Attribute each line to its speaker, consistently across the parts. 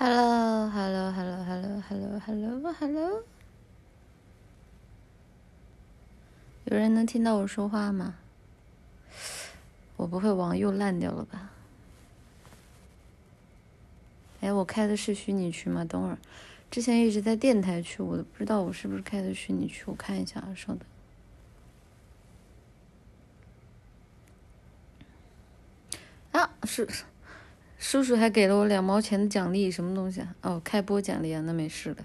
Speaker 1: Hello，Hello，Hello，Hello，Hello，Hello，Hello，有人能听到我说话吗？我不会网又烂掉了吧？哎，我开的是虚拟区吗？等会儿，之前一直在电台区，我都不知道我是不是开的虚拟区，我看一下，稍等。啊，是叔叔还给了我两毛钱的奖励，什么东西啊？哦，开播奖励啊，那没事的。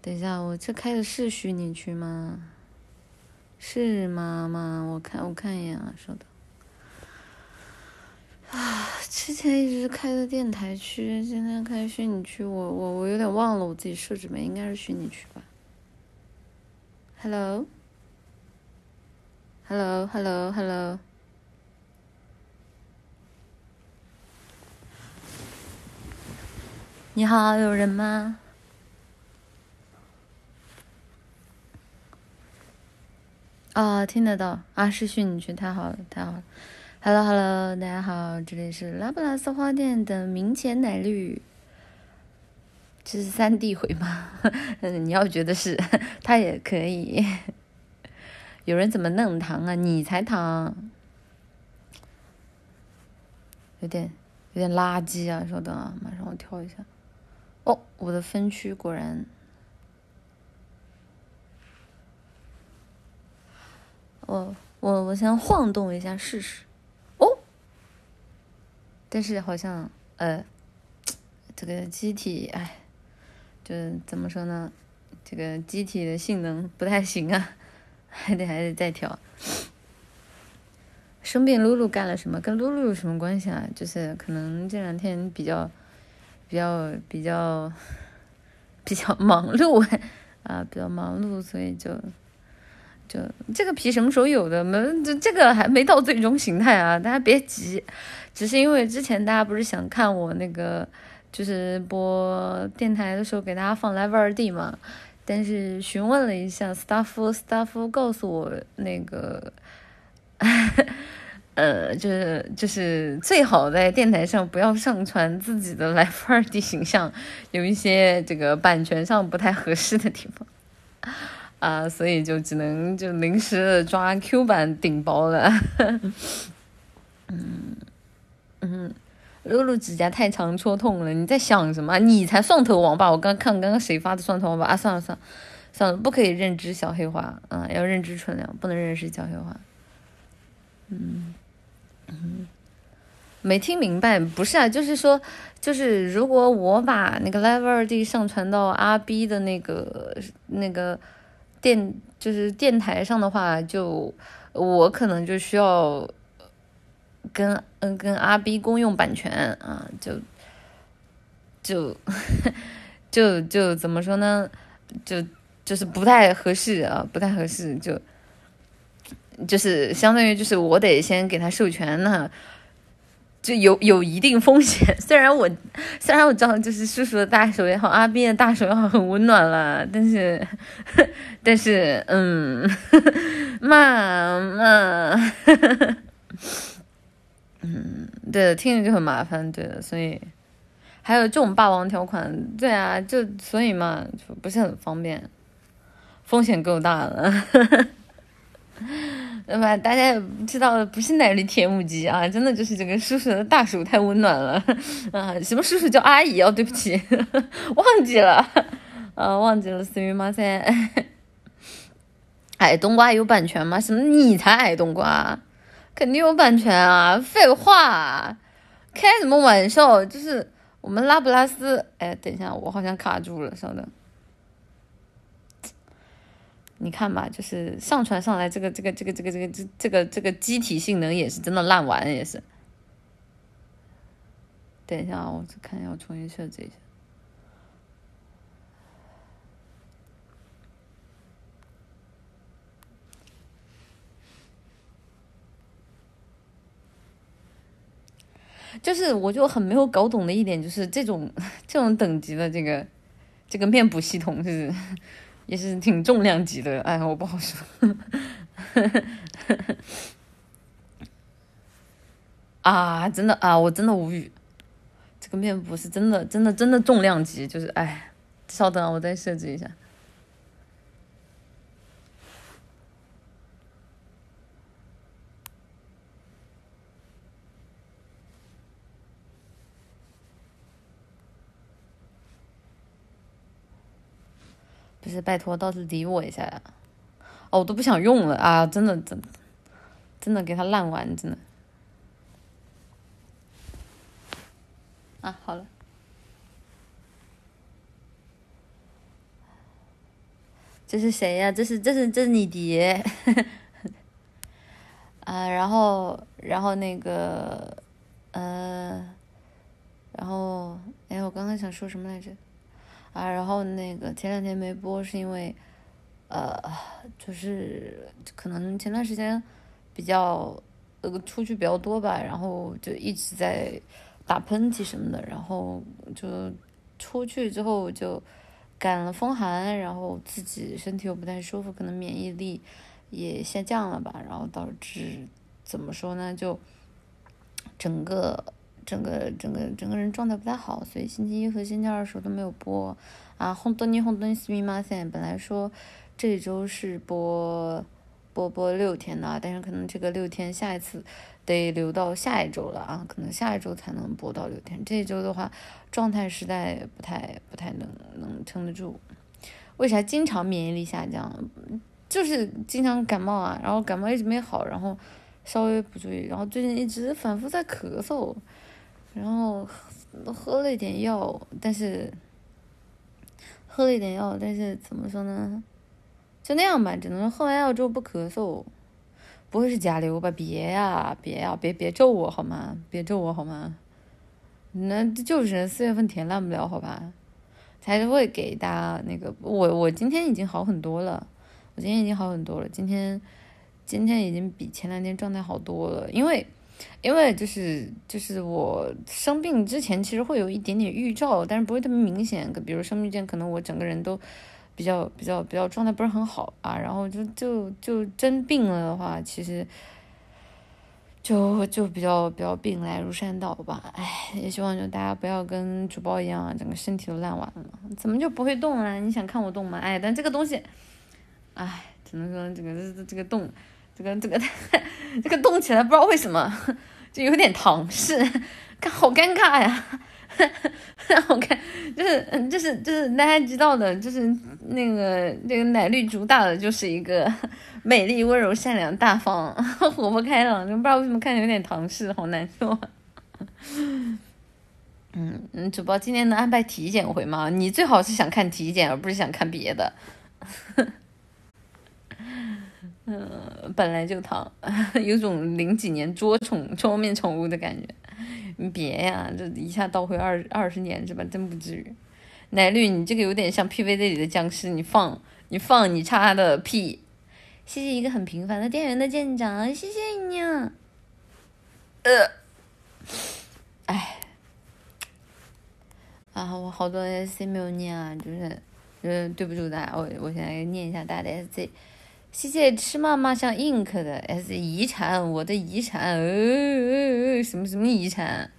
Speaker 1: 等一下，我这开的是虚拟区吗？是吗？吗？我看，我看一眼啊，稍等。啊，之前一直开的电台区，今天开虚拟区，我我我有点忘了我自己设置没，应该是虚拟区吧？Hello，Hello，Hello，Hello，你好，有人吗？啊，听得到啊，是虚拟区，太好了，太好了。Hello，Hello，大家好，这里是拉布拉斯花店的明前奶绿，这是三 D 回吗？你要觉得是，他也可以。有人怎么弄糖啊？你才糖，有点有点垃圾啊！稍等啊，马上我跳一下。哦，我的分区果然，我我我先晃动一下试试。哦但是好像呃，这个机体哎，就怎么说呢？这个机体的性能不太行啊，还得还得再调。生病露露干了什么？跟露露有什么关系啊？就是可能这两天比较比较比较比较忙碌 啊，比较忙碌，所以就就这个皮什么时候有的？没这这个还没到最终形态啊，大家别急。只是因为之前大家不是想看我那个，就是播电台的时候给大家放 Live 二 D 嘛，但是询问了一下 staff，staff 告诉我那个，呃，就是就是最好在电台上不要上传自己的 Live 二 D 形象，有一些这个版权上不太合适的地方，啊，所以就只能就临时的抓 Q 版顶包了，嗯。嗯，露露指甲太长戳痛了。你在想什么？你才双头王八？我刚看刚刚谁发的双头王吧？啊，算了算了算了，不可以认知小黑花啊，要认知纯良，不能认识小黑花。嗯嗯，没听明白，不是啊，就是说，就是如果我把那个 Live 二 D 上传到阿 B 的那个那个电，就是电台上的话，就我可能就需要。跟嗯跟阿 B 公用版权啊，就就 就就怎么说呢？就就是不太合适啊，不太合适，就就是相当于就是我得先给他授权呢，就有有一定风险。虽然我虽然我知道就是叔叔的大手也好，阿斌的大手也好，很温暖了，但是 但是嗯，嘛嘛。嗯，对，听着就很麻烦，对的，所以还有这种霸王条款，对啊，就所以嘛，就不是很方便，风险够大了，对吧？大家也知道，不是奶绿铁母鸡啊，真的就是这个叔叔的大手太温暖了啊！什么叔叔叫阿姨哦？对不起，忘记了，啊，忘记了，思雨妈噻，矮冬瓜有版权吗？什么？你才矮冬瓜！肯定有版权啊！废话，开什么玩笑？就是我们拉布拉斯，哎，等一下，我好像卡住了，稍等。你看吧，就是上传上来这个这个这个这个这个这这个这个机体性能也是真的烂完，也是。等一下啊，我看一下，我重新设置一下。就是，我就很没有搞懂的一点，就是这种 这种等级的这个这个面补系统是也是挺重量级的，哎，我不好说。啊，真的啊，我真的无语。这个面部是真的真的真的重量级，就是哎，稍等啊，我再设置一下。不是，拜托，倒是理我一下呀！哦，我都不想用了啊！真的，真的，真的给他烂完，真的。啊，好了。这是谁呀？这是，这是，这是你爹。啊，然后，然后那个，呃，然后，哎，我刚刚想说什么来着？啊，然后那个前两天没播是因为，呃，就是可能前段时间比较呃出去比较多吧，然后就一直在打喷嚏什么的，然后就出去之后就感了风寒，然后自己身体又不太舒服，可能免疫力也下降了吧，然后导致怎么说呢，就整个。整个整个整个人状态不太好，所以星期一和星期二的时候都没有播啊。红多尼红多尼斯密马森本来说这周是播播播六天的，但是可能这个六天下一次得留到下一周了啊，可能下一周才能播到六天。这一周的话，状态实在不太不太能能撑得住。为啥经常免疫力下降？就是经常感冒啊，然后感冒一直没好，然后稍微不注意，然后最近一直反复在咳嗽。然后喝了一点药，但是喝了一点药，但是怎么说呢？就那样吧，只能说喝完药之后不咳嗽，不会是甲流吧？别呀，别呀，别别咒我好吗？别咒我好吗？那就是四月份填烂不了好吧？才会给大家那个，我我今天已经好很多了，我今天已经好很多了，今天今天已经比前两天状态好多了，因为。因为就是就是我生病之前其实会有一点点预兆，但是不会特别明显。比如生病前可能我整个人都比较比较比较状态不是很好啊，然后就就就真病了的话，其实就就比较比较病来如山倒吧。唉，也希望就大家不要跟主播一样，整个身体都烂完了。怎么就不会动了？你想看我动吗？哎，但这个东西，唉，只能说这个这个这个动。这个这个这个动起来不知道为什么就有点唐氏，好尴尬呀！好看，就是，就是就是大家知道的，就是那个这个奶绿主打的就是一个美丽、温柔、善良、大方、活泼开朗，就不知道为什么看着有点唐氏，好难受。嗯嗯，主播今天能安排体检回吗？你最好是想看体检，而不是想看别的。嗯，本来就疼，有种零几年捉宠捉面宠物的感觉。你别呀，这一下倒回二二十年是吧？真不至于。奶绿，你这个有点像 PVZ 里的僵尸，你放你放你插的屁。谢谢一个很平凡的店员的舰长，谢谢你啊。呃，哎，啊，我好多 SC 没有念啊，就是，嗯，对不住大家，我我现在念一下大家的 SC。谢谢吃嘛嘛像 ink 的 S 遗产，我的遗产，呃，什么什么遗产？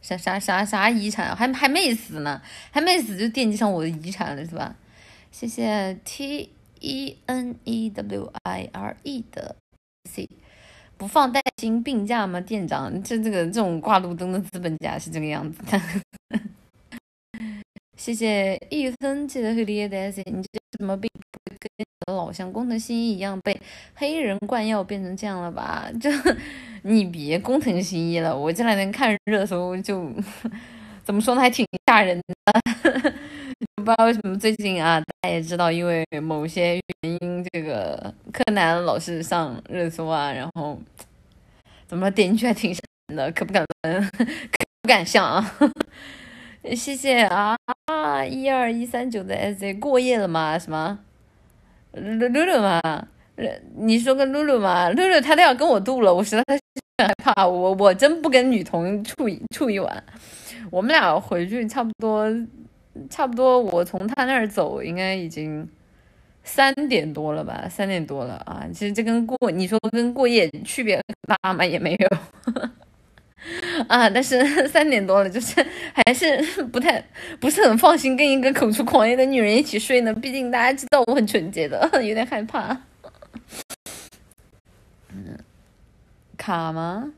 Speaker 1: 啥啥啥啥遗产？还还没死呢，还没死就惦记上我的遗产了是吧？谢谢 T E N E W I R E 的 C，不放带薪病假吗？店长，这这个这种挂路灯的资本家是这个样子的。谢谢一分记得会理的 S，你这什么病？跟老乡工藤新一一样被黑人灌药变成这样了吧？就你别工藤新一了，我这两天看热搜 就怎么说呢，还挺吓人的。不知道为什么最近啊，大家也知道，因为某些原因，这个柯南老是上热搜啊，然后 怎么点进去还挺吓人的，可不敢可不敢想啊。谢谢啊啊！一二一三九的 S 过夜了吗？什么？露露露嘛，你说个露露嘛？露露她都要跟我度了，我实在是害怕。我我真不跟女同处一处一晚。我们俩回去差不多，差不多我从他那儿走，应该已经三点多了吧？三点多了啊！其实这跟过你说跟过夜区别大吗？也没有。啊，但是 三点多了，就是 还是不太不是很放心跟一个口出狂言的女人一起睡呢。毕竟大家知道我很纯洁的，有点害怕。嗯，卡吗？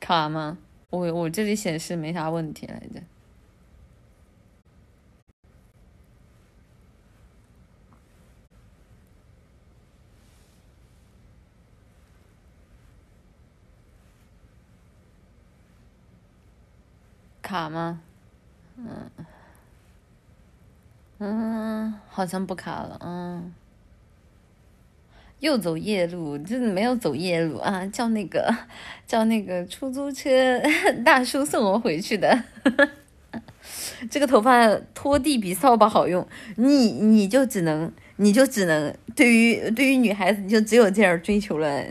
Speaker 1: 卡吗？我我这里显示没啥问题来着。卡吗？嗯嗯，好像不卡了。嗯，又走夜路，就是没有走夜路啊，叫那个 叫那个出租车 大叔送我回去的。这个头发拖地比扫把好用，你你就只能你就只能对于对于女孩子，你就只有这样追求了。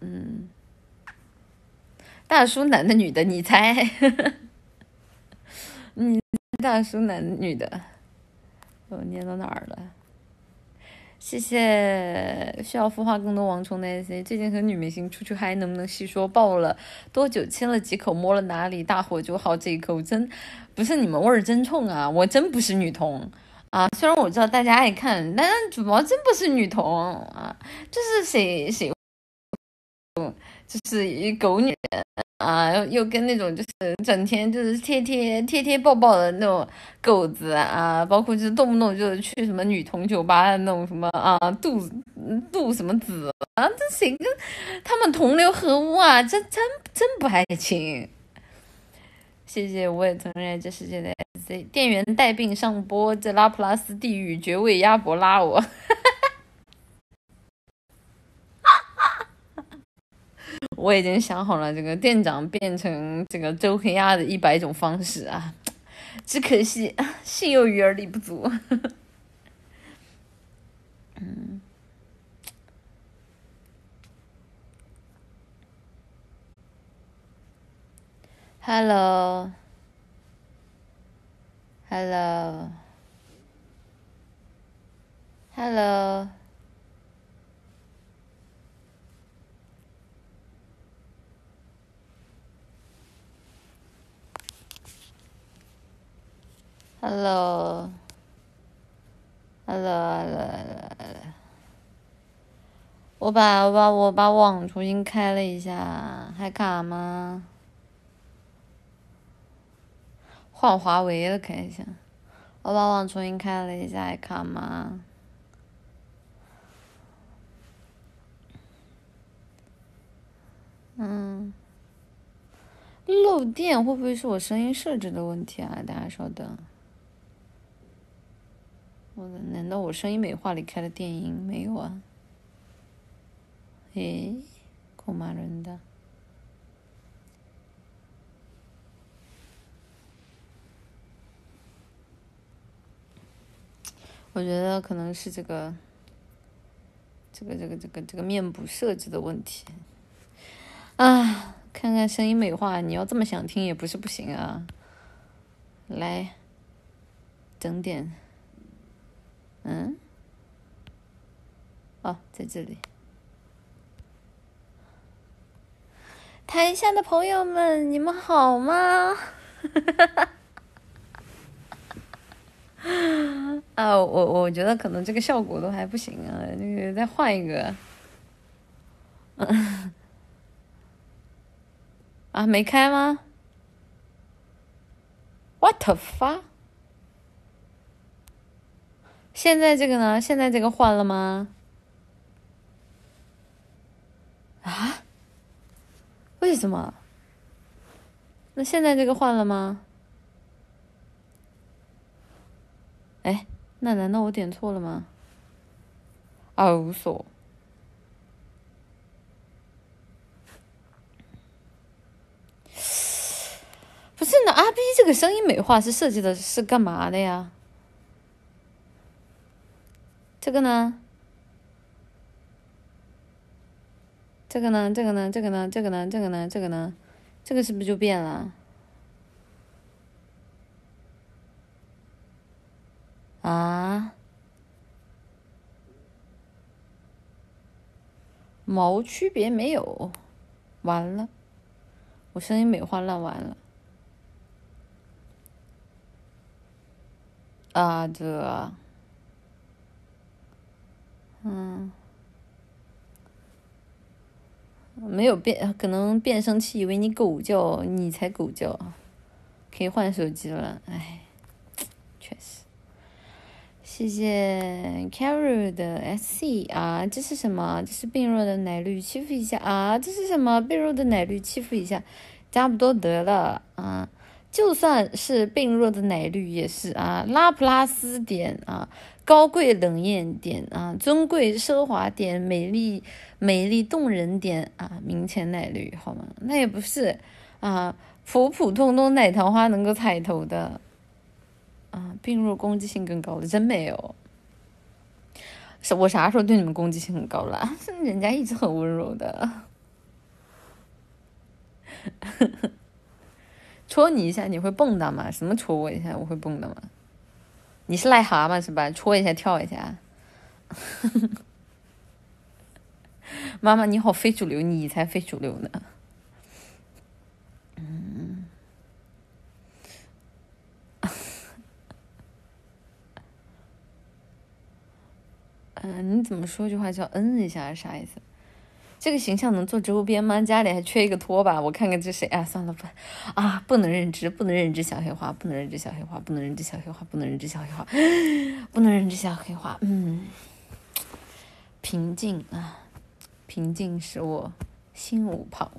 Speaker 1: 嗯。大叔男的女的，你猜？你 大叔男女的，我念到哪儿了？谢谢需要孵化更多王虫的 AC。最近和女明星出去嗨，能不能细说？爆了多久？亲了几口？摸了哪里？大火就好这一口，真不是你们味儿真冲啊！我真不是女同啊！虽然我知道大家爱看，但主播真不是女同啊！就是谁谁，就是一狗女人。啊，又又跟那种就是整天就是贴贴贴贴抱抱的那种狗子啊，包括就是动不动就是去什么女同酒吧的那种什么啊，杜杜什么子啊，这谁跟他们同流合污啊？这真真不爱情。谢谢，我也承认这世界的 S C 店员带病上播，这拉普拉斯地狱绝味鸭脖拉我。我已经想好了这个店长变成这个周黑鸭的一百种方式啊，只可惜 心有余而力不足。嗯，Hello，Hello，Hello。Hello，Hello，Hello，Hello，我把我把我把网重新开了一下，还卡吗？换华为了，看一下。我把网重新开了一下，还卡吗？嗯，漏电会不会是我声音设置的问题啊？大家稍等。我难道我声音美化里开了电音没有啊？诶，恐骂人的。我觉得可能是这个，这个这个这个这个面部设置的问题。啊，看看声音美化，你要这么想听也不是不行啊。来，整点。嗯，哦，在这里。台下的朋友们，你们好吗？啊，我我觉得可能这个效果都还不行啊，那个再换一个。啊，没开吗？What the fuck？现在这个呢？现在这个换了吗？啊？为什么？那现在这个换了吗？哎，那难道我点错了吗？啊，无所。不是，那阿 B 这个声音美化是设计的是干嘛的呀？这个呢？这个呢？这个呢？这个呢？这个呢？这个呢？这个呢？这个是不是就变了？啊？毛区别没有。完了。我声音美化烂完了。啊这。嗯，没有变，可能变声器以为你狗叫，你才狗叫，可以换手机了，哎，确实。谢谢 Carol 的 SC 啊，这是什么？这是病弱的奶绿，欺负一下啊！这是什么？病弱的奶绿，欺负一下，差不多得了啊。就算是病弱的奶绿也是啊，拉普拉斯点啊，高贵冷艳点啊，尊贵奢华点，美丽美丽动人点啊，明前奶绿好吗？那也不是啊，普普通通奶桃花能够踩头的啊，病弱攻击性更高的真没有，我啥时候对你们攻击性很高了？人家一直很温柔的。戳你一下，你会蹦跶吗？什么戳我一下，我会蹦跶吗？你是癞蛤蟆是吧？戳一下，跳一下。妈妈你好，非主流，你才非主流呢。嗯。嗯，你怎么说句话叫嗯一下是，啥意思？这个形象能做周边吗？家里还缺一个拖把，我看看这谁啊？算了吧，啊，不能认知，不能认知小黑花，不能认知小黑花，不能认知小黑花，不能认知小黑花，不能认知小黑花。嗯，平静啊，平静使我心无旁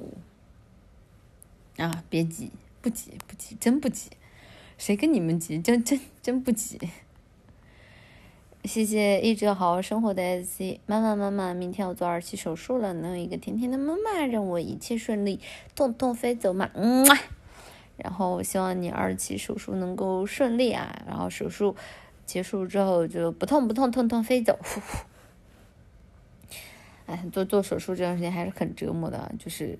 Speaker 1: 骛。啊，别急，不急，不急，真不急，谁跟你们急？真真真不急。谢谢一直好好生活的 S C 妈妈妈妈，明天要做二期手术了，能有一个甜甜的妈妈，让我一切顺利，痛痛飞走嘛？嗯，然后我希望你二期手术能够顺利啊，然后手术结束之后就不痛不痛，痛痛飞走。呼呼。哎，做做手术这段时间还是很折磨的，就是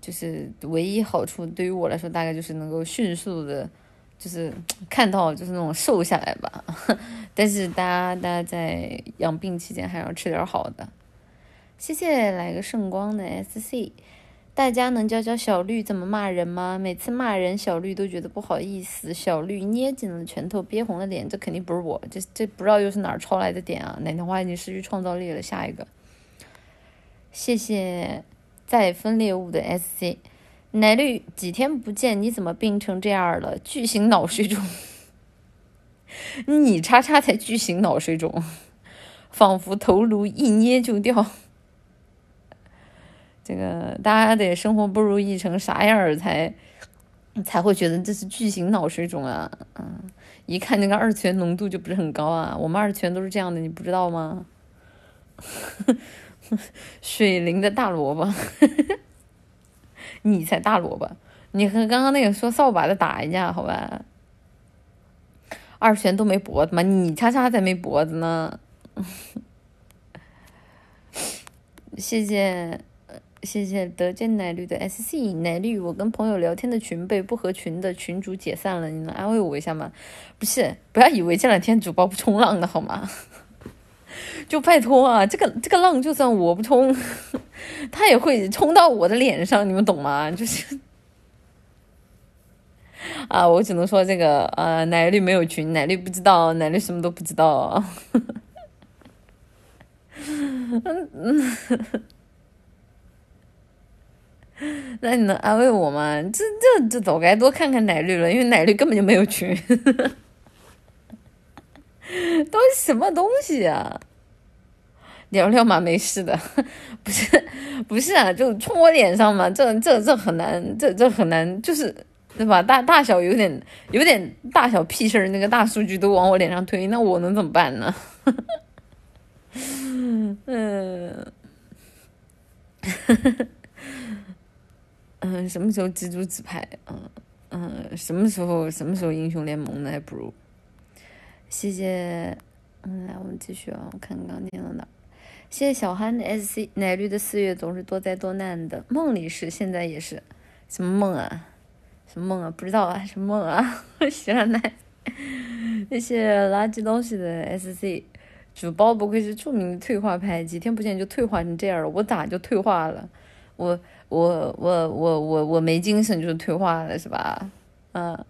Speaker 1: 就是唯一好处对于我来说，大概就是能够迅速的。就是看到就是那种瘦下来吧，但是大家大家在养病期间还要吃点好的。谢谢来个圣光的 SC，大家能教教小绿怎么骂人吗？每次骂人小绿都觉得不好意思，小绿捏紧了拳头，憋红了脸，这肯定不是我，这这不知道又是哪儿抄来的点啊？奶糖花已经失去创造力了，下一个。谢谢再分裂物的 SC。奶绿几天不见，你怎么病成这样了？巨型脑水肿，你叉叉才巨型脑水肿，仿佛头颅一捏就掉。这个大家得生活不如意成啥样儿才才会觉得这是巨型脑水肿啊？嗯，一看那个二次元浓度就不是很高啊。我们二次元都是这样的，你不知道吗？水灵的大萝卜。你才大萝卜，你和刚刚那个说扫把的打一架，好吧？二拳都没脖子吗？你叉叉才没脖子呢。谢谢，谢谢德见奶绿的 SC 奶绿，我跟朋友聊天的群被不合群的群主解散了，你能安慰我一下吗？不是，不要以为这两天主播不冲浪的好吗？就拜托啊，这个这个浪就算我不冲，他也会冲到我的脸上，你们懂吗？就是啊，我只能说这个呃，奶绿没有群，奶绿不知道，奶绿什么都不知道。嗯嗯，那你能安慰我吗？这这这早该多看看奶绿了，因为奶绿根本就没有群。都什么东西啊？聊聊嘛，没事的，不是不是啊，就冲我脸上嘛，这这这很难，这这很难，就是对吧？大大小有点有点大小屁事儿，那个大数据都往我脸上推，那我能怎么办呢？嗯，嗯，什么时候蜘蛛纸牌？嗯嗯，什么时候什么时候英雄联盟呢？还不如。谢谢，嗯，来我们继续啊，我看刚念到哪。谢谢小憨的 SC 奶绿的四月总是多灾多难的，梦里是，现在也是，什么梦啊？什么梦啊？不知道啊，什么梦啊？喜欢奶。谢谢垃圾东西的 SC 主包不愧是著名的退化派，几天不见就退化成这样了。我咋就退化了？我我我我我我没精神就退化了是吧？嗯，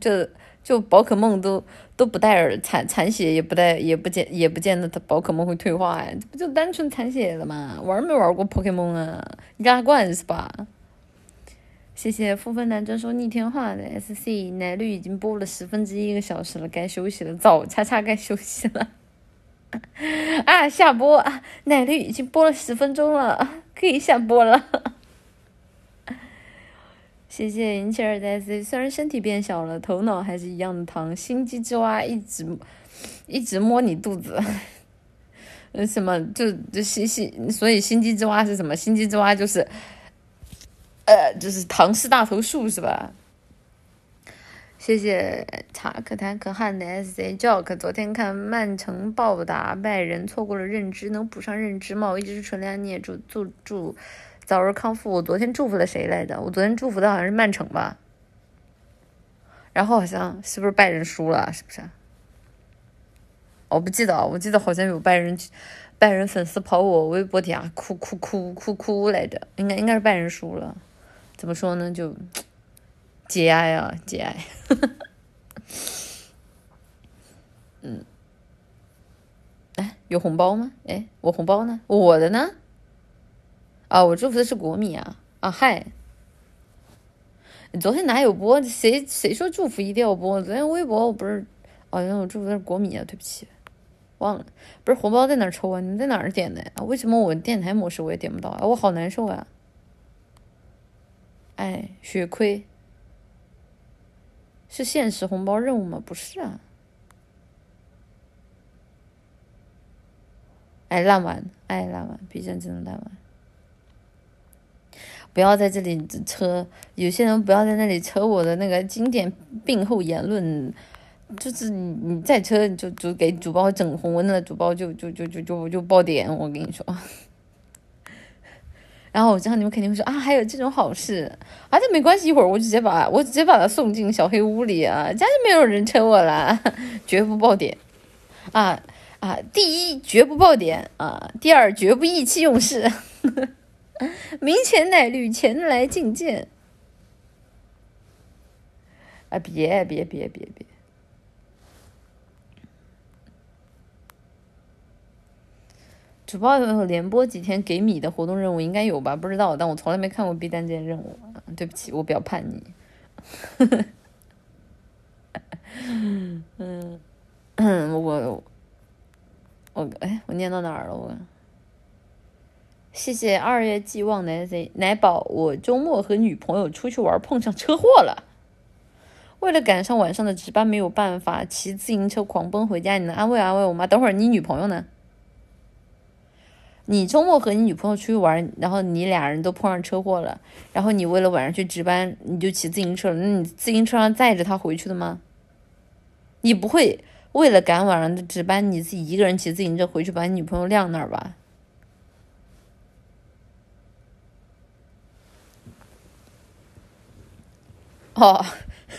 Speaker 1: 这就宝可梦都都不带儿残残血，也不带也不见也不见得它宝可梦会退化呀，这不就单纯残血了吗？玩没玩过 Pokemon 啊？压罐是吧？谢谢负分男专说逆天话的 SC 奶绿已经播了十分之一个小时了，该休息了，早叉叉该休息了。啊，下播啊！奶绿已经播了十分钟了，可以下播了。谢谢银切尔的 SC，虽然身体变小了，头脑还是一样的糖。心机之蛙一直一直摸你肚子，呃，什么就就心心，所以心机之蛙是什么？心机之蛙就是。呃，就是唐氏大头树是吧？谢谢查可谈可汗的 S C Joke。昨天看曼城暴打拜仁，错过了认知，能补上认知吗？我一直是纯良，你也祝祝祝早日康复。我昨天祝福了谁来着？我昨天祝福的好像是曼城吧。然后好像是不是拜仁输了？是不是？我不记得，我记得好像有拜仁拜仁粉丝跑我微博底下哭哭哭哭哭来着，应该应该是拜仁输了。怎么说呢？就节哀啊，节哀。嗯，哎，有红包吗？哎，我红包呢？我的呢？啊，我祝福的是国米啊！啊嗨，你昨天哪有播？谁谁说祝福一定要播？昨天微博我不是，好像我祝福的是国米啊！对不起，忘了。不是红包在哪抽啊？你们在哪儿点的呀？为什么我电台模式我也点不到啊？我好难受啊！哎，血亏是现实红包任务吗？不是啊。哎，烂完，哎，烂完，B 站真的烂完。不要在这里扯，有些人不要在那里扯我的那个经典病后言论，就是你你再扯就就给主播整红，那主播就就就就就就爆点，我跟你说。然后我知道你们肯定会说啊，还有这种好事啊，这没关系，一会儿我直接把我直接把他送进小黑屋里啊，家就没有人扯我了，绝不爆点啊啊！第一，绝不爆点啊；第二，绝不意气用事。明前奶绿前来觐见啊！别别别别别！主播有连播几天给米的活动任务应该有吧？不知道，但我从来没看过 B 站这些任务。对不起，我比较叛逆。嗯 嗯，我我哎，我念到哪儿了？我谢谢二月寄望奶贼奶宝。我周末和女朋友出去玩，碰上车祸了。为了赶上晚上的值班，没有办法骑自行车狂奔回家。你能安慰安慰我吗？等会儿你女朋友呢？你周末和你女朋友出去玩，然后你俩人都碰上车祸了，然后你为了晚上去值班，你就骑自行车了。那你自行车上载着她回去的吗？你不会为了赶晚上的值班，你自己一个人骑自行车回去把你女朋友晾那儿吧？哦，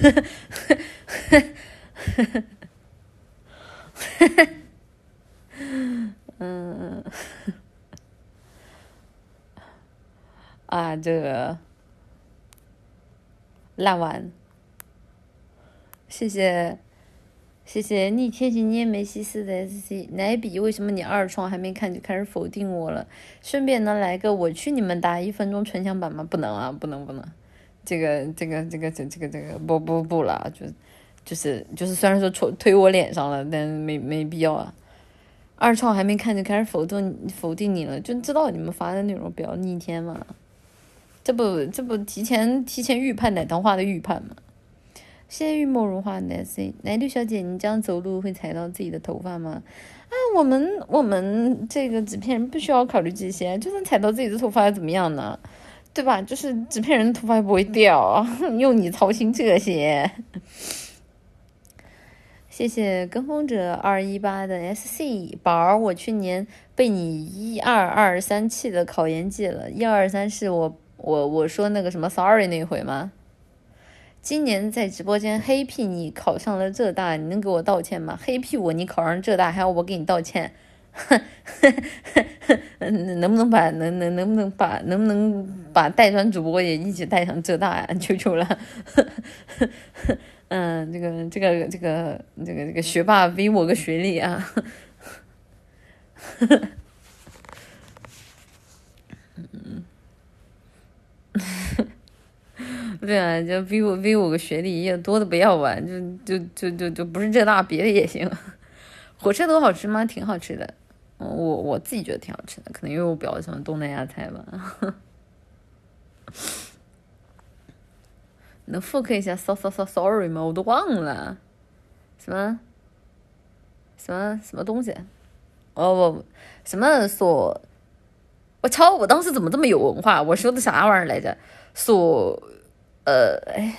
Speaker 1: 嗯。啊，这个烂完，谢谢谢谢逆天行捏梅西斯的 SC 奶比，为什么你二创还没看就开始否定我了？顺便能来个我去你们打一分钟纯享版吗？不能啊，不能不能，这个这个这个这这个这个不不不了，就就是就是虽然说推推我脸上了，但没没必要啊。二创还没看就开始否定否定你了，就知道你们发的内容比较逆天嘛。这不这不提前提前预判奶糖化的预判吗？谢谢玉墨如花奶 C 奶绿小姐，你这样走路会踩到自己的头发吗？啊，我们我们这个纸片人不需要考虑这些，就算踩到自己的头发又怎么样呢？对吧？就是纸片人的头发也不会掉，用你操心这些。谢谢跟风者二一八的 SC 宝儿，我去年被你一二二三气的考研记了，一二三是我。我我说那个什么 sorry 那回吗？今年在直播间黑屁你考上了浙大，你能给我道歉吗？黑屁我你考上浙大还要我给你道歉？能 能不能把能能能不能把能不能把带砖主播也一起带上浙大呀？求求了。嗯，这个这个这个这个这个学霸比我个学历啊。嗯。对啊，就比我比我个学历也多的不要吧，就就就就就不是浙大，别的也行。火车头好吃吗？挺好吃的，我我自己觉得挺好吃的，可能因为我比较喜欢东南亚菜吧。能复刻一下 so so so sorry 吗？我都忘了，什么什么什么东西？哦不，什么所？我操！我当时怎么这么有文化？我说的啥玩意儿来着？所。呃，哎，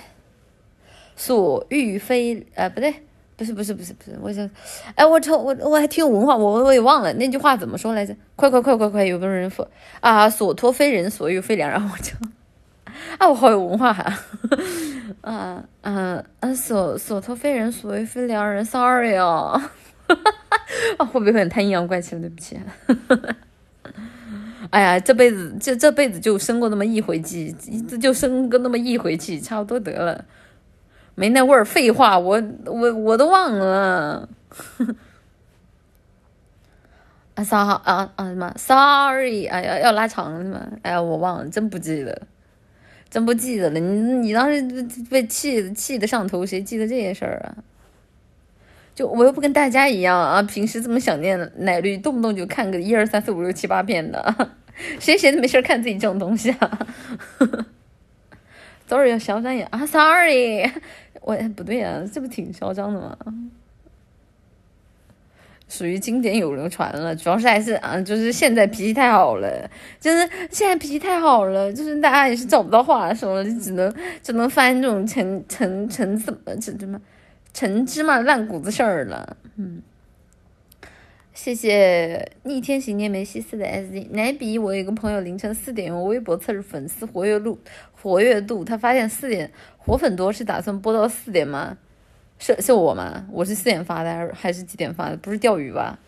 Speaker 1: 所欲非，呃，不对，不是，不是，不是，不是，我想，哎，我瞅，我我还挺有文化，我我也忘了那句话怎么说来着？快快快快快，有个人说啊，所托非人，所欲非良，然后我就，啊，我好有文化哈，啊啊啊，所所托非人，所欲非良人，sorry 哦，啊，会不会有点太阴阳怪气了？对不起。哎呀，这辈子这这辈子就生过那么一回气，就生个那么一回气，差不多得了，没那味儿。废话，我我我都忘了。啊啥啊啊什么？Sorry，哎呀，要拉长了是吗？哎呀，我忘了，真不记得，真不记得了。你你当时被气气的上头，谁记得这些事儿啊？就我又不跟大家一样啊，平时这么想念奶绿，动不动就看个一二三四五六七八遍的，谁闲的没事看自己这种东西啊？Sorry，要嚣张呀啊！Sorry，我不对呀，这不挺嚣张的吗？属于经典有流传了，主要是还是啊，就是现在脾气太好了，就是现在脾气太好了，就是大家也是找不到话说了，就只能只能翻这种陈陈陈怎么这什么。陈芝麻烂谷子事儿了，嗯，谢谢逆天行天没西四的 S D 奶比，我有一个朋友凌晨四点用微博测试粉丝活跃度，活跃度，他发现四点活粉多，是打算播到四点吗？是是我吗？我是四点发的，还是几点发的？不是钓鱼吧？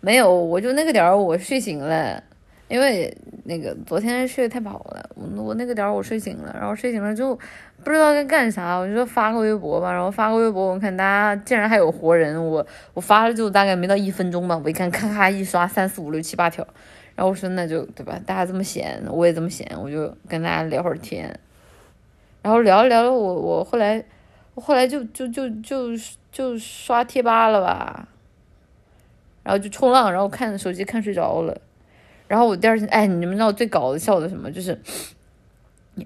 Speaker 1: 没有，我就那个点儿我睡醒了。因为那个昨天睡得太饱了，我我那个点儿我睡醒了，然后睡醒了之后不知道该干啥，我就说发个微博吧，然后发个微博，我看大家竟然还有活人，我我发了就大概没到一分钟吧，我一看咔咔一刷三四五六七八条，然后我说那就对吧，大家这么闲，我也这么闲，我就跟大家聊会儿天，然后聊着聊着我我后来我后来就就就就就刷贴吧了吧，然后就冲浪，然后看手机看睡着了。然后我第二天，哎，你们知道最搞笑的什么？就是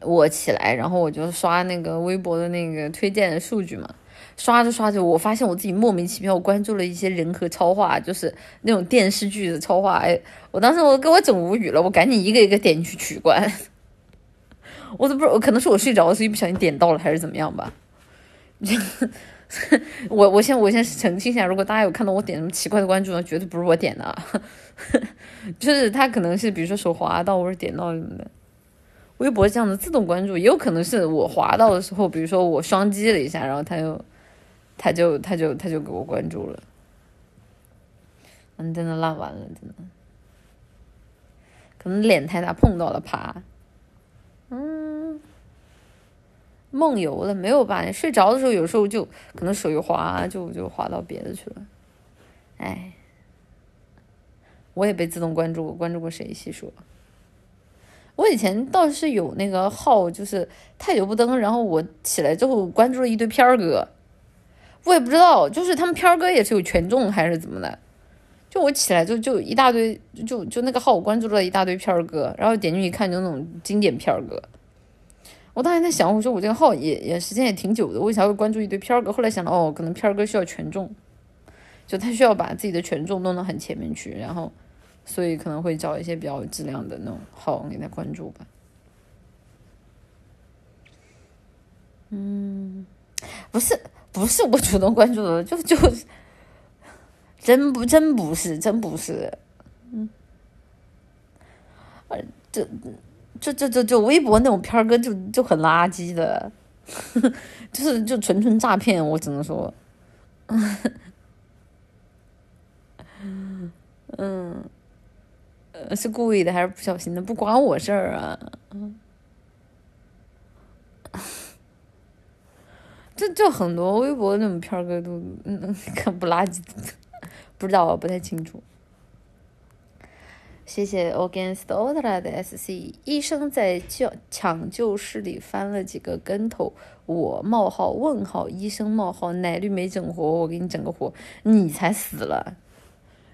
Speaker 1: 我起来，然后我就刷那个微博的那个推荐的数据嘛，刷着刷着，我发现我自己莫名其妙关注了一些人和超话，就是那种电视剧的超话。哎，我当时我给我整无语了，我赶紧一个一个点进去取关。我都不知道，可能是我睡着了，所以不小心点到了，还是怎么样吧？我我先我先澄清一下，如果大家有看到我点什么奇怪的关注，那绝对不是我点的。就是他可能是比如说手滑到或者点到什么的，微博这样的自动关注，也有可能是我滑到的时候，比如说我双击了一下，然后他又，他就他就他就给我关注了。嗯，真的烂完了，真的，可能脸太大碰到了，啪。嗯，梦游了没有吧？睡着的时候有时候就可能手一滑，就就滑到别的去了，哎。我也被自动关注过，关注过谁？细说。我以前倒是有那个号，就是太久不登，然后我起来之后关注了一堆片儿哥。我也不知道，就是他们片儿哥也是有权重还是怎么的？就我起来就就一大堆，就就那个号我关注了一大堆片儿哥，然后点进去一看就那种经典片儿哥。我当时在想，我说我这个号也也时间也挺久的，为啥会关注一堆片儿哥？后来想到，哦，可能片儿哥需要权重，就他需要把自己的权重弄到很前面去，然后。所以可能会找一些比较有质量的那种号给他关注吧。嗯，不是不是我主动关注的，就就真不真不是真不是，嗯，这就就就就微博那种片儿哥就就很垃圾的，就是就纯纯诈骗，我只能说，嗯，呃，是故意的还是不小心的，不关我事儿啊。这就很多微博那种片儿哥都嗯看不垃圾，不知道，不太清楚。谢谢 Against Ultra 的 SC 医生在救抢救室里翻了几个跟头，我冒号问号医生冒号奶绿没整活，我给你整个活，你才死了。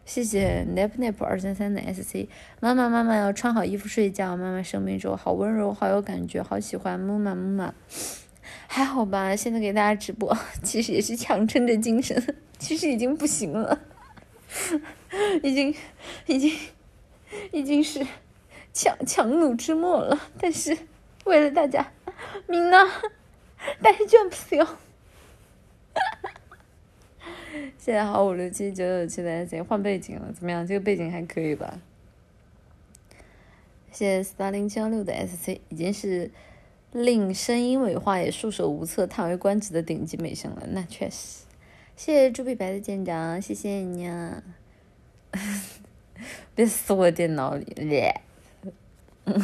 Speaker 1: 谢谢 Nap Nap 二三三的 SC 妈妈妈妈要穿好衣服睡觉，妈妈生病之后好温柔，好有感觉，好喜欢木马木马，还好吧？现在给大家直播，其实也是强撑着精神，其实已经不行了，已经已经。已经是强强弩之末了，但是为了大家，明娜带 jump 哟！谢谢好五六七九九七的 SC 换背景了，怎么样？这个背景还可以吧？谢谢四八零七幺六的 SC，已经是令声音尾化也束手无策、叹为观止的顶级美声了。那确实，谢谢朱碧白的舰长，谢谢你啊！别死我电脑里！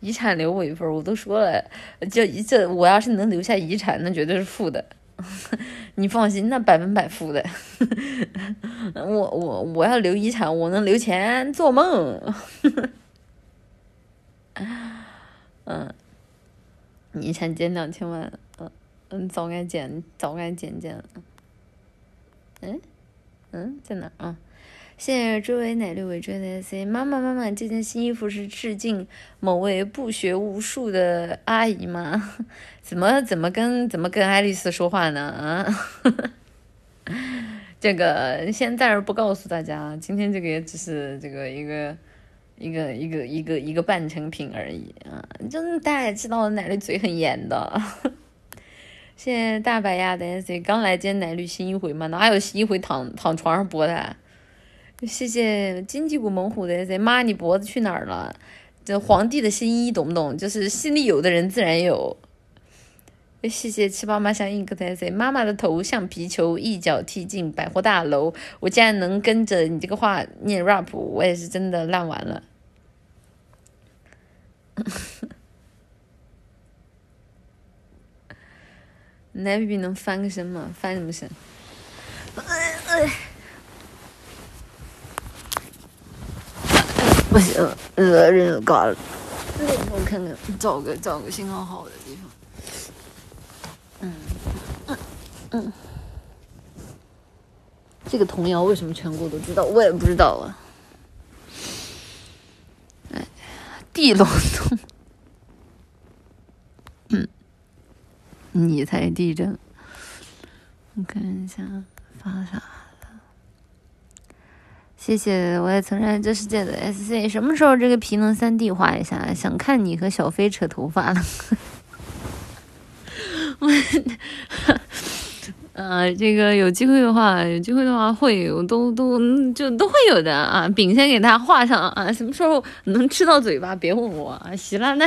Speaker 1: 遗产留我一份儿，我都说了，就这我要是能留下遗产，那绝对是负的。你放心，那百分百负的。我我我要留遗产，我能留钱，做梦。嗯，遗产减两千万，嗯嗯，早该减，早该减减了。嗯。嗯，在哪啊？谢谢追尾奶绿尾追的 C 妈妈妈妈，这件新衣服是致敬某位不学无术的阿姨吗？怎么怎么跟怎么跟爱丽丝说话呢？啊，这个先暂时不告诉大家，今天这个也只是这个一个一个一个一个一个半成品而已啊！就大家也知道，奶绿嘴很严的。谢谢大白鸭的 S，刚来见奶绿新一回嘛？哪有一回躺躺床上播的？谢谢金鸡骨猛虎的 S，妈你脖子去哪儿了？这皇帝的新衣懂不懂？就是心里有的人自然有。谢谢七八妈像印克的 S，妈妈的头像皮球，一脚踢进百货大楼。我竟然能跟着你这个话念 rap，我也是真的烂完了。奶 BB 能翻个身吗？翻什么身？不行，呃，人挂了。我看看，找个找个信号好的地方。嗯嗯嗯，这个童谣为什么全国都知道？我也不知道啊。哎，地龙洞。你才地震！我看一下发啥了。谢谢我也曾认这世界的 SC，什么时候这个皮能三 D 画一下？想看你和小飞扯头发了。呃，这个有机会的话，有机会的话会，我都都就都会有的啊。饼先给大家画上啊，什么时候能吃到嘴巴？别问我啊，喜拉奈。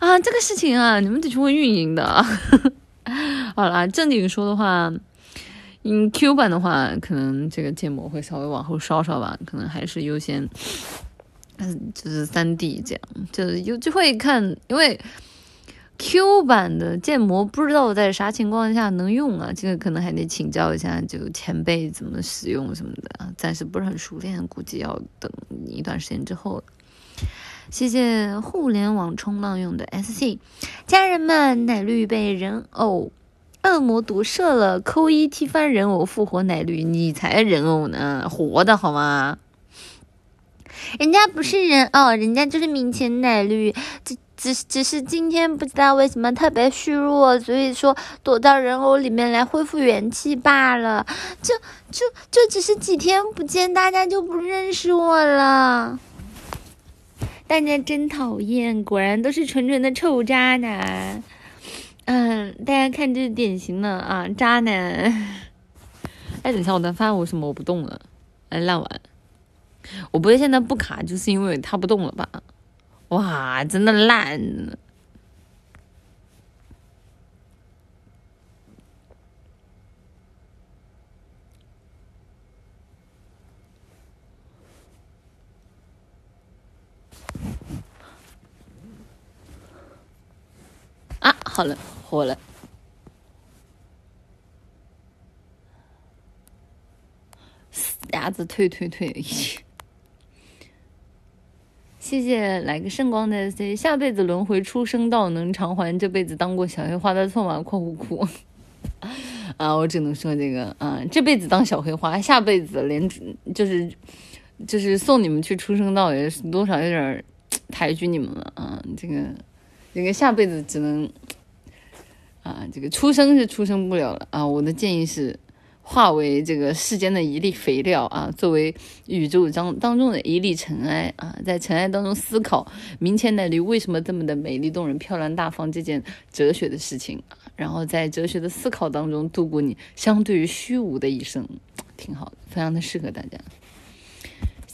Speaker 1: 啊，这个事情啊，你们得去问运营的。好啦，正经说的话，嗯，Q 版的话，可能这个建模会稍微往后稍稍吧，可能还是优先，嗯，就是三 D 这样，就是有机会看，因为 Q 版的建模不知道在啥情况下能用啊，这个可能还得请教一下就前辈怎么使用什么的啊，暂时不是很熟练，估计要等一段时间之后。谢谢互联网冲浪用的 SC 家人们，奶绿被人偶恶魔毒射了，扣一踢翻人偶复活奶绿，你才人偶呢，活的好吗？人家不是人偶，人家就是明前奶绿，这只只是今天不知道为什么特别虚弱，所以说躲到人偶里面来恢复元气罢了。就就就只是几天不见，大家就不认识我了。大家真讨厌，果然都是纯纯的臭渣男。嗯，大家看这典型的啊，渣男。哎，等一下，我的发现为什么我不动了？哎，烂完。我不会现在不卡，就是因为它不动了吧？哇，真的烂！啊，好了，活了。鸭子退退退！谢谢来个圣光的 C，下辈子轮回出生道能偿还这辈子当过小黑花的错吗？括弧哭。啊，我只能说这个啊，这辈子当小黑花，下辈子连就是就是送你们去出生道也是多少有点抬举你们了啊！这个这个下辈子只能啊，这个出生是出生不了了啊！我的建议是。化为这个世间的一粒肥料啊，作为宇宙当当中的一粒尘埃啊，在尘埃当中思考明天的你为什么这么的美丽动人、漂亮大方这件哲学的事情，然后在哲学的思考当中度过你相对于虚无的一生，挺好的，非常的适合大家。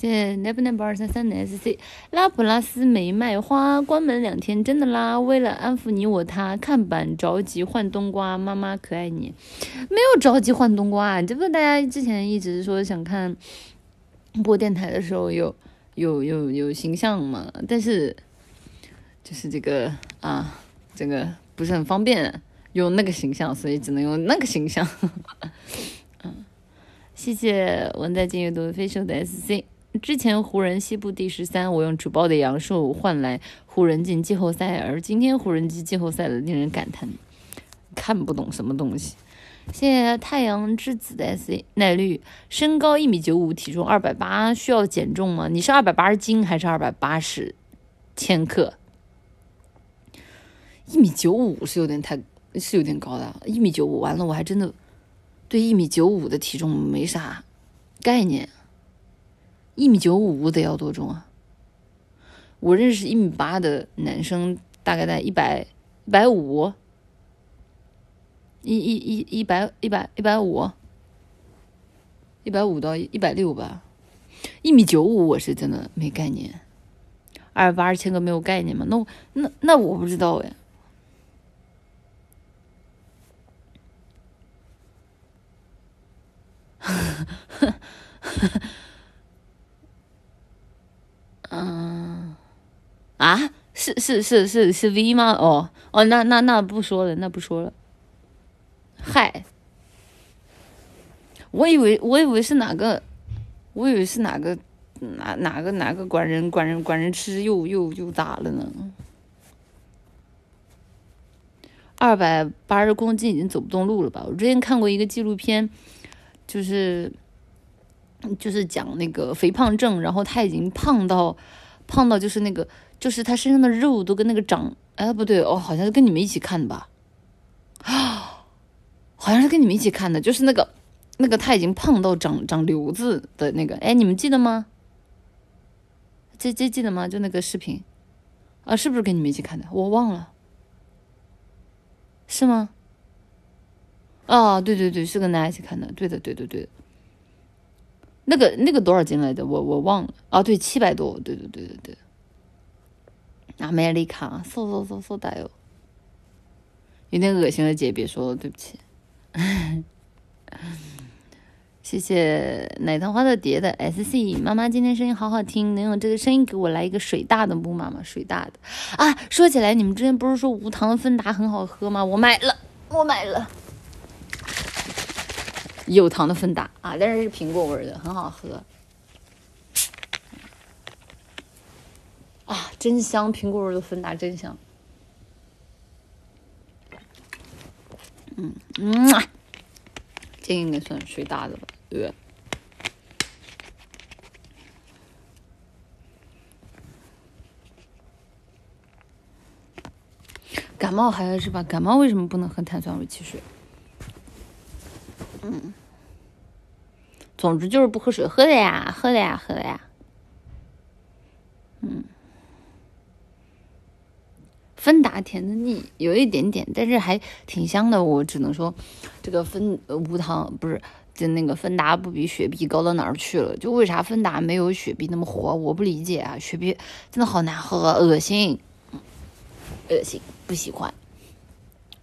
Speaker 1: 谢奈不奈不二三三 S C 拉普拉斯没卖花，关门两天真的啦。为了安抚你我他，看板着急换冬瓜，妈妈可爱你，没有着急换冬瓜。啊这不大家之前一直说想看播电台的时候有有有有形象嘛？但是就是这个啊，这个不是很方便用那个形象，所以只能用那个形象。嗯，谢谢文在金阅读飞手的 S C。之前湖人西部第十三，我用主爆的阳寿换来湖人进季后赛，而今天湖人进季后赛了，令人感叹，看不懂什么东西。谢谢太阳之子的 S 耐绿，身高一米九五，体重二百八，需要减重吗？你是二百八十斤还是二百八十千克？一米九五是有点太，是有点高的，一米九五完了，我还真的对一米九五的体重没啥概念。一米九五得要多重啊？我认识一米八的男生，大概在一百一百五，一一一一百一百一百五，一百五到一百六吧。一米九五我是真的没概念，二百八十千个没有概念吗？那那那我不知道哎。嗯，啊，是是是是是 V 吗？哦哦，那那那不说了，那不说了。嗨，我以为我以为是哪个，我以为是哪个哪哪个哪个管人管人管人吃又又又咋了呢？二百八十公斤已经走不动路了吧？我之前看过一个纪录片，就是。就是讲那个肥胖症，然后他已经胖到，胖到就是那个，就是他身上的肉都跟那个长，哎不对哦，好像是跟你们一起看的吧，啊，好像是跟你们一起看的，就是那个，那个他已经胖到长长瘤子的那个，哎，你们记得吗？这这记得吗？就那个视频，啊，是不是跟你们一起看的？我忘了，是吗？哦，对对对，是跟大家一起看的，对的对对对。那个那个多少斤来着？我我忘了啊！对，七百多，对对对对对。阿美丽卡，嗖嗖嗖嗖大哟，有点恶心了，姐别说了，对不起。谢谢奶糖花的蝶的 S C 妈妈，今天声音好好听，能用这个声音给我来一个水大的木马吗？水大的啊！说起来，你们之前不是说无糖芬达很好喝吗？我买了，我买了。有糖的芬达啊，但是是苹果味的，很好喝。啊，真香！苹果味的芬达真香。嗯嗯，这应该算水大的吧？对。感冒还是吧？感冒为什么不能喝碳酸味汽水？嗯，总之就是不喝水，喝的呀，喝的呀，喝的呀。嗯，芬达甜的腻，有一点点，但是还挺香的。我只能说，这个芬无糖不是，就那个芬达不比雪碧高到哪儿去了？就为啥芬达没有雪碧那么火？我不理解啊！雪碧真的好难喝，恶心，恶心，不喜欢。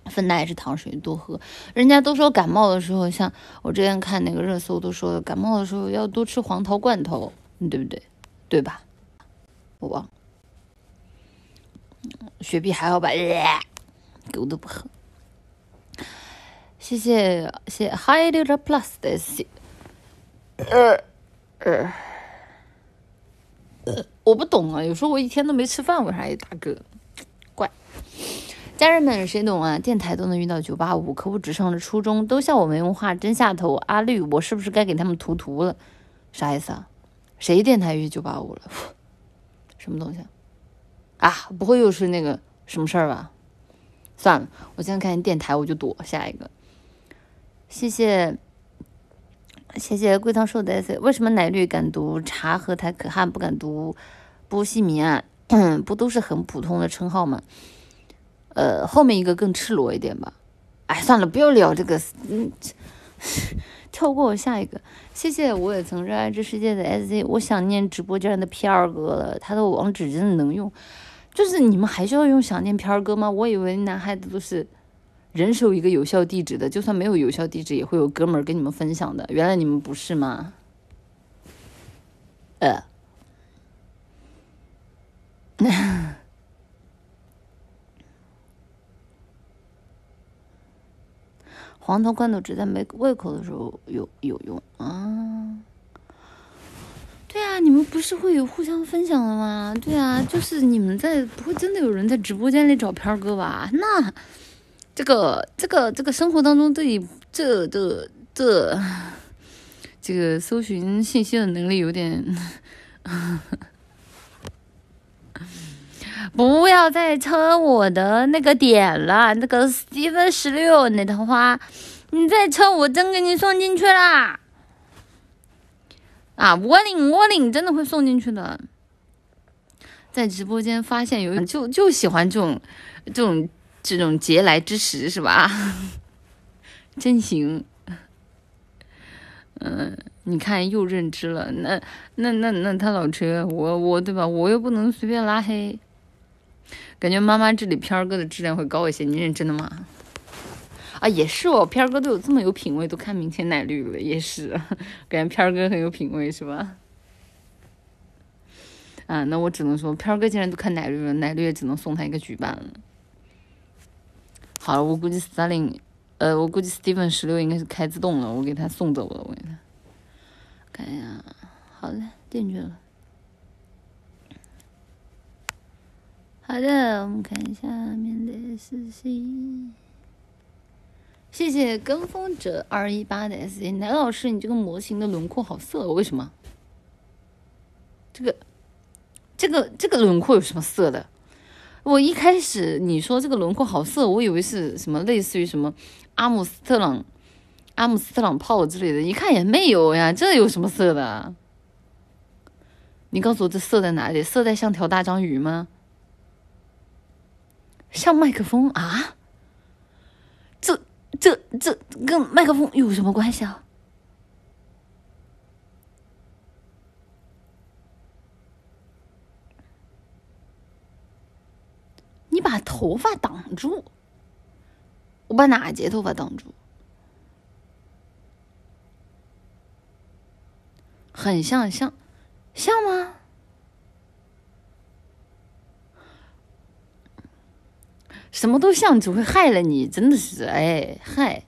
Speaker 1: 芬达也是糖水，多喝。人家都说感冒的时候，像我之前看那个热搜都说，感冒的时候要多吃黄桃罐头，对不对？对吧？我忘了。雪碧还好吧？狗都不喝。谢谢谢 h i g h l Plus 的谢，呃呃呃，我不懂啊，有时候我一天都没吃饭，为啥也打嗝？怪。家人们，谁懂啊？电台都能遇到九八五，可我只上了初中，都笑我没文化，真下头。阿绿，我是不是该给他们涂涂了？啥意思啊？谁电台遇九八五了？什么东西啊？啊，不会又是那个什么事儿吧？算了，我现在看见电台我就躲。下一个，谢谢谢谢桂汤寿的 S。为什么奶绿敢读茶和台可汗，不敢读波西米亚？不都是很普通的称号吗？呃，后面一个更赤裸一点吧。哎，算了，不要聊这个，嗯，跳过我下一个。谢谢，我也曾热爱这世界的 SZ。我想念直播间的 PR 哥了，他的网址真的能用。就是你们还需要用想念 PR 哥吗？我以为男孩子都是人手一个有效地址的，就算没有有效地址，也会有哥们儿跟你们分享的。原来你们不是吗？呃。黄桃罐头只在没胃口的时候有有用啊！对啊，你们不是会有互相分享的吗？对啊，就是你们在不会真的有人在直播间里找片儿哥吧？那这个这个这个生活当中对这这这这个搜寻信息的能力有点。不要再蹭我的那个点了，那个 Steven 十六那套话，你再蹭我真给你送进去啦！啊，我领我领，真的会送进去的。在直播间发现有就就喜欢这种这种这种节来之时是吧？真行。嗯，你看又认知了，那那那那他老车，我我对吧？我又不能随便拉黑。感觉妈妈这里片儿哥的质量会高一些，你认真的吗？啊，也是哦，片儿哥都有这么有品位，都看明天奶绿了，也是，感觉片儿哥很有品位，是吧？啊，那我只能说，片儿哥既然都看奶绿了，奶绿也只能送他一个举办了。好了，我估计 Stalin，呃，我估计 Steven 十六应该是开自动了，我给他送走了，我给他。看一下，好的，进去了。好的，我们看一下面的私信。谢谢跟风者二一八的 S C 男老师，你这个模型的轮廓好色，为什么？这个，这个，这个轮廓有什么色的？我一开始你说这个轮廓好色，我以为是什么类似于什么阿姆斯特朗、阿姆斯特朗炮之类的，一看也没有呀，这有什么色的？你告诉我这色在哪里？色在像条大章鱼吗？像麦克风啊？这、这、这跟麦克风有什么关系啊？你把头发挡住，我把哪节头发挡住？很像，像，像吗？什么都像，只会害了你，真的是哎，害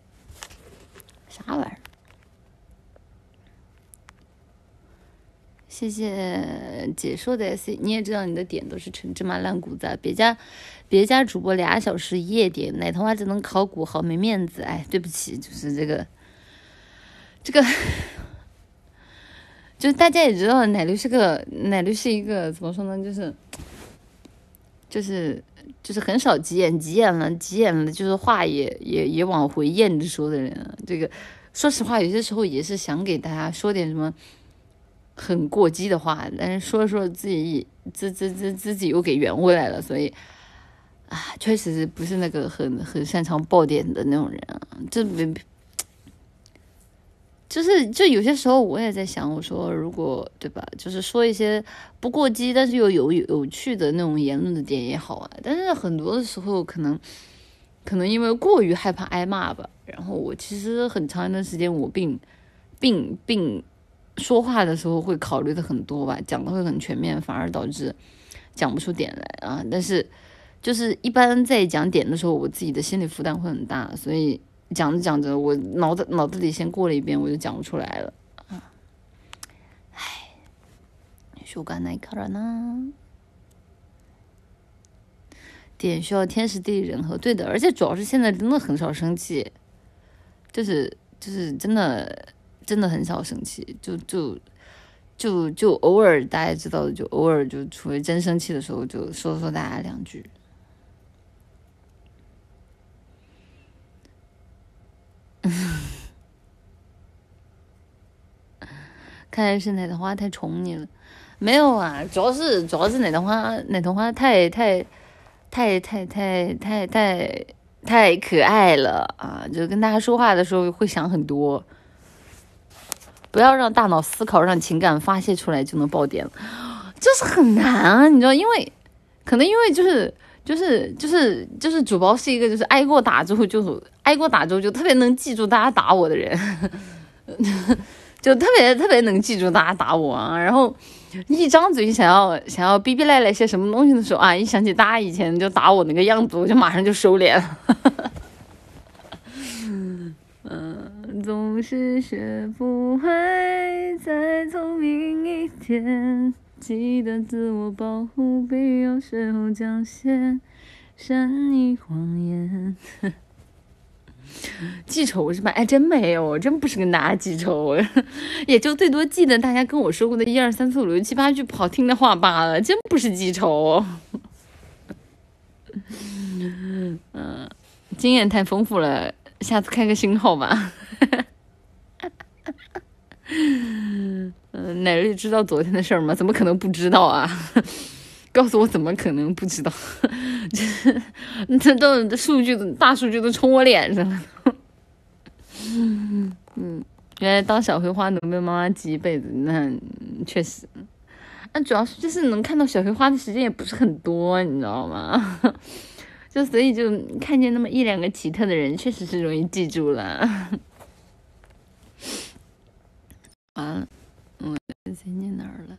Speaker 1: 啥玩意儿？谢谢解说的 C，你也知道你的点都是陈芝麻烂谷子，别家别家主播俩小时一夜点，奶头娃只能考古，好没面子，哎，对不起，就是这个这个，就是大家也知道，奶绿是个奶绿是一个怎么说呢，就是就是。就是很少急眼，急眼了，急眼了，就是话也也也往回咽着说的人。这个说实话，有些时候也是想给大家说点什么很过激的话，但是说说自己自自自自己又给圆回来了，所以啊，确实是不是那个很很擅长爆点的那种人啊，这没。就是，就有些时候我也在想，我说如果对吧，就是说一些不过激，但是又有有趣的那种言论的点也好啊。但是很多的时候，可能可能因为过于害怕挨骂吧，然后我其实很长一段时间我并并并说话的时候会考虑的很多吧，讲的会很全面，反而导致讲不出点来啊。但是就是一般在讲点的时候，我自己的心理负担会很大，所以讲着讲着，我脑子脑子里先过了一遍，我就讲不出来了。唉，说干那卡了呢？点需要天时地利人和，对的，而且主要是现在真的很少生气，就是就是真的真的很少生气，就就就就偶尔大家知道的，就偶尔就除非真生气的时候，就说说大家两句。嗯 看来是奶糖花太宠你了，没有啊，主要是主要是奶糖花奶糖花太太。太太太太太太可爱了啊！就跟大家说话的时候会想很多，不要让大脑思考，让情感发泄出来就能爆点了，就是很难啊！你知道，因为可能因为就是就是就是就是主播是一个就是挨过打之后就挨过打之后就特别能记住大家打我的人，就特别特别能记住大家打我啊，然后。一张嘴想要想要逼逼赖赖些什么东西的时候啊，一想起大家以前就打我那个样子，我就马上就收敛了。嗯，总是学不会再聪明一点，记得自我保护，必要时候讲些善意谎言。记仇是吧？哎，真没有，真不是跟大家记仇，也就最多记得大家跟我说过的一二三四五六七八句不好听的话罢了，真不是记仇。嗯，经验太丰富了，下次开个新号吧。嗯，奶绿知道昨天的事儿吗？怎么可能不知道啊？告诉我怎么可能不知道？这这都数据大数据都冲我脸上了。嗯，原来当小葵花能被妈妈记一辈子，那确实。那主要是就是能看到小葵花的时间也不是很多，你知道吗？就所以就看见那么一两个奇特的人，确实是容易记住了。完了，我在念哪儿了？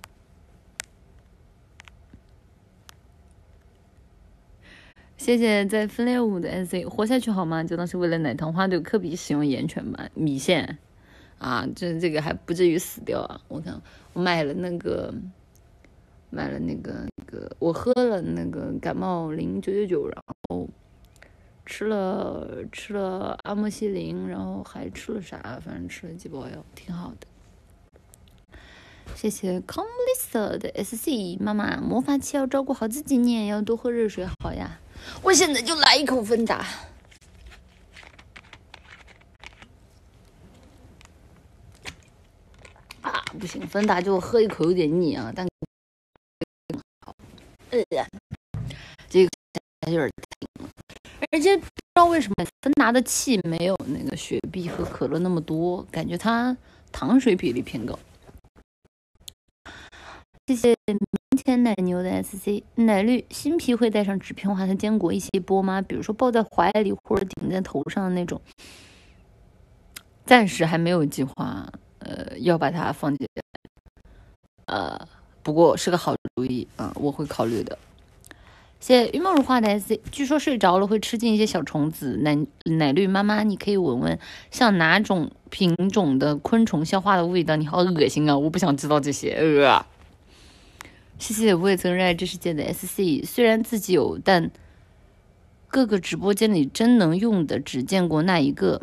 Speaker 1: 谢谢在分裂五的 S C 活下去好吗？就当是为了奶糖花对科比使用盐泉吧，米线啊，这这个还不至于死掉啊！我看我买了那个买了那个那个，我喝了那个感冒灵九九九，然后吃了吃了阿莫西林，然后还吃了啥？反正吃了几包药，挺好的。谢谢 c o m l i s 的 S C 妈妈，魔法器要照顾好自己呢，要多喝热水，好呀。我现在就来一口芬达。啊，不行，芬达就喝一口有点腻啊，但呃，这个有点甜，而且不知道为什么芬达的气没有那个雪碧和可乐那么多，感觉它糖水比例偏高。谢谢明天奶牛的 SC 奶绿新皮会带上纸片花，他见过一些波吗？比如说抱在怀里或者顶在头上的那种。暂时还没有计划，呃，要把它放进。呃，不过是个好主意啊，我会考虑的。谢谢玉梦如画的 SC，据说睡着了会吃进一些小虫子。奶奶绿妈妈，你可以闻闻像哪种品种的昆虫消化的味道？你好恶心啊！我不想知道这些，呃。谢谢我也曾热爱这世界的 SC，虽然自己有，但各个直播间里真能用的只见过那一个。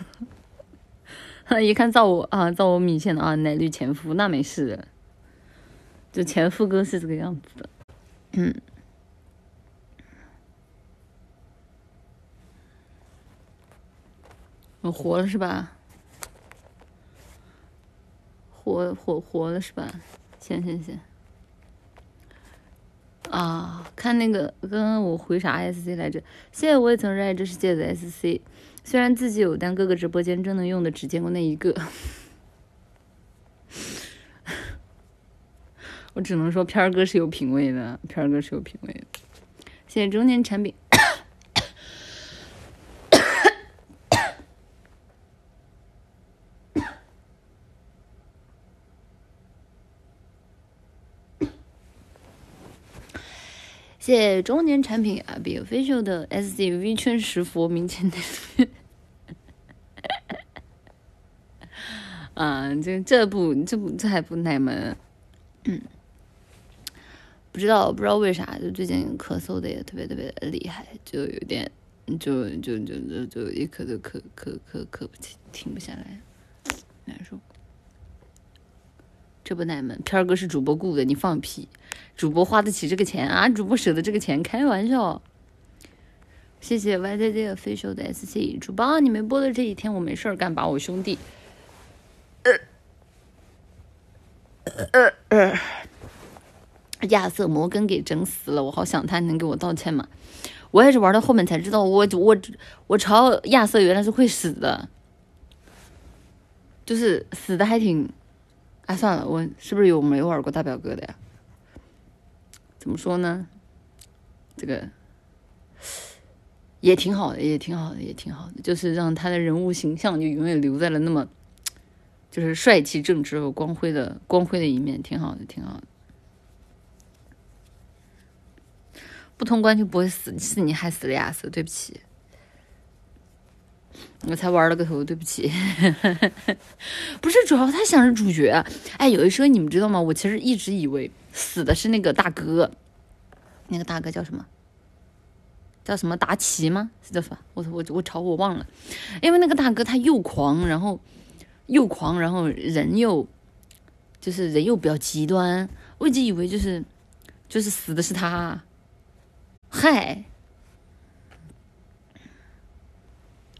Speaker 1: 一看造我啊，造我米线的啊，奶绿前夫，那没事，就前夫哥是这个样子的，嗯。我活了是吧？活活活了是吧？行行行。啊，看那个刚刚我回啥 SC 来着？谢谢我也曾热爱这世界的 SC，虽然自己有，但各个直播间真能用的只见过那一个。我只能说片儿哥是有品位的，片儿哥是有品位的。谢谢中年产品。谢谢中年产品啊，Be Official 的 S D V 圈石佛明前的。啊，这这不这不这还不奶门，嗯，不知道不知道为啥，就最近咳嗽的也特别特别厉害，就有点就就就就就一咳就咳咳咳咳不停停不下来，难受。这不奶门，片儿哥是主播雇的，你放屁！主播花得起这个钱啊？主播舍得这个钱？开玩笑！谢谢 Y Z Z official 的 S C 主播，你没播的这几天我没事儿干，把我兄弟，呃呃呃，亚瑟摩根给整死了，我好想他，能给我道歉吗？我也是玩到后面才知道，我我我朝亚瑟原来是会死的，就是死的还挺。哎，算了，我是不是有没玩过大表哥的呀？怎么说呢？这个也挺好的，也挺好的，也挺好的，就是让他的人物形象就永远留在了那么，就是帅气、正直和光辉的光辉的一面，挺好的，挺好的。不通关就不会死，是你害死了亚瑟，对不起。我才玩了个头，对不起。不是主要他想是主角，哎，有一说你们知道吗？我其实一直以为死的是那个大哥，那个大哥叫什么？叫什么达奇吗？是叫啥？我我我操，我忘了。因为那个大哥他又狂，然后又狂，然后人又就是人又比较极端，我一直以为就是就是死的是他。嗨。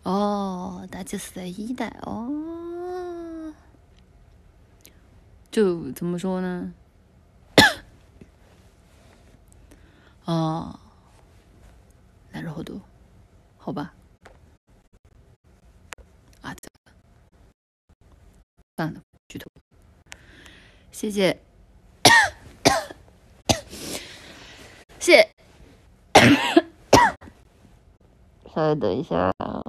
Speaker 1: 哦，那就是在一代哦，就怎么说呢？哦，なるほど，好吧。 算了，剧透。谢谢，谢。稍微等一下啊。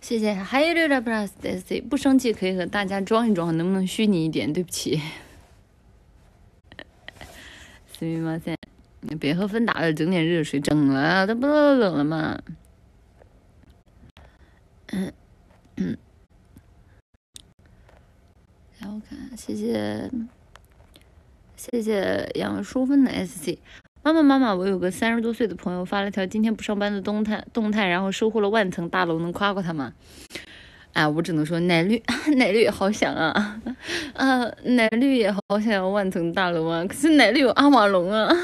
Speaker 1: 谢谢，还有六点 plus 不生气可以和大家装一装，能不能虚拟一点？对不起，すみません。别喝芬达了，整点热水，整了，这不都冷了吗？嗯嗯。来，我看，谢谢，谢谢杨淑芬的 sc。妈妈，妈妈，我有个三十多岁的朋友发了条今天不上班的动态，动态，然后收获了万层大楼，能夸夸他吗？ 哎，我只能说奶绿，奶绿也好想啊，啊，奶绿也好想要万层大楼啊，可是奶绿有阿瓦隆啊，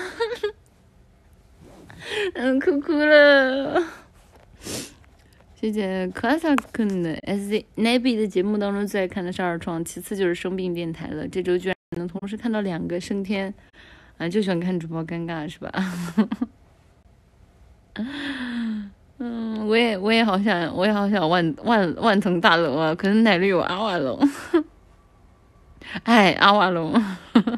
Speaker 1: 嗯，哭哭了。谢谢可爱萨坤的 SZ，奶比的节目当中最爱看的是二创，其次就是生病电台了。这周居然能同时看到两个升天。啊，就喜欢看主播尴尬是吧？嗯，我也我也好想，我也好想万万万层大楼啊！可是奶绿有阿瓦隆，哎，阿瓦隆，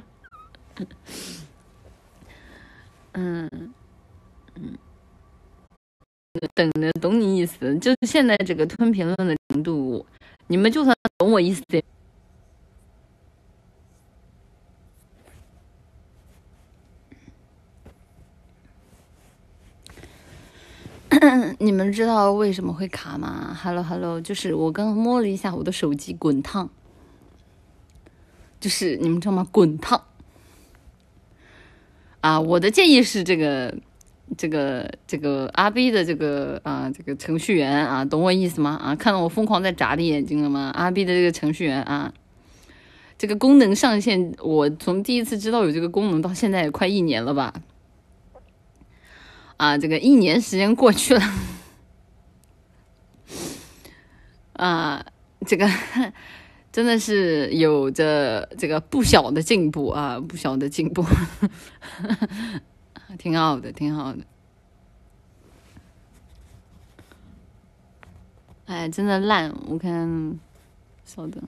Speaker 1: 嗯嗯，等着懂你意思，就是现在这个吞评论的程度，你们就算懂我意思。你们知道为什么会卡吗？Hello Hello，就是我刚刚摸了一下我的手机，滚烫。就是你们知道吗？滚烫。啊，我的建议是这个，这个，这个阿 B 的这个啊，这个程序员啊，懂我意思吗？啊，看到我疯狂在眨的眼睛了吗？阿 B 的这个程序员啊，这个功能上线，我从第一次知道有这个功能到现在也快一年了吧？啊，这个一年时间过去了，啊，这个真的是有着这个不小的进步啊，不小的进步，挺好的，挺好的。哎，真的烂，我看，稍等。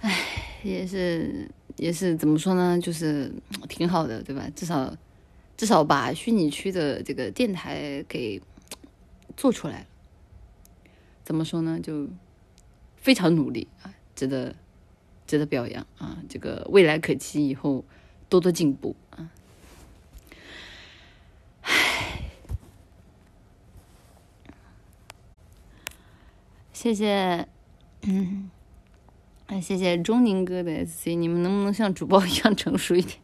Speaker 1: 唉，也是也是怎么说呢？就是 挺好的，对吧？至少至少把虚拟区的这个电台给 做出来了。怎么说呢？就非常努力啊，值得值得表扬啊！这个未来可期，以后多多进步啊！唉，谢谢，嗯。哎，谢谢钟宁哥的 SC，你们能不能像主播一样成熟一点？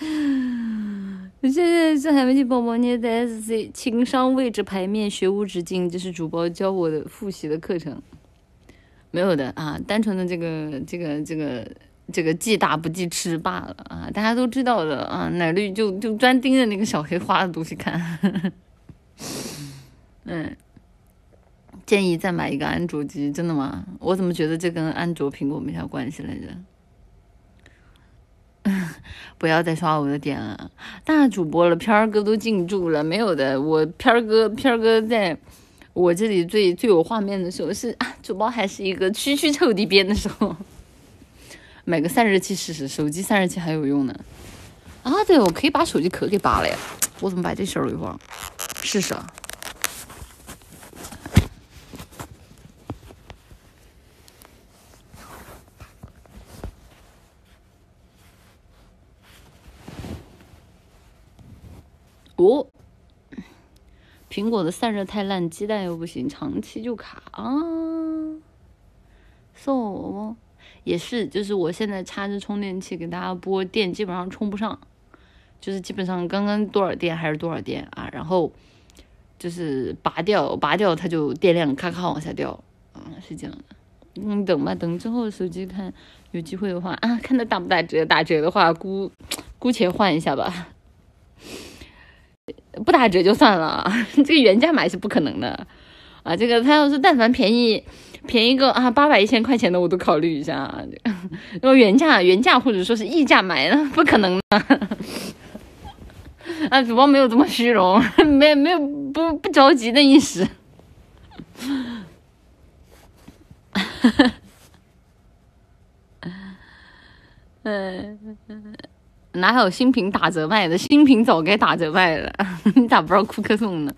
Speaker 1: 谢谢这海文记宝宝捏的 SC，情商位置牌面学无止境，这是主播教我的复习的课程。没有的啊，单纯的这个这个这个这个记打不记吃罢了啊，大家都知道的啊，奶绿就就专盯着那个小黑花的东西看。嗯。建议再买一个安卓机，真的吗？我怎么觉得这跟安卓、苹果没啥关系来着？不要再刷我的点了，大主播了，片儿哥都进驻了，没有的。我片儿哥，片儿哥在我这里最最有画面的时候是啊主播还是一个区区臭地边的时候。买个散热器试试，手机散热器还有用呢。啊，对，我可以把手机壳给拔了呀！我怎么把这事儿给忘了？试试啊。苹果的散热太烂，鸡蛋又不行，长期就卡啊。送也是，就是我现在插着充电器给大家播电，基本上充不上，就是基本上刚刚多少电还是多少电啊，然后就是拔掉，拔掉它就电量咔咔往下掉，啊，是这样的。嗯，等吧，等之后手机看有机会的话啊，看它打不打折，打折的话姑姑且换一下吧。不打折就算了，这个原价买是不可能的啊！这个他要是但凡便宜便宜个啊八百一千块钱的，我都考虑一下。如果原价原价或者说是溢价买，那 不可能的。啊，主播没有这么虚荣，没没有不不着急的意思。嗯。哪有新品打折卖的？新品早该打折卖了，你咋不知道库克送呢？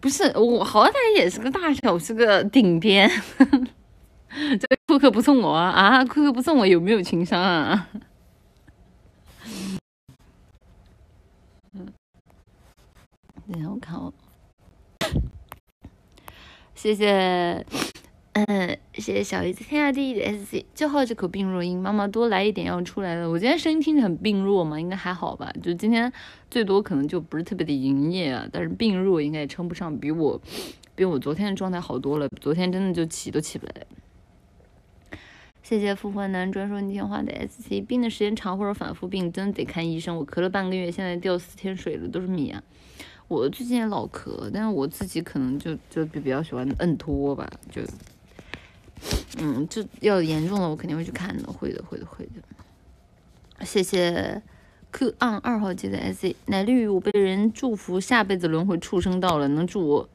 Speaker 1: 不是我，好歹也是个大小，是个顶边。这个库克不送我啊？库克不送我，有没有情商啊？嗯，等下我看我，谢谢。嗯，谢谢小姨子天下第一的 S C，就好这口病弱音，妈妈多来一点要出来了。我今天声音听着很病弱嘛，应该还好吧？就今天最多可能就不是特别的营业啊，但是病弱应该也称不上，比我比我昨天的状态好多了。昨天真的就起都起不来。谢谢复活男专说你听话的 S C，病的时间长或者反复病，真的得看医生。我咳了半个月，现在掉四天水了，都是米啊。我最近也老咳，但是我自己可能就就比比较喜欢摁托吧，就。嗯，这要严重了，我肯定会去看的，会的，会的，会的。谢谢 Q on 二号机的 S 奶绿，我被人祝福下辈子轮回畜生道了，能祝我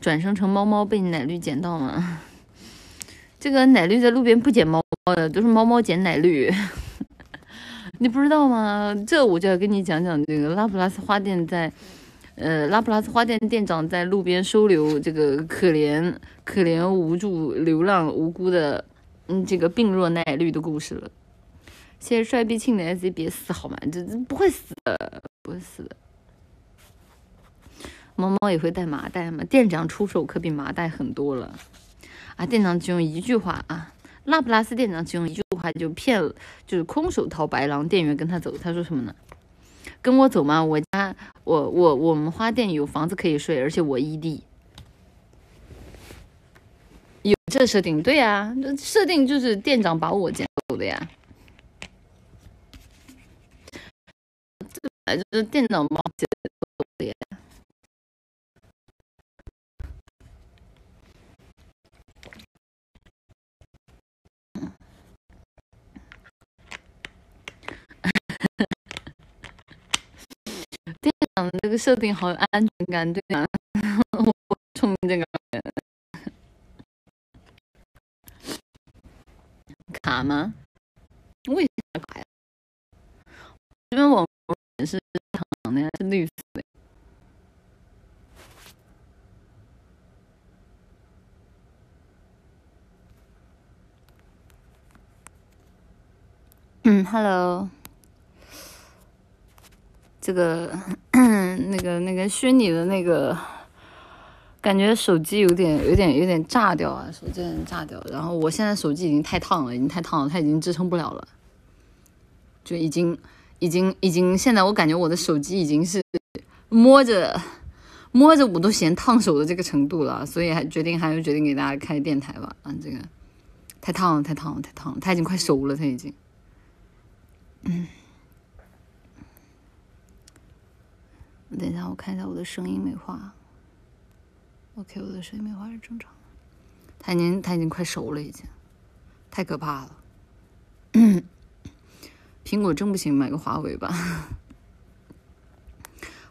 Speaker 1: 转生成猫猫被奶绿捡到吗？这个奶绿在路边不捡猫猫的，都是猫猫捡奶绿，你不知道吗？这我就要跟你讲讲这个拉普拉斯花店在。呃，拉普拉斯花店店长在路边收留这个可怜、可怜、无助、流浪、无辜的，嗯，这个病弱奶绿的故事了。谢谢帅逼庆的 S，别死好吗？这这不会死的，不会死的。猫猫也会带麻袋吗？店长出手可比麻袋很多了。啊，店长只用一句话啊，拉普拉斯店长只用一句话就骗了，就是空手套白狼，店员跟他走，他说什么呢？跟我走吗？我家我我我们花店有房子可以睡，而且我异地。有这设定？对呀，设定就是店长把我捡走的呀。这本来就是店长把我捡走的呀。店长这个设定好有安全感，对 呀，我聪明这个。卡吗？为什么卡呀？这边网显示长的呀，是绿色的。嗯，Hello，这个 那个那个虚拟的那个。感觉手机有点、有点、有点炸掉啊！手机有点炸掉。然后我现在手机已经太烫了，已经太烫了，它已经支撑不了了，就已经、已经、已经。现在我感觉我的手机已经是摸着、摸着我都嫌烫手的这个程度了，所以还决定还是决定给大家开电台吧。啊，这个太烫了，太烫了，太烫了，它已经快熟了，它已经。嗯。等一下，我看一下我的声音美化。OK，我的声音没化是正常的。它已经，它已经快熟了，已经，太可怕了。苹果真不行，买个华为吧。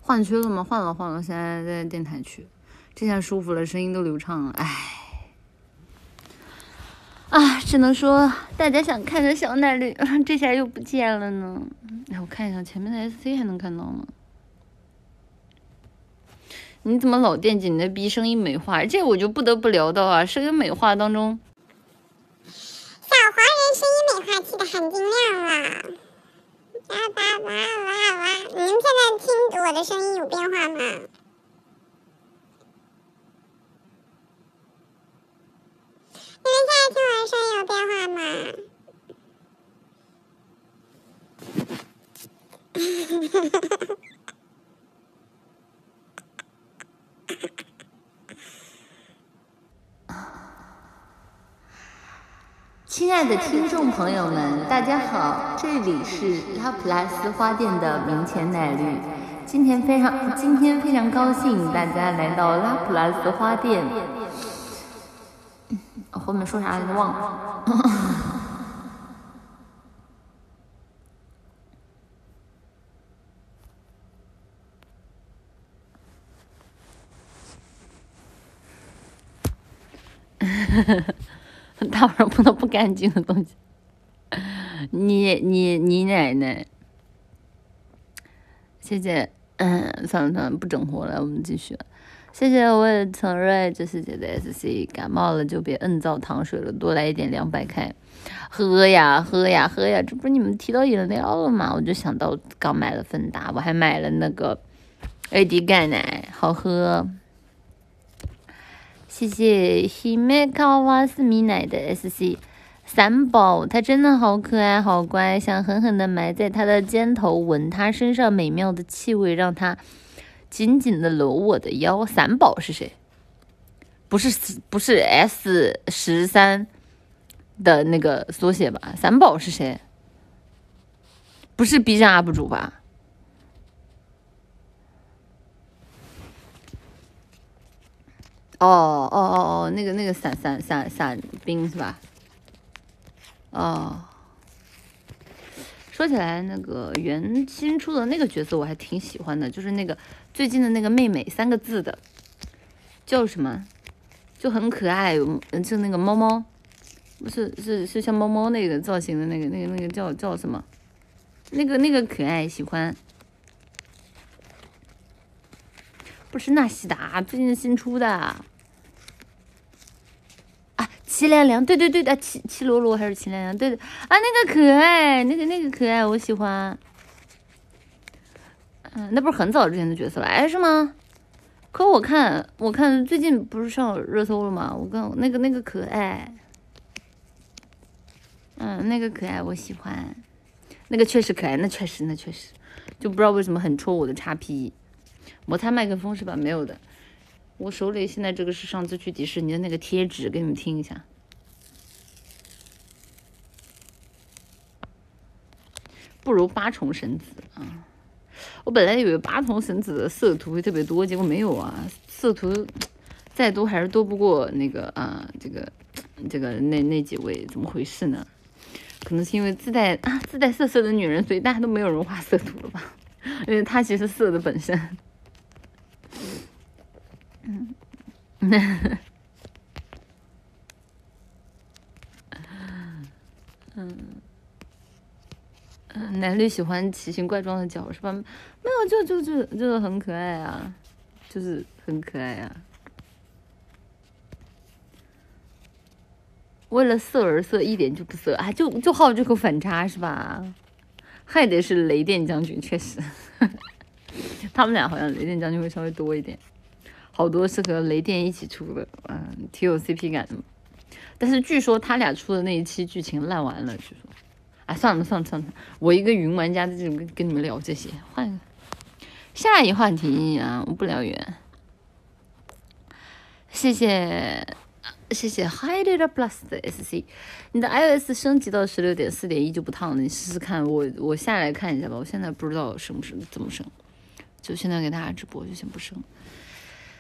Speaker 1: 换区了吗？换了，换了。现在在电台区，这下舒服了，声音都流畅了。唉，啊，只能说大家想看的小奶绿，这下又不见了呢。哎，我看一下前面的 SC 还能看到吗？你怎么老惦记你的逼声音美化？这我就不得不聊到啊，声音美化当中，
Speaker 2: 小黄人声音美化器的含金量啊！哇哇哇哇哇！你们现在听我的声音有变化吗？你们现在听我的声音有变化吗？哈哈哈哈哈！
Speaker 1: 亲爱的听众朋友们，大家好，这里是拉普拉斯花店的明前奶绿。今天非常今天非常高兴大家来到拉普拉斯花店。后面说啥来着？忘了。大晚上碰到不干净的东西，你你你奶奶，谢谢，嗯，算了算了，不整活了，我们继续。谢谢我也承瑞这世界的 SC，感冒了就别摁造糖水了，多来一点凉白开，喝呀喝呀喝呀，这不是你们提到饮料了吗？我就想到刚买了芬达，我还买了那个 AD 钙奶，好喝。谢谢希美卡瓦斯米奶的 SC 三宝，它真的好可爱，好乖，想狠狠的埋在它的肩头，闻它身上美妙的气味，让它紧紧的搂我的腰。三宝是谁？不是不是 S 十三的那个缩写吧？三宝是谁？不是 B 站 UP 主吧？哦哦哦哦，那个那个伞伞伞伞兵是吧？哦，说起来，那个原新出的那个角色我还挺喜欢的，就是那个最近的那个妹妹三个字的，叫什么？就很可爱，就那个猫猫，不是是是像猫猫那个造型的那个那个那个叫叫什么？那个那个可爱，喜欢。不是纳西达，最近新出的啊，齐凉凉，对对对的，齐齐罗罗还是齐凉凉，对的啊，那个可爱，那个那个可爱，我喜欢。嗯，那不是很早之前的角色了，哎，是吗？可我看，我看最近不是上热搜了吗？我看那个那个可爱，嗯，那个可爱，我喜欢。那个确实可爱，那确实，那确实，就不知道为什么很戳我的叉 P。摩擦麦克风是吧？没有的，我手里现在这个是上次去迪士尼的那个贴纸，给你们听一下。不如八重神子啊！我本来以为八重神子的色图会特别多，结果没有啊，色图再多还是多不过那个啊，这个这个那那几位，怎么回事呢？可能是因为自带啊自带色色的女人，所以大家都没有人画色图了吧？因为它其实色的本身。嗯，嗯，嗯，奶绿喜欢奇形怪状的脚是吧？没有，就就就就是很可爱啊，就是很可爱啊。为了色而色，一点就不色啊！就就好这口反差是吧？还得是雷电将军，确实，他们俩好像雷电将军会稍微多一点。好多是和雷电一起出的，嗯，挺有 CP 感的。但是据说他俩出的那一期剧情烂完了，据说。啊，算了算了算了，我一个云玩家在这跟跟你们聊这些，换一个下一话题啊，我不聊云。谢谢谢谢 Hide It Plus 的 SC，你的 iOS 升级到十六点四点一就不烫了，你试试看。我我下来看一下吧，我现在不知道升不升，怎么升，就现在给大家直播就先不升。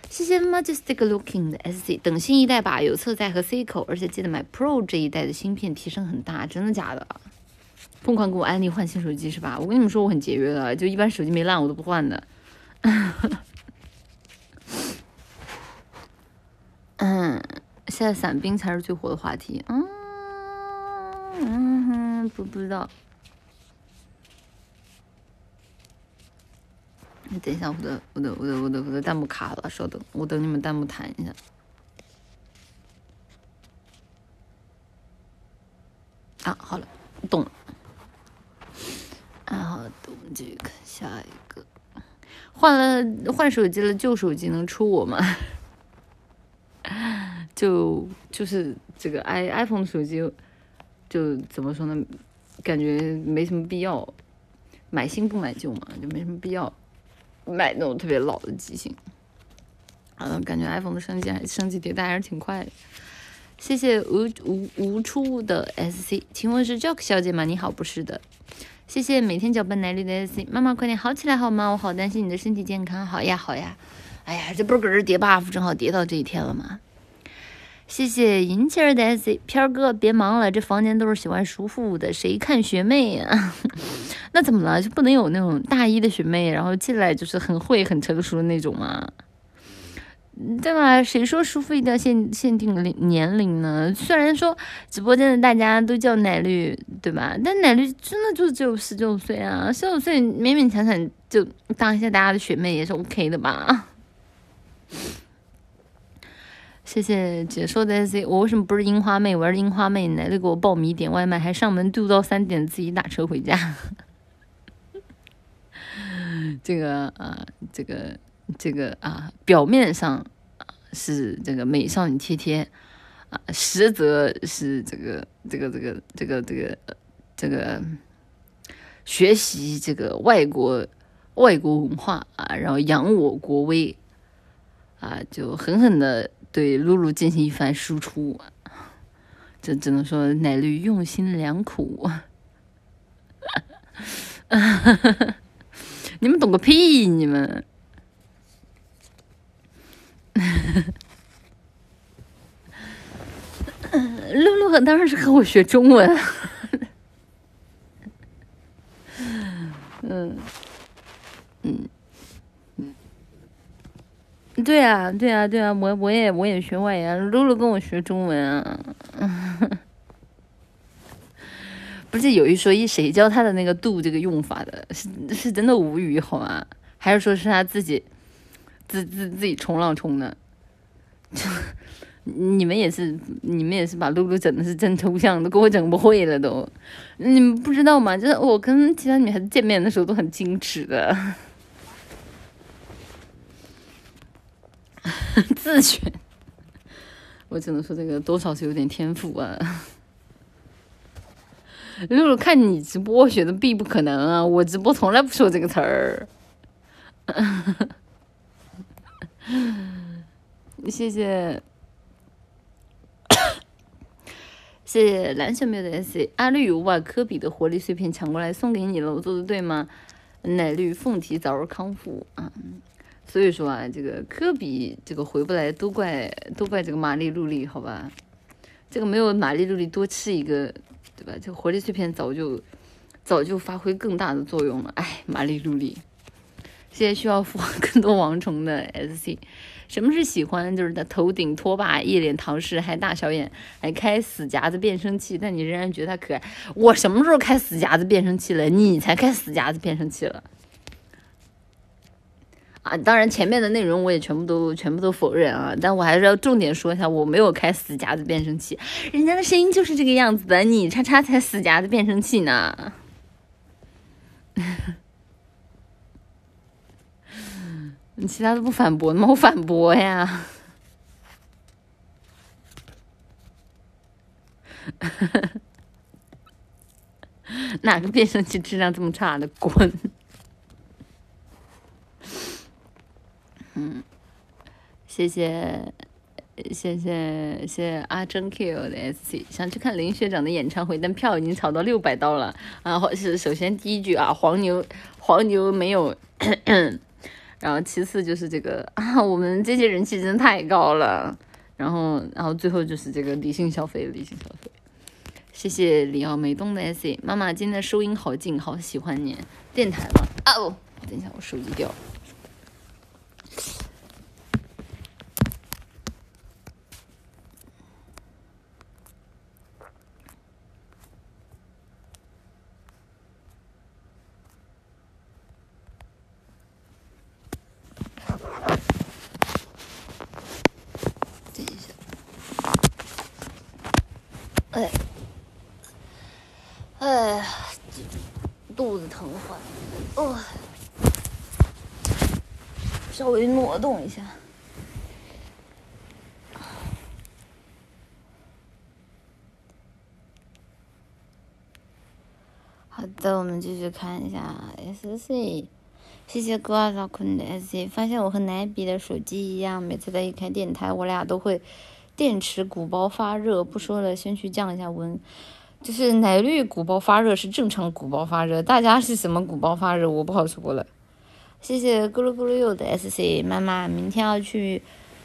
Speaker 1: 谢谢 Majestic Looking 的 SC，等新一代吧，有侧载和 C 口，而且记得买 Pro 这一代的芯片提升很大，真的假的？疯狂给我安利换新手机是吧？我跟你们说我很节约的，就一般手机没烂我都不换的。嗯，现在伞兵才是最火的话题。嗯嗯哼，不知道。你等一下，我的我的我的我的我的弹幕卡了，稍等，我等你们弹幕弹一下。啊，好了，懂了。然后我们继续看下一个，换了换手机了，旧手机能出我吗？就就是这个 i iPhone 手机，就怎么说呢？感觉没什么必要，买新不买旧嘛，就没什么必要。买那种特别老的机型，嗯，感觉 iPhone 的升级还升级迭代还是挺快的。谢谢无无无出的 SC，请问是 Joke 小姐吗？你好，不是的。谢谢每天搅拌奶绿的 SC，妈妈快点好起来好吗？我好担心你的身体健康。好呀好呀，哎呀，这不是搁这叠 buff，正好叠到这一天了吗？谢谢银气儿的 SC，片儿哥别忙了，这房间都是喜欢舒服的，谁看学妹呀？那怎么了？就不能有那种大一的学妹，然后进来就是很会、很成熟的那种吗？对吧？谁说舒服一定要限限定龄年龄呢？虽然说直播间的大家都叫奶绿，对吧？但奶绿真的就只有十九岁啊，十九岁勉勉强强就当一下大家的学妹也是 OK 的吧？谢谢解说的 C，我为什么不是樱花妹？我是樱花妹，奶奶给我报米点外卖，还上门度到三点，自己打车回家。这个啊，这个这个啊，表面上是这个美少女贴贴啊，实则是这个这个这个这个这个这个学习这个外国外国文化啊，然后扬我国威啊，就狠狠的。对露露进行一番输出，这只能说奶绿用心良苦。你们懂个屁！你们，露露和当然是和我学中文。嗯，嗯。对啊，对啊，对啊，我我也我也学外言，露露跟我学中文啊。不是有一说一，谁教他的那个“度”这个用法的？是是真的无语好吗？还是说是他自己自自自己冲浪冲的？就 你们也是，你们也是把露露整的是真抽象，都给我整不会了都。你们不知道吗？就是我跟其他女孩子见面的时候都很矜持的。自学，我只能说这个多少是有点天赋啊。露露看你直播学的必不可能啊！我直播从来不说这个词儿。谢谢，谢谢蓝小喵的 S。阿绿，我把科比的活力碎片抢过来送给你了，我做的对吗？奶绿，凤体早日康复啊！所以说啊，这个科比这个回不来，都怪都怪这个玛丽露丽，好吧？这个没有玛丽露丽多吃一个，对吧？这个活力碎片早就早就发挥更大的作用了。哎，玛丽露丽，现在需要孵化更多王虫的 SC。什么是喜欢？就是他头顶拖把，一脸唐氏，还大小眼，还开死夹子变声器，但你仍然觉得他可爱。我什么时候开死夹子变声器了？你才开死夹子变声器了。啊，当然前面的内容我也全部都全部都否认啊，但我还是要重点说一下，我没有开死夹子变声器，人家的声音就是这个样子的，你叉叉才死夹子变声器呢。你其他都不反驳吗？我反驳呀。哪个变声器质量这么差的？滚！嗯，谢谢，谢谢谢谢阿珍 Q 的 SC，想去看林学长的演唱会，但票已经炒到六百刀了。然后是首先第一句啊，黄牛黄牛没有，然后其次就是这个啊，我们这些人气真的太高了。然后然后最后就是这个理性消费，理性消费。谢谢李奥梅东的 SC，妈妈今天的收音好近，好喜欢你电台了。哦，等一下，我手机掉了。哎，哎呀，肚子疼坏了，哦，稍微活动一下。好的，我们继续看一下 S C，谢谢哥二少坤的 S C，发现我和奶比的手机一样，每次在一开电台，我俩都会。电池鼓包发热，不说了，先去降一下温。就是奶绿鼓包发热是正常鼓包发热，大家是什么鼓包发热，我不好说了。谢谢咕噜咕噜柚的 SC 妈妈，明天要去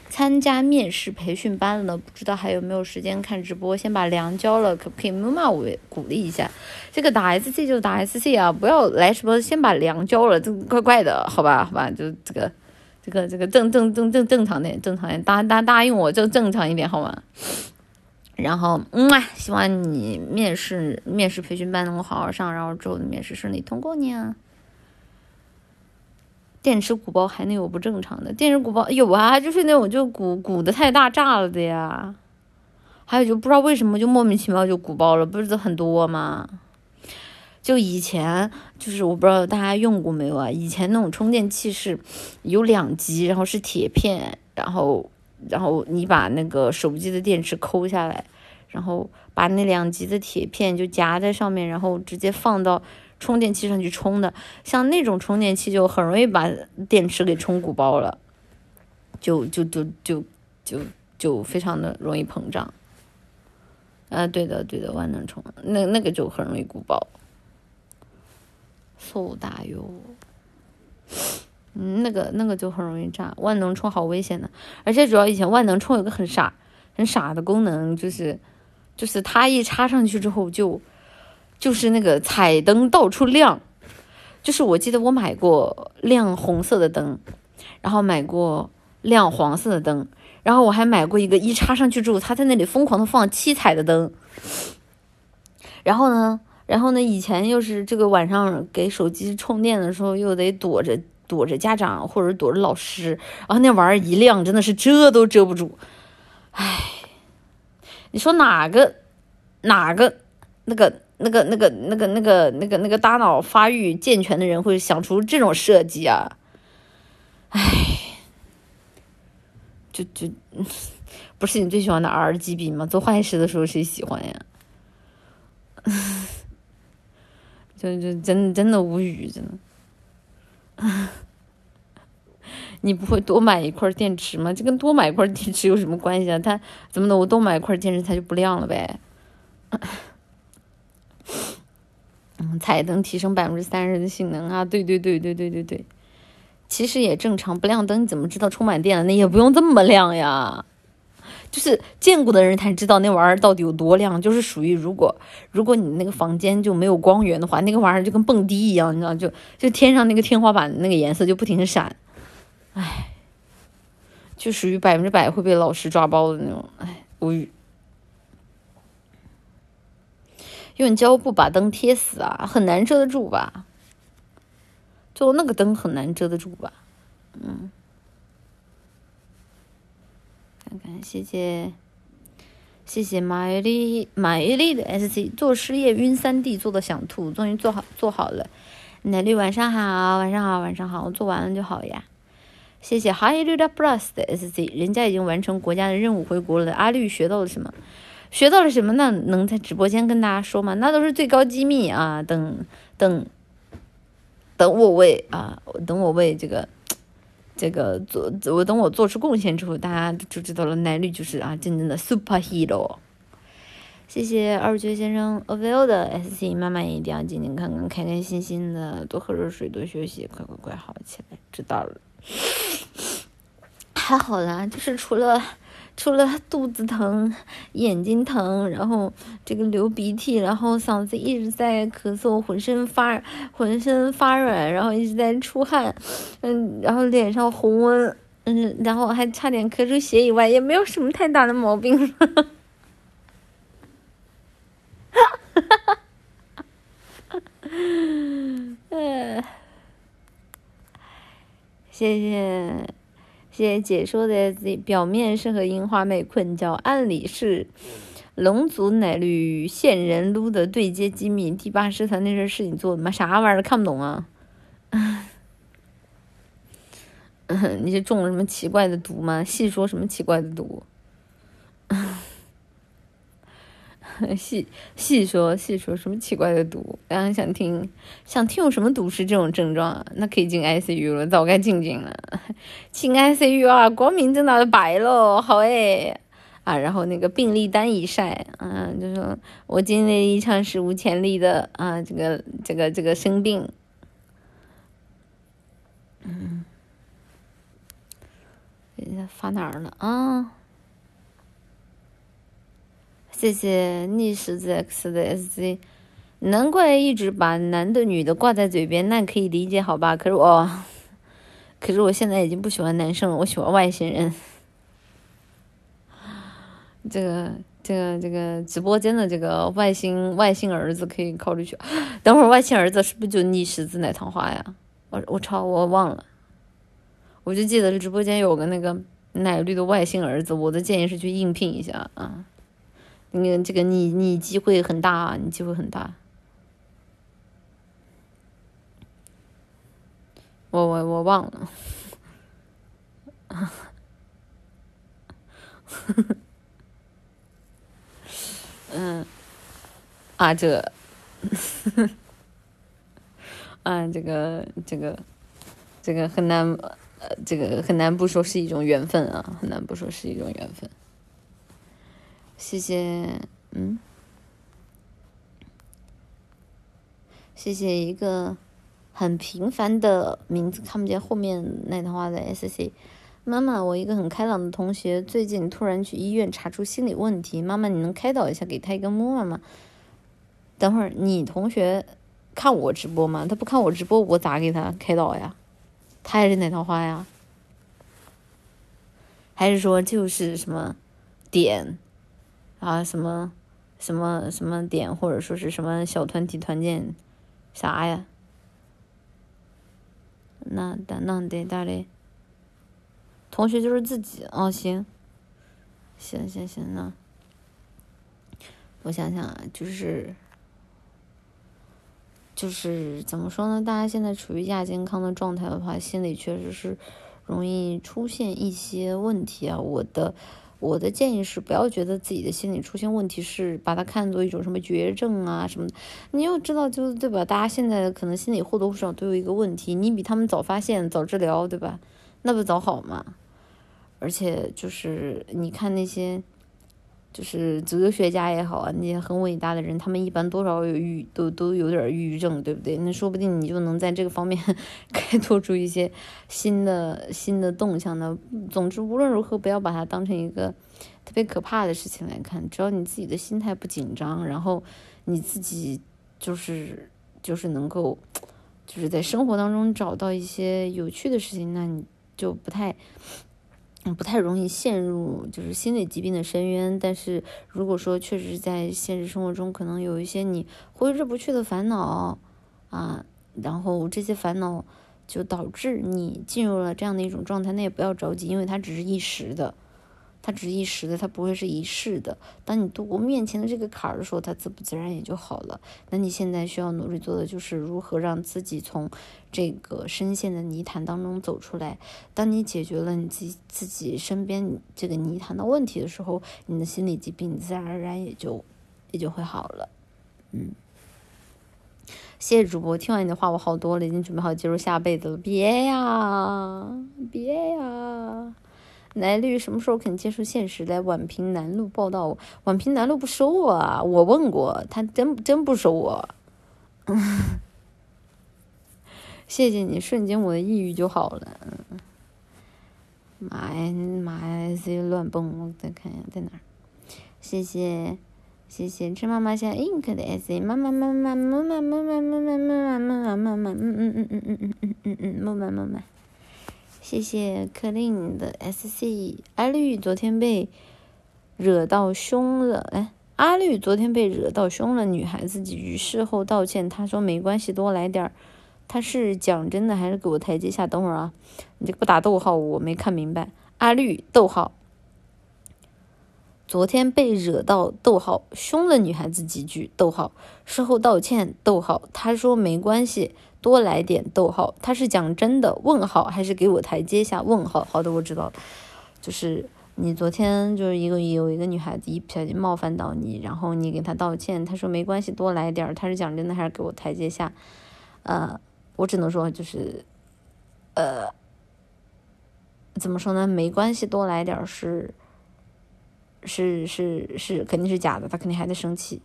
Speaker 1: 参加面试培训班了，不知道还有没有时间看直播。先把粮交了，可不可以妈妈我鼓励一下？这个打 SC 就打 SC 啊，不要来什么先把粮交了，这怪怪的，好吧，好吧，就这个。这个这个正正正正正常点，正常点，答答答应我正正常一点好吗？然后，嗯啊，希望你面试面试培训班能够好好上，然后之后的面试顺利通过你啊。电池鼓包还能有不正常的？电池鼓包有啊，就是那种就鼓鼓的太大炸了的呀。还有就不知道为什么就莫名其妙就鼓包了，不是很多吗？就以前就是我不知道大家用过没有啊？以前那种充电器是有两极，然后是铁片，然后然后你把那个手机的电池抠下来，然后把那两极的铁片就夹在上面，然后直接放到充电器上去充的。像那种充电器就很容易把电池给充鼓包了，就就就就就就非常的容易膨胀。啊，对的对的，万能充那那个就很容易鼓包。错大哟，嗯，那个那个就很容易炸，万能充好危险的，而且主要以前万能充有个很傻很傻的功能，就是就是它一插上去之后就就是那个彩灯到处亮，就是我记得我买过亮红色的灯，然后买过亮黄色的灯，然后我还买过一个一插上去之后，它在那里疯狂的放七彩的灯，然后呢？然后呢？以前又是这个晚上给手机充电的时候，又得躲着躲着家长或者躲着老师，然后那玩意儿一亮，真的是遮都遮不住。唉，你说哪个哪个那个那个那个那个那个那个那个大脑发育健全的人会想出这种设计啊？唉，就就 不是你最喜欢的 RGB 吗？做坏事的时候谁喜欢呀？就就真真的无语，真的。你不会多买一块电池吗？这跟多买一块电池有什么关系啊？它怎么的？我多买一块电池，它就不亮了呗？嗯，彩灯提升百分之三十的性能啊！对对对对对对对，其实也正常，不亮灯你怎么知道充满电了？那也不用这么亮呀。就是见过的人才知道那玩意儿到底有多亮。就是属于如果如果你那个房间就没有光源的话，那个玩意儿就跟蹦迪一样，你知道就就天上那个天花板那个颜色就不停的闪，唉，就属于百分之百会被老师抓包的那种，唉，无语。用胶布把灯贴死啊，很难遮得住吧？就那个灯很难遮得住吧？嗯。看看，谢谢，谢谢马伊琍，马伊琍的 S C 做失业晕三 D 做的想吐，终于做好做好了。奶绿晚上好，晚上好，晚上好，我做完了就好呀。谢谢 Hi Luda Plus 的 S C，人家已经完成国家的任务回国了。阿绿学到了什么？学到了什么？那能在直播间跟大家说吗？那都是最高机密啊！等等等我为啊，等我为这个。这个做我等我做出贡献之后，大家就知道了。奶绿就是啊，真正的 super hero。谢谢二舅先生 avail 的 sc，妈妈一定要健健康康、开开心心的，多喝热水，多休息，快快快好起来。知道了，还好啦，就是除了。除了肚子疼、眼睛疼，然后这个流鼻涕，然后嗓子一直在咳嗽，浑身发浑身发软，然后一直在出汗，嗯，然后脸上红温，嗯，然后还差点咳出血以外，也没有什么太大的毛病。哈哈哈哈哈！谢谢。姐解说的表面是和樱花妹困觉，暗里是龙族奶绿与线人撸的对接机密。第八师团那事是你做的吗？啥玩意儿看不懂啊？你是中了什么奇怪的毒吗？细说什么奇怪的毒？细细说细说什么奇怪的毒？刚刚想听想听有什么毒是这种症状啊？那可以进 ICU 了，早该进进了。进 ICU 啊，光明正大的白喽，好诶。啊，然后那个病历单一晒，嗯，就说我经历了一场史无前例的啊，这个这个这个生病。嗯，人家发哪儿了啊？谢谢逆十字 X 的 SC，难怪一直把男的女的挂在嘴边，那可以理解好吧？可是我，可是我现在已经不喜欢男生了，我喜欢外星人。这个这个这个直播间的这个外星外星儿子可以考虑去。等会儿外星儿子是不是就逆十字奶糖花呀？我我操，我忘了，我就记得直播间有个那个奶绿的外星儿子，我的建议是去应聘一下啊。你这个你你机会很大，你机会很大。我我我忘了。嗯，啊这，啊这个这个这个很难，呃这个很难不说是一种缘分啊，很难不说是一种缘分。谢谢，嗯，谢谢一个很平凡的名字，看不见后面那段话的 S C。妈妈，我一个很开朗的同学，最近突然去医院查出心理问题，妈妈你能开导一下，给他一个摸摸吗？等会儿你同学看我直播吗？他不看我直播，我咋给他开导呀？他还是哪套话呀？还是说就是什么点？啊，什么什么什么点，或者说是什么小团体团建，啥呀？那那那得大嘞。同学就是自己哦，行，行行行，那我想想啊，就是就是怎么说呢？大家现在处于亚健康的状态的话，心里确实是容易出现一些问题啊。我的。我的建议是，不要觉得自己的心理出现问题是把它看作一种什么绝症啊什么的。你要知道，就是对吧？大家现在可能心里或多或少都有一个问题，你比他们早发现、早治疗，对吧？那不早好吗？而且就是你看那些。就是哲学家也好啊，那些很伟大的人，他们一般多少有抑都都有点抑郁症，对不对？那说不定你就能在这个方面 开拓出一些新的新的动向呢。总之，无论如何，不要把它当成一个特别可怕的事情来看。只要你自己的心态不紧张，然后你自己就是就是能够就是在生活当中找到一些有趣的事情，那你就不太。不太容易陷入就是心理疾病的深渊，但是如果说确实在现实生活中可能有一些你挥之不去的烦恼啊，然后这些烦恼就导致你进入了这样的一种状态，那也不要着急，因为它只是一时的。它只是一时的，它不会是一世的。当你度过面前的这个坎儿的时候，它自不自然也就好了。那你现在需要努力做的就是如何让自己从这个深陷的泥潭当中走出来。当你解决了你自己自己身边这个泥潭的问题的时候，你的心理疾病自然而然也就也就会好了。嗯，谢谢主播，听完你的话我好多了，已经准备好进入下辈子了。别呀，别呀。奶绿什么时候肯接受现实？来宛平南路报道。宛平南路不收我啊！我问过他，真真不收我。谢谢你，瞬间我的抑郁就好了。妈呀妈呀，这乱蹦！我再看一下在哪儿。谢谢谢谢，吃妈妈像 ink 的 S，妈妈妈妈妈妈妈妈妈妈妈妈妈妈妈，嗯嗯嗯嗯嗯嗯嗯嗯嗯，妈妈妈妈。谢谢克林的 S C 阿绿昨天被惹到凶了，哎，阿绿昨天被惹到凶了，女孩子几句事后道歉，他说没关系，多来点儿。他是讲真的还是给我台阶下？等会儿啊，你这不打逗号，我没看明白。阿绿逗号，昨天被惹到逗号，凶了女孩子几句逗号，事后道歉逗号，他说没关系。多来点逗号，他是讲真的？问号还是给我台阶下？问号，好的，我知道了。就是你昨天就是一个有一个女孩子一不小心冒犯到你，然后你给她道歉，她说没关系，多来点儿。他是讲真的还是给我台阶下？呃，我只能说就是，呃，怎么说呢？没关系，多来点儿是是是是肯定是假的，他肯定还在生气，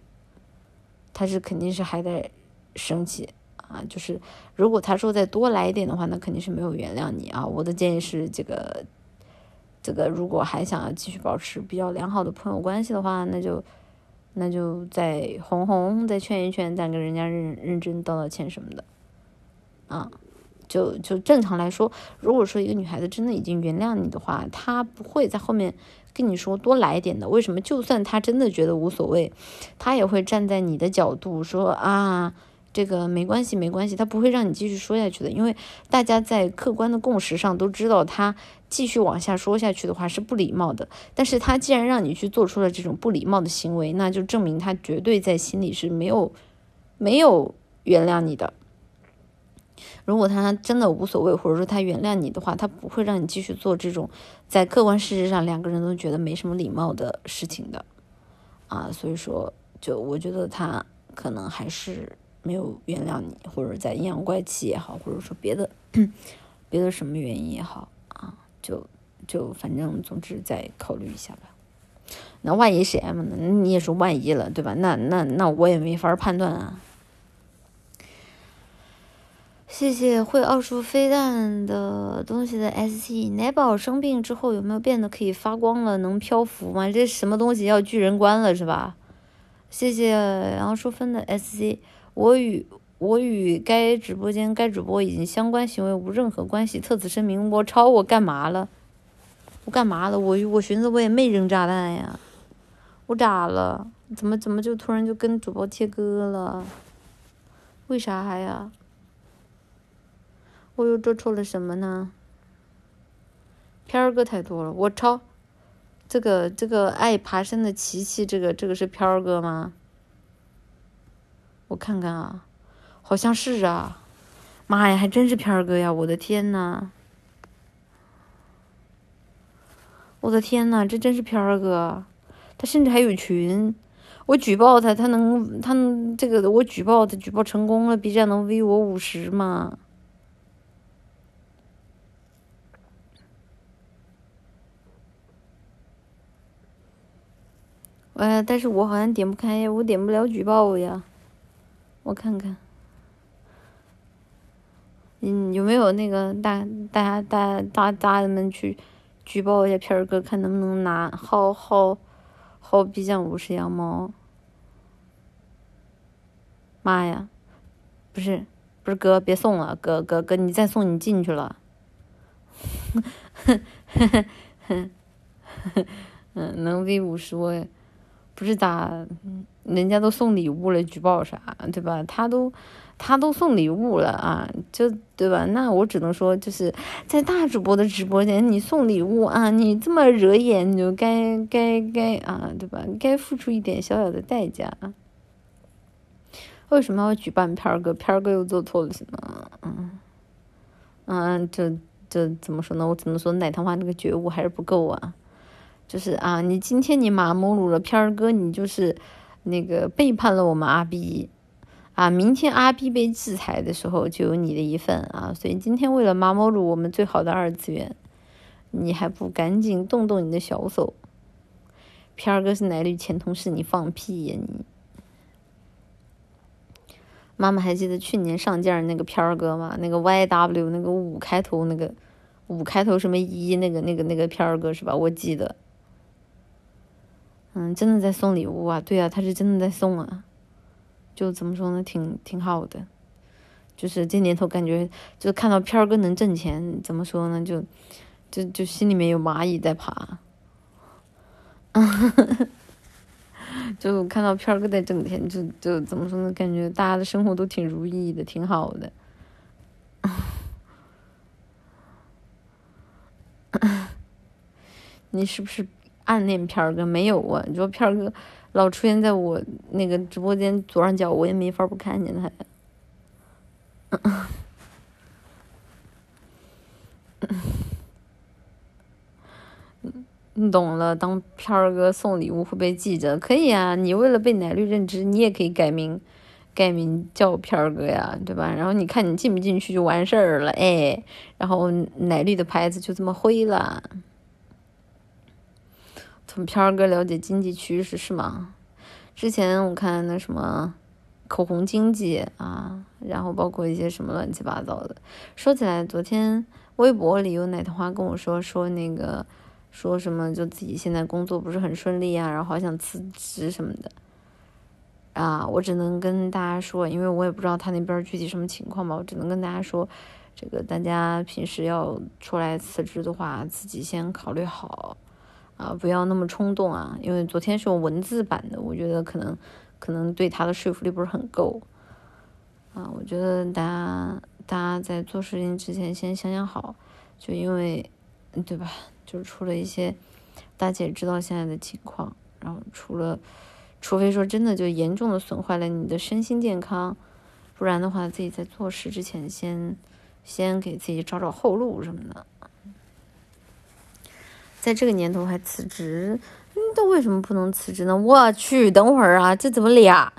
Speaker 1: 他是肯定是还在生气。啊，就是如果他说再多来一点的话，那肯定是没有原谅你啊。我的建议是，这个这个如果还想要继续保持比较良好的朋友关系的话，那就那就再哄哄，再劝一劝，再跟人家认认真道道歉什么的。啊，就就正常来说，如果说一个女孩子真的已经原谅你的话，她不会在后面跟你说多来一点的。为什么？就算她真的觉得无所谓，她也会站在你的角度说啊。这个没关系，没关系，他不会让你继续说下去的，因为大家在客观的共识上都知道，他继续往下说下去的话是不礼貌的。但是他既然让你去做出了这种不礼貌的行为，那就证明他绝对在心里是没有没有原谅你的。如果他真的无所谓，或者说他原谅你的话，他不会让你继续做这种在客观事实上两个人都觉得没什么礼貌的事情的啊。所以说，就我觉得他可能还是。没有原谅你，或者在阴阳怪气也好，或者说别的 别的什么原因也好啊，就就反正总之再考虑一下吧。那万一是 M 呢？你也是万一了，对吧？那那那我也没法判断啊。谢谢会奥数飞弹的东西的 SC 奶宝生病之后有没有变得可以发光了？能漂浮吗？这什么东西要巨人观了是吧？谢谢杨淑芬的 SC。我与我与该直播间该主播已经相关行为无任何关系，特此声明。我抄我干嘛了？我干嘛了？我我寻思我也没扔炸弹呀，我咋了？怎么怎么就突然就跟主播切割了？为啥呀？我又做错了什么呢？片儿哥太多了，我抄。这个这个爱爬山的琪琪，这个这个是飘儿哥吗？我看看啊，好像是啊，妈呀，还真是片儿哥呀！我的天呐，我的天呐，这真是片儿哥，他甚至还有群。我举报他，他能，他能这个我举报他，举报成功了，B 站能 V 我五十吗？哎，但是我好像点不开呀，我点不了举报呀，我看看，嗯，有没有那个大大家大大大人们去举报一下片儿哥，看能不能拿薅薅薅 B 站五十羊毛？妈呀，不是，不是哥，别送了，哥哥哥，你再送你进去了。嗯，能 V 五十我也，不是咋，人家都送礼物了，举报啥，对吧？他都他都送礼物了啊，就对吧？那我只能说，就是在大主播的直播间，你送礼物啊，你这么惹眼，你就该该该啊，对吧？该付出一点小小的代价。为什么要举办片儿哥？片儿哥又做错了什么？嗯，嗯，这这怎么说呢？我只能说奶糖花那个觉悟还是不够啊。就是啊，你今天你骂侮辱了片儿哥，你就是那个背叛了我们阿 B 啊。明天阿 B 被制裁的时候，就有你的一份啊。所以今天为了骂侮辱我们最好的二次元，你还不赶紧动动你的小手？片儿哥是奶绿前同事，你放屁呀你！妈妈还记得去年上架那个片儿哥吗？那个 Y W 那个五开头那个五开头什么一那个那个那个片儿哥是吧？我记得，嗯，真的在送礼物啊？对啊，他是真的在送啊，就怎么说呢？挺挺好的，就是这年头感觉，就看到片儿哥能挣钱，怎么说呢？就就就心里面有蚂蚁在爬。就看到片儿哥在挣钱，就就怎么说呢？感觉大家的生活都挺如意的，挺好的。你是不是暗恋片儿哥？没有啊，你说片儿哥老出现在我那个直播间左上角，我也没法不看见他呀。你懂了，当片儿哥送礼物会被记着，可以啊。你为了被奶绿认知，你也可以改名，改名叫片儿哥呀，对吧？然后你看你进不进去就完事儿了，哎，然后奶绿的牌子就这么灰了。从片儿哥了解经济趋势是吗？之前我看那什么口红经济啊，然后包括一些什么乱七八糟的。说起来，昨天微博里有奶糖花跟我说说那个。说什么就自己现在工作不是很顺利啊，然后好想辞职什么的，啊，我只能跟大家说，因为我也不知道他那边具体什么情况吧，我只能跟大家说，这个大家平时要出来辞职的话，自己先考虑好，啊，不要那么冲动啊，因为昨天是用文字版的，我觉得可能可能对他的说服力不是很够，啊，我觉得大家大家在做事情之前先想想好，就因为，对吧？就是出了一些，大姐知道现在的情况，然后除了，除非说真的就严重的损坏了你的身心健康，不然的话，自己在做事之前先，先给自己找找后路什么的。在这个年头还辞职，那为什么不能辞职呢？我去，等会儿啊，这怎么俩？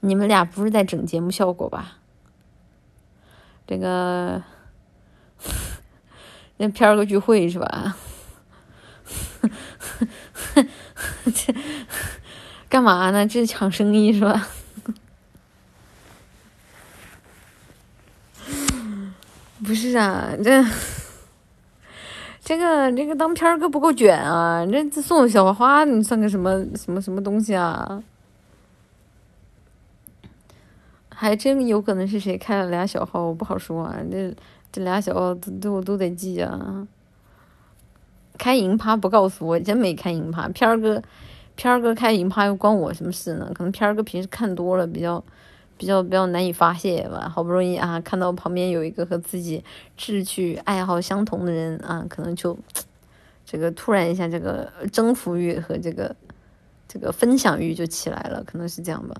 Speaker 1: 你们俩不是在整节目效果吧？这个那片儿哥聚会是吧？这 干嘛呢？这是抢生意是吧？不是啊，这 这个这个当片儿哥不够卷啊！这这送小花花，你算个什么什么什么东西啊？还真有可能是谁开了俩小号，我不好说啊。这这俩小号都都都得记啊。开银趴不告诉我，真没开银趴。片儿哥，片儿哥开银趴又关我什么事呢？可能片儿哥平时看多了，比较比较比较难以发泄吧。好不容易啊，看到旁边有一个和自己志趣爱好相同的人啊，可能就 这个突然一下，这个征服欲和这个这个分享欲就起来了，可能是这样吧。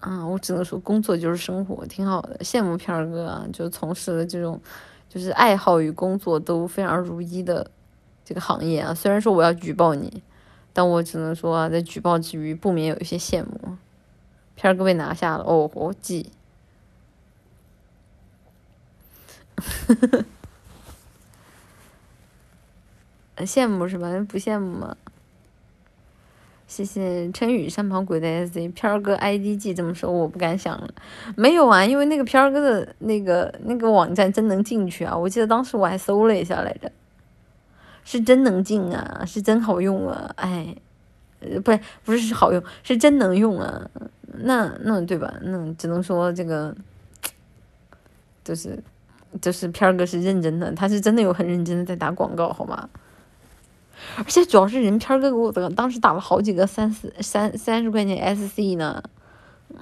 Speaker 1: 啊，我只能说工作就是生活，挺好的，羡慕片儿哥啊，就从事了这种就是爱好与工作都非常如一的这个行业啊。虽然说我要举报你，但我只能说啊，在举报之余不免有一些羡慕。片儿哥被拿下了，哦，我记。羡慕是吧？不羡慕吗？谢谢陈宇山旁鬼的 S 片儿哥 I D G 这么说，我不敢想了。没有啊，因为那个片儿哥的那个那个网站真能进去啊！我记得当时我还搜了一下来着，是真能进啊，是真好用啊！哎，不是不是好用，是真能用啊！那那对吧？那只能说这个就是就是片儿哥是认真的，他是真的有很认真的在打广告，好吗？而且主要是人片儿哥给我，当时打了好几个三四三三十块钱 SC 呢，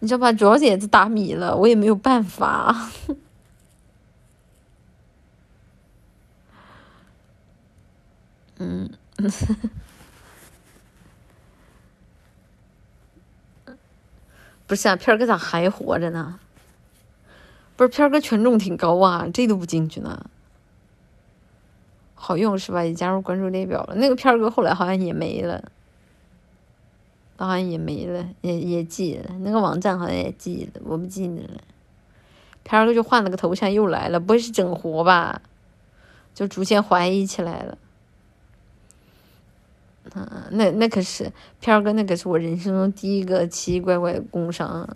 Speaker 1: 你知道吧？主要也是打米了，我也没有办法。嗯，不是啊，片儿哥咋还活着呢？不是片儿哥权重挺高啊，这都不进去呢。好用是吧？也加入关注列表了。那个片儿哥后来好像也没了，好像也没了，也也记了。那个网站好像也记了，我不记得了。片儿哥就换了个头像又来了，不会是整活吧？就逐渐怀疑起来了。啊，那那可是片儿哥，那可是我人生中第一个奇奇怪怪的工伤。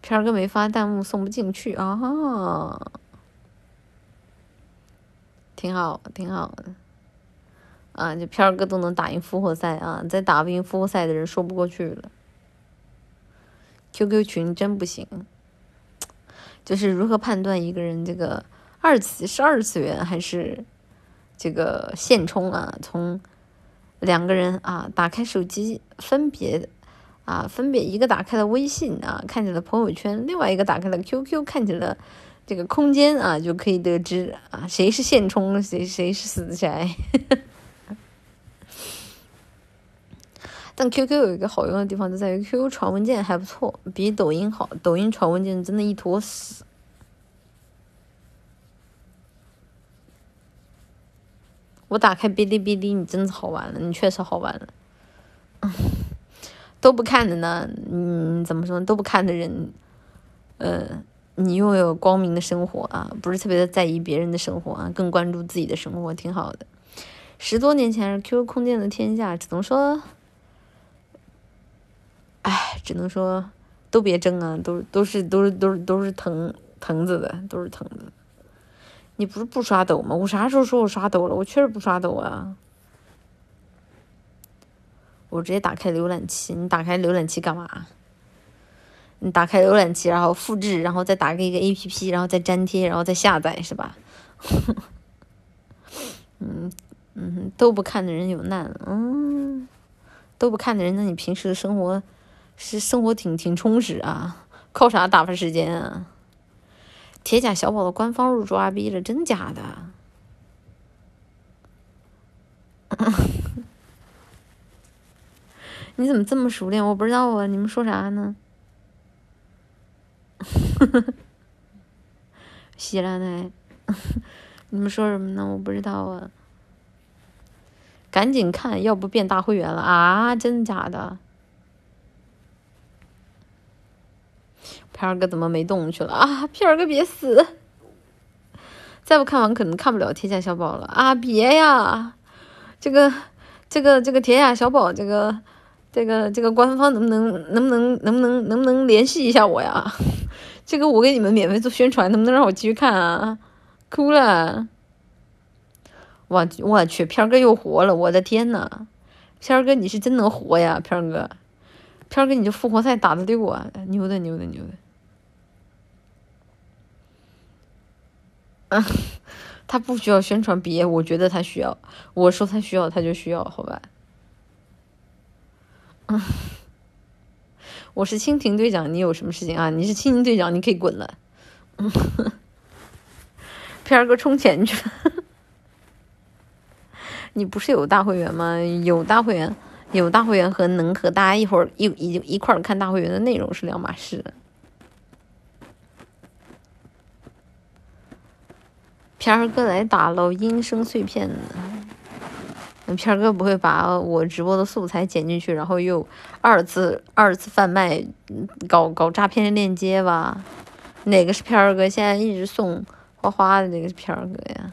Speaker 1: 片儿哥没发弹幕，送不进去啊。挺好，挺好的，啊，这片儿哥都能打赢复活赛啊！再打不赢复活赛的人说不过去了。QQ 群真不行，就是如何判断一个人这个二次是二次元还是这个现充啊？从两个人啊打开手机，分别啊分别一个打开了微信啊，看见了朋友圈，另外一个打开了 QQ，看见了。这个空间啊，就可以得知啊，谁是现充，谁谁是死宅。但 QQ 有一个好用的地方，就在于 QQ 传文件还不错，比抖音好。抖音传文件真的一坨屎。我打开哔哩哔哩，你真的好玩了，你确实好玩了。都不看的呢，嗯，怎么说都不看的人，呃。你拥有光明的生活啊，不是特别的在意别人的生活啊，更关注自己的生活，挺好的。十多年前，QQ 空间的天下，只能说，哎，只能说都别争啊，都都是都是都是都是藤藤子的，都是藤子。你不是不刷抖吗？我啥时候说我刷抖了？我确实不刷抖啊。我直接打开浏览器，你打开浏览器干嘛？你打开浏览器，然后复制，然后再打开一个 A P P，然后再粘贴，然后再下载，是吧？嗯嗯，都不看的人有难，嗯，都不看的人，那你平时的生活是生活挺挺充实啊？靠啥打发时间啊？铁甲小宝的官方入驻逼了，真假的？你怎么这么熟练？我不知道啊，你们说啥呢？呵呵呵，西兰呢？你们说什么呢？我不知道啊。赶紧看，要不变大会员了啊？真的假的？片儿哥怎么没动去了啊？片儿哥别死！再不看完可能看不了铁甲小宝了啊！别呀，这个这个这个铁甲小宝这个这个这个官方能不能能不能能不能能不能联系一下我呀？这个我给你们免费做宣传，能不能让我继续看啊？哭了！我我去，片儿哥又活了！我的天呐，片儿哥你是真能活呀，片儿哥！片儿哥你这复活赛打的溜啊，牛的牛的牛的！嗯，他不需要宣传，别，我觉得他需要。我说他需要，他就需要，好吧？嗯。我是蜻蜓队长，你有什么事情啊？你是蜻蜓队长，你可以滚了。嗯 片儿哥充钱去了。你不是有大会员吗？有大会员，有大会员和能和大家一会儿一一一块儿看大会员的内容是两码事。片儿哥来打捞音声碎片呢，片儿哥不会把我直播的素材剪进去，然后又二次二次贩卖，搞搞诈骗链接吧？哪个是片儿哥？现在一直送花花的那个是片儿哥呀？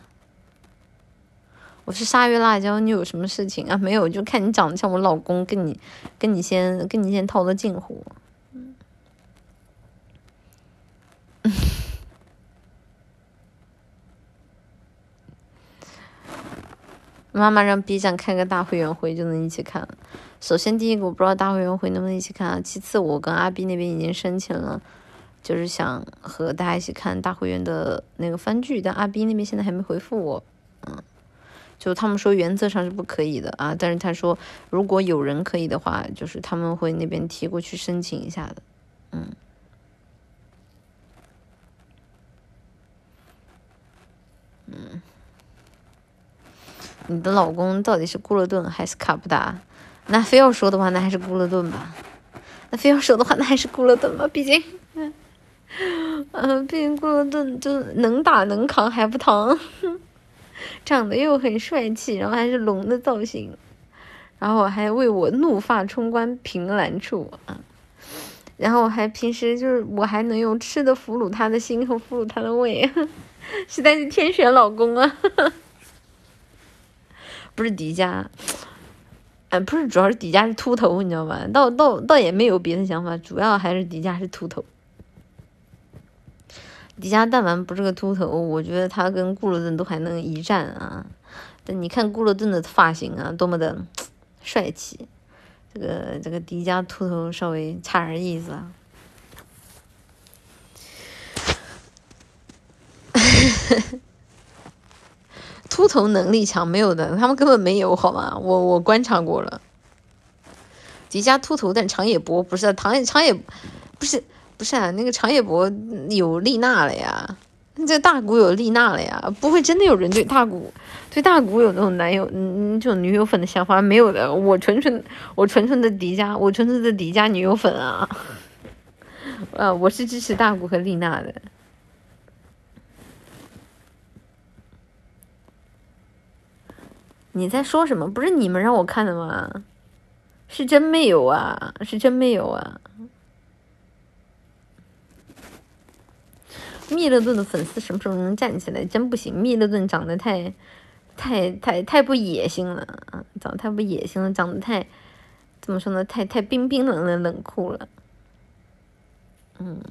Speaker 1: 我是鲨鱼辣椒，你有什么事情啊？没有，就看你长得像我老公，跟你跟你先跟你先套个近乎。嗯妈妈让 B 站开个大会员会就能一起看。首先第一个我不知道大会员会能不能一起看，其次我跟阿 B 那边已经申请了，就是想和大家一起看大会员的那个番剧，但阿 B 那边现在还没回复我。嗯，就他们说原则上是不可以的啊，但是他说如果有人可以的话，就是他们会那边提过去申请一下的。嗯。嗯。你的老公到底是孤勒顿还是卡布达？那非要说的话，那还是孤勒顿吧。那非要说的话，那还是孤勒顿吧。毕竟，嗯，毕竟孤勒顿就能打能扛还不疼，长得又很帅气，然后还是龙的造型，然后还为我怒发冲冠凭栏处啊。然后还平时就是我还能用吃的俘虏他的心和俘虏他的胃，实在是天选老公啊！不是迪迦，哎，不是，主要是迪迦是秃头，你知道吧？倒倒倒也没有别的想法，主要还是迪迦是秃头。迪迦但凡不是个秃头，我觉得他跟顾洛顿都还能一战啊。但你看顾洛顿的发型啊，多么的 帅气，这个这个迪迦秃头稍微差点意思啊。秃头能力强没有的，他们根本没有好吗？我我观察过了，迪迦秃头但长野博不是长野长野，不是不是啊，那个长野博有丽娜了呀，这大古有丽娜了呀，不会真的有人对大古对大古有那种男友嗯这种女友粉的想法没有的，我纯纯我纯纯的迪迦，我纯纯的迪迦女友粉啊，呃，我是支持大古和丽娜的。你在说什么？不是你们让我看的吗？是真没有啊！是真没有啊！密勒顿的粉丝什么时候能站起来？真不行，密勒顿长得太、太、太、太不野性了啊！长得太不野性了，长得太怎么说呢？太太冰冰冷冷冷酷了。嗯，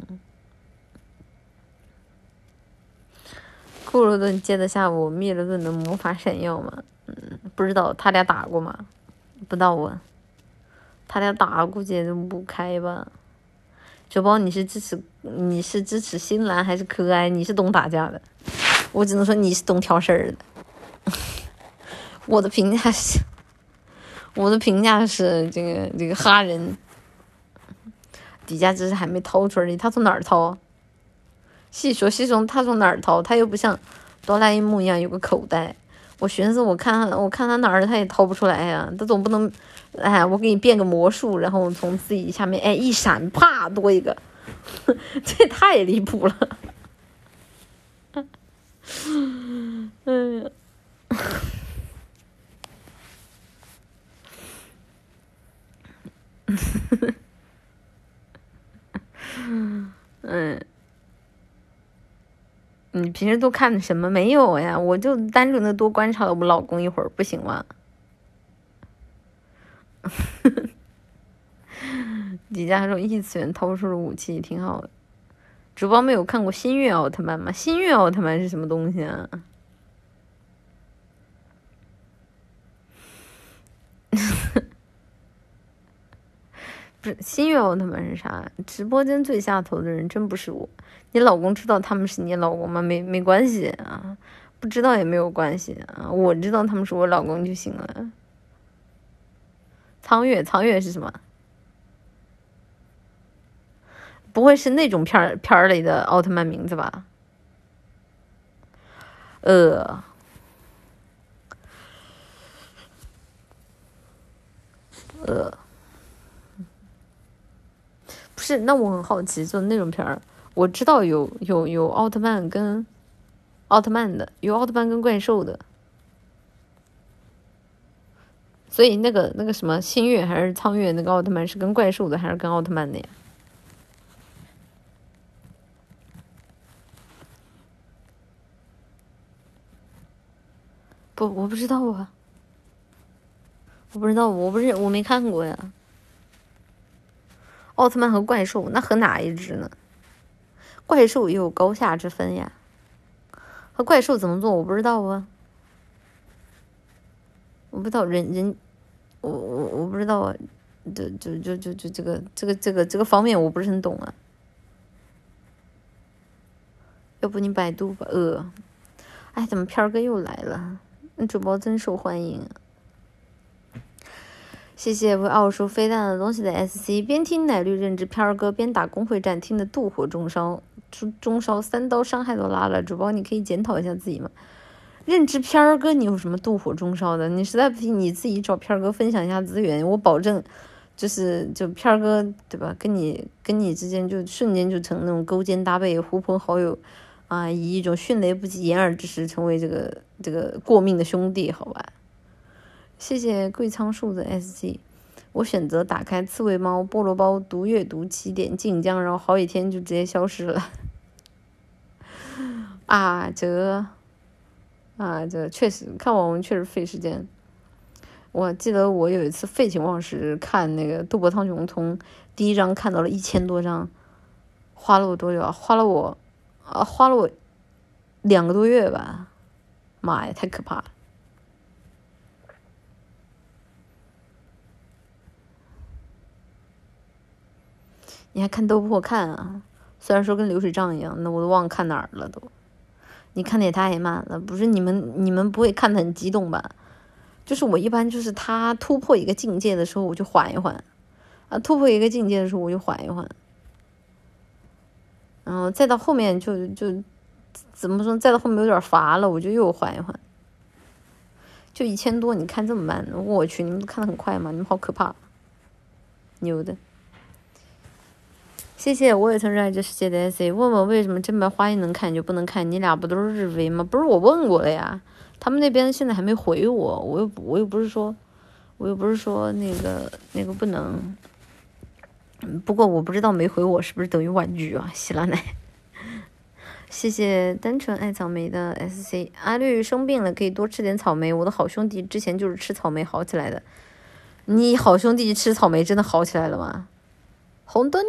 Speaker 1: 库洛顿接得下我密勒顿的魔法闪耀吗？嗯，不知道他俩打过吗？不知道啊，他俩打估计也不开吧。九宝，你是支持你是支持新兰还是柯哀？你是懂打架的，我只能说你是懂挑事儿的。我的评价是，我的评价是这个这个哈人，底下只是还没掏出来，他从哪儿掏？细说细说，他从哪儿掏？他又不像哆啦 A 梦一样有个口袋。我寻思，我看他，我看他哪儿，他也掏不出来呀。他总不能，哎，我给你变个魔术，然后从自己下面，哎，一闪，啪，多一个，这也太离谱了。嗯，嗯。你平时都看的什么？没有呀，我就单纯的多观察了我老公一会儿，不行吗？底下还说异次元掏出了武器，挺好的。主播没有看过新月奥特曼吗？新月奥特曼是什么东西啊？不是新月奥特曼是啥？直播间最下头的人真不是我。你老公知道他们是你老公吗？没没关系啊，不知道也没有关系啊。我知道他们是我老公就行了。苍月，苍月是什么？不会是那种片儿片儿里的奥特曼名字吧？呃，呃，不是，那我很好奇，就那种片儿，我知道有有有奥特曼跟奥特曼的，有奥特曼跟怪兽的，所以那个那个什么星月还是苍月那个奥特曼是跟怪兽的还是跟奥特曼的呀？不，我不知道啊，我不知道，我不是我没看过呀。奥特曼和怪兽，那和哪一只呢？怪兽也有高下之分呀。和怪兽怎么做，我不知道啊。我不知道人人，我我我不知道啊。就就就就就这个这个这个这个方面，我不是很懂啊。要不你百度吧？呃，哎，怎么片儿哥又来了？那主播真受欢迎。谢谢为奥数飞弹的东西的 SC，边听奶绿认知片儿哥边打工会战，听的妒火中烧，中中烧三刀伤害都拉了。主播你可以检讨一下自己吗？认知片儿哥，你有什么妒火中烧的？你实在不行你自己找片儿哥分享一下资源，我保证，就是就片儿哥对吧？跟你跟你之间就瞬间就成那种勾肩搭背、狐朋好友。啊，以一种迅雷不及掩耳之势成为这个这个过命的兄弟，好吧？谢谢贵仓树的 S G，我选择打开刺猬猫菠萝包读阅读起点晋江，然后好几天就直接消失了。啊，这啊，这确实看网文确实费时间。我记得我有一次废寝忘食看那个《斗破苍穹》，从第一章看到了一千多章，花了我多久啊？花了我。啊，花了我两个多月吧，妈呀，太可怕了！你还看都不看啊？虽然说跟流水账一样，那我都忘看哪儿了都。你看的也太慢了，不是你们你们不会看的很激动吧？就是我一般就是他突破一个境界的时候我就缓一缓，啊，突破一个境界的时候我就缓一缓。然后再到后面就就怎么说？再到后面有点乏了，我就又缓一缓。就一千多，你看这么慢？我去，你们都看的很快吗？你们好可怕，牛的！谢谢，我也曾热爱这世界的 S A。问问为什么正版花音能看就不能看？你俩不都是日 V 吗？不是我问过了呀，他们那边现在还没回我，我又我又不是说，我又不是说那个那个不能。不过我不知道没回我是不是等于婉拒啊？喜拉奶，谢谢单纯爱草莓的 S C。阿绿生病了，可以多吃点草莓。我的好兄弟之前就是吃草莓好起来的。你好兄弟吃草莓真的好起来了吗？红豆泥？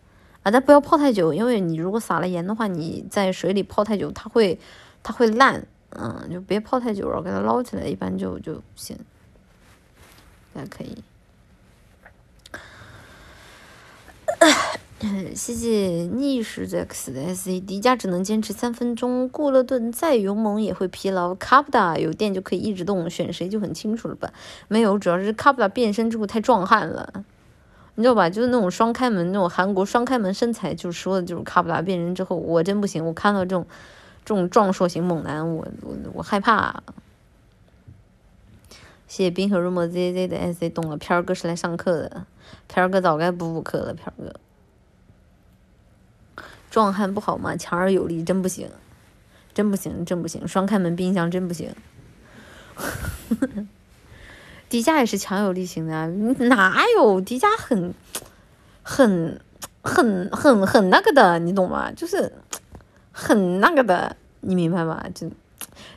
Speaker 1: 啊，但不要泡太久，因为你如果撒了盐的话，你在水里泡太久，它会它会烂，嗯，就别泡太久，然后给它捞起来，一般就就行，还可以。谢谢逆时 X 的 sc 迪迦只能坚持三分钟，顾勒顿再勇猛也会疲劳。卡布达有电就可以一直动，选谁就很清楚了吧？没有，主要是卡布达变身之后太壮汉了，你知道吧？就是那种双开门，那种韩国双开门身材，就说的就是卡布达变人之后，我真不行，我看到这种这种壮硕型猛男，我我我害怕。谢谢冰河入魔 Z Z 的 S C，懂了，片儿哥是来上课的，片儿哥早该补补课了，片儿哥。壮汉不好吗？强而有力真不行，真不行，真不行！双开门冰箱真不行。迪迦也是强有力型的，哪有迪迦很、很、很、很、很那个的，你懂吗？就是很那个的，你明白吗？就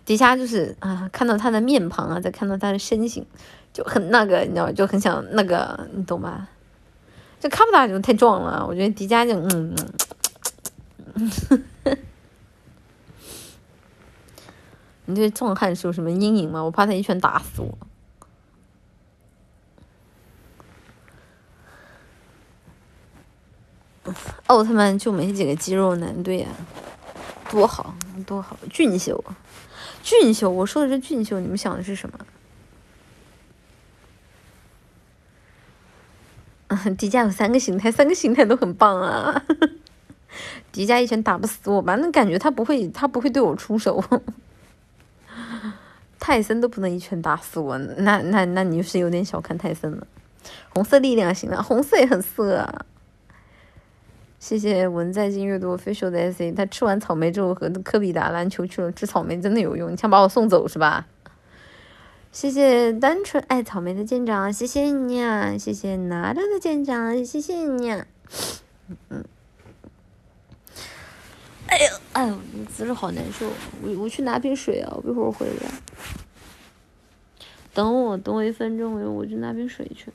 Speaker 1: 迪迦就是啊，看到他的面庞啊，再看到他的身形，就很那个，你知道？就很想那个，你懂吗？这卡布达就太壮了，我觉得迪迦就嗯。你对壮汉是有什么阴影吗？我怕他一拳打死我。奥特曼就没几个肌肉男，对呀，多好多好，俊秀，俊秀，我说的是俊秀，你们想的是什么？迪迦有三个形态，三个形态都很棒啊！迪迦一拳打不死我吧？那感觉他不会，他不会对我出手。泰森都不能一拳打死我，那那那你是有点小看泰森了。红色力量型的，红色也很色啊。谢谢文在进阅读 official 的 SA，他吃完草莓之后和科比打篮球去了，吃草莓真的有用，你想把我送走是吧？谢谢单纯爱草莓的舰长，谢谢你啊！谢谢拿着的舰长，谢谢你。嗯，哎呦，哎呦，姿势好难受，我我去拿瓶水啊，我一会儿回来。等我，等我一分钟，我我去拿瓶水去。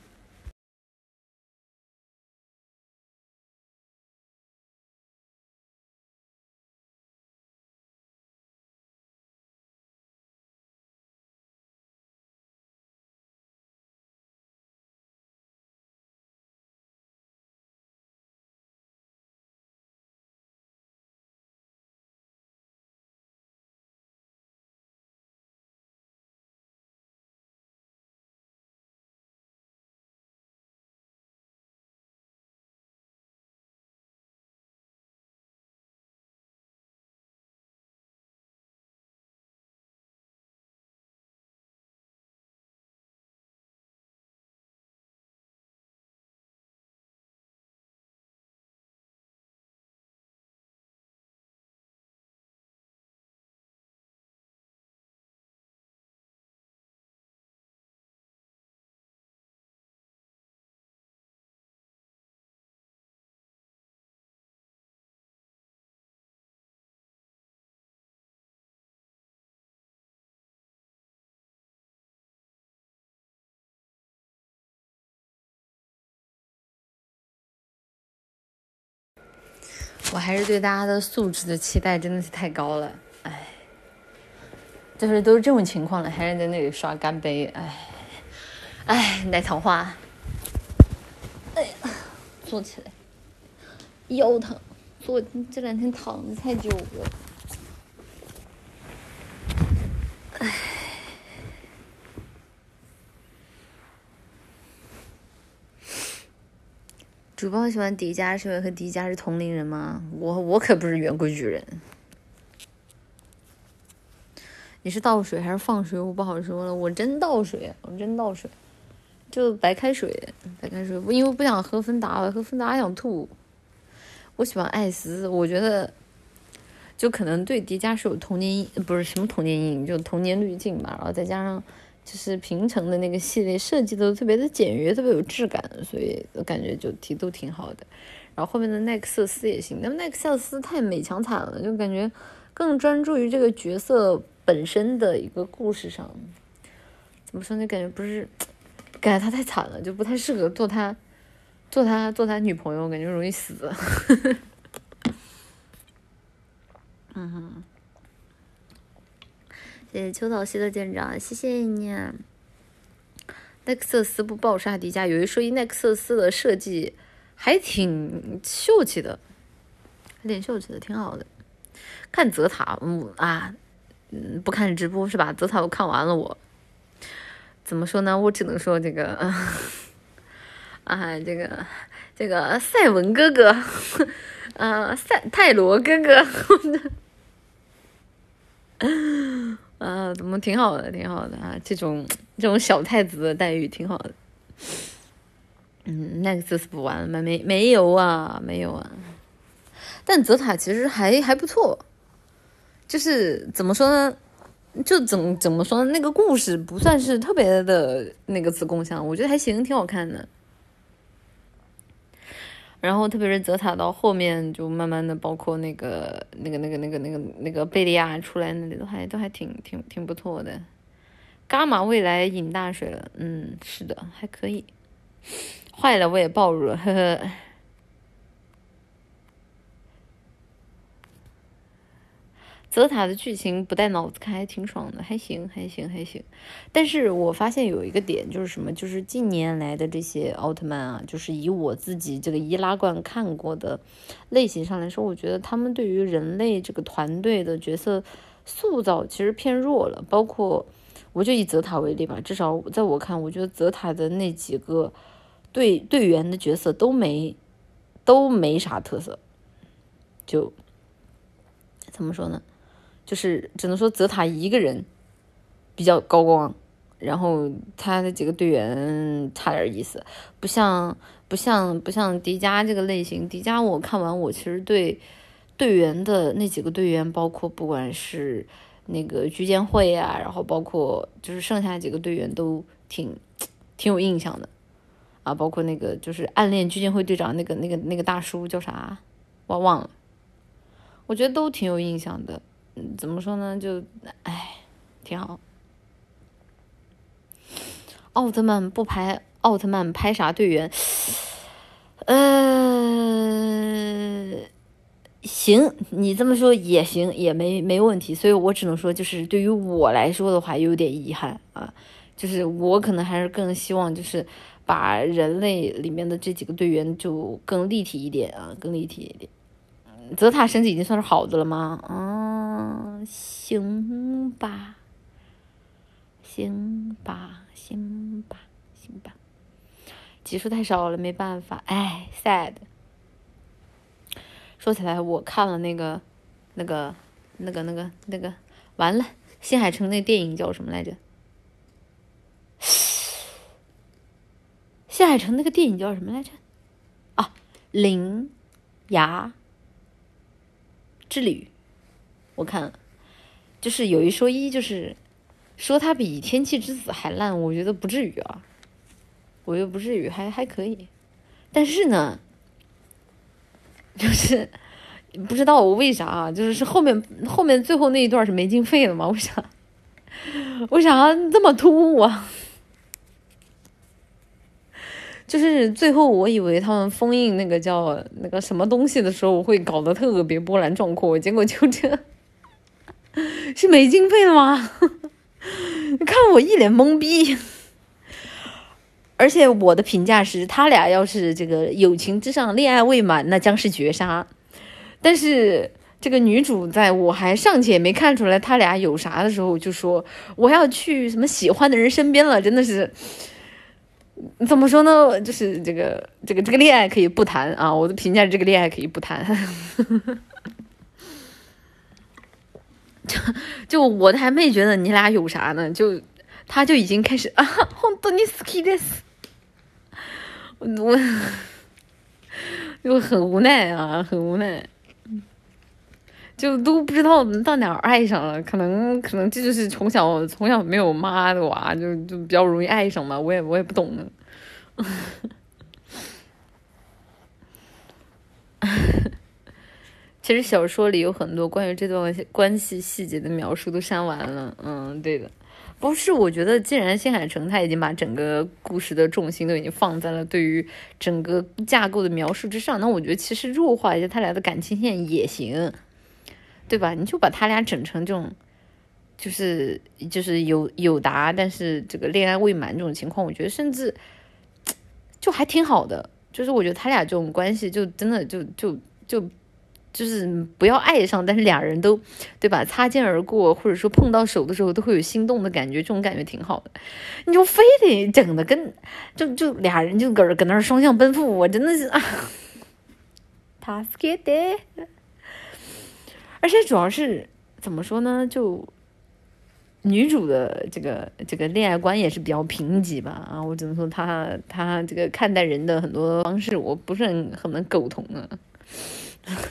Speaker 1: 我还是对大家的素质的期待真的是太高了，哎，就是都是这种情况了，还是在那里刷干杯，哎，哎，奶糖花，哎呀，坐起来，腰疼，坐这两天躺的太久了，主播喜欢迪迦是因为和迪迦是同龄人吗？我我可不是圆规矩人。你是倒水还是放水？我不好说了。我真倒水，我真倒水，就白开水，白开水。我因为不想喝芬达，我喝芬达想吐。我喜欢艾斯，我觉得就可能对迪迦是有童年，不是什么童年阴影，就童年滤镜吧。然后再加上。就是平成的那个系列设计的特别的简约，特别有质感，所以我感觉就提都挺好的。然后后面的奈克瑟斯也行，那么奈克瑟斯太美强惨了，就感觉更专注于这个角色本身的一个故事上。怎么说呢？感觉不是，感觉他太惨了，就不太适合做他做他做他女朋友，感觉容易死。嗯哼。谢谢秋草溪的舰长，谢谢你。奈克瑟斯不暴杀迪迦，有一说一，奈克瑟斯的设计还挺秀气的，还挺秀气的，挺好的。看泽塔，嗯啊，嗯，不看直播是吧？泽塔我看完了，我怎么说呢？我只能说这个，啊，这个这个赛文哥哥，啊，赛泰罗哥哥。啊，怎么挺好的，挺好的啊！这种这种小太子的待遇挺好的。嗯，那个这次补完了吗？没没有啊，没有啊。但泽塔其实还还不错，就是怎么说呢？就怎怎么说呢？那个故事不算是特别的那个子贡像，我觉得还行，挺好看的。然后特别是泽塔到后面，就慢慢的包括那个那个那个那个那个那个贝利亚出来，那里都还都还挺挺挺不错的。伽马未来引大水了，嗯，是的，还可以。坏了，我也暴露了，呵呵。泽塔的剧情不带脑子看还挺爽的，还行还行还行。但是我发现有一个点就是什么，就是近年来的这些奥特曼啊，就是以我自己这个易拉罐看过的类型上来说，我觉得他们对于人类这个团队的角色塑造其实偏弱了。包括我就以泽塔为例吧，至少在我看，我觉得泽塔的那几个队队员的角色都没都没啥特色，就怎么说呢？就是只能说泽塔一个人比较高光，然后他的几个队员差点意思，不像不像不像迪迦这个类型。迪迦我看完，我其实对队员的那几个队员，包括不管是那个居间会啊，然后包括就是剩下几个队员都挺挺有印象的啊，包括那个就是暗恋居间会队长那个那个那个大叔叫啥，我忘了，我觉得都挺有印象的。嗯怎么说呢？就，哎，挺好。奥特曼不拍，奥特曼拍啥队员？呃，行，你这么说也行，也没没问题。所以我只能说，就是对于我来说的话，有点遗憾啊。就是我可能还是更希望，就是把人类里面的这几个队员就更立体一点啊，更立体一点。泽塔身子已经算是好的了吗？嗯，行吧，行吧，行吧，行吧，集数太少了，没办法，哎，sad。说起来，我看了那个、那个、那个、那个、那个，完了，新海诚那电影叫什么来着？新海诚那个电影叫什么来着？啊，铃芽。之旅，我看，就是有一说一，就是说它比《天气之子》还烂，我觉得不至于啊，我觉得不至于，还还可以。但是呢，就是不知道我为啥，就是是后面后面最后那一段是没经费了吗？为啥？为啥这么突兀啊？就是最后，我以为他们封印那个叫那个什么东西的时候，我会搞得特别波澜壮阔，结果就这，是没经费了吗？你 看我一脸懵逼。而且我的评价是，他俩要是这个友情之上恋爱未满，那将是绝杀。但是这个女主在我还尚且没看出来他俩有啥的时候，就说我要去什么喜欢的人身边了，真的是。怎么说呢？就是这个这个这个恋爱可以不谈啊！我的评价是这个恋爱可以不谈。就就我还没觉得你俩有啥呢，就他就已经开始啊，本当に好きです。我就很无奈啊，很无奈。 就都不知道到哪儿爱上了，可能可能这就是从小从小没有妈的娃，就就比较容易爱上嘛。我也我也不懂呢。其实小说里有很多关于这段关系细节的描述都删完了。嗯，对的，不是。我觉得既然新海诚他已经把整个故事的重心都已经放在了对于整个架构的描述之上，那我觉得其实弱化一下他俩的感情线也行。对吧？你就把他俩整成这种，就是就是有有答，但是这个恋爱未满这种情况，我觉得甚至就还挺好的。就是我觉得他俩这种关系，就真的就就就就是不要爱上，但是俩人都对吧？擦肩而过，或者说碰到手的时候都会有心动的感觉，这种感觉挺好的。你就非得整的跟就就俩人就搁搁那儿双向奔赴，我真的是 啊，他是给的。而且主要是怎么说呢？就女主的这个这个恋爱观也是比较贫瘠吧啊！我只能说她她这个看待人的很多方式，我不是很很能苟同啊。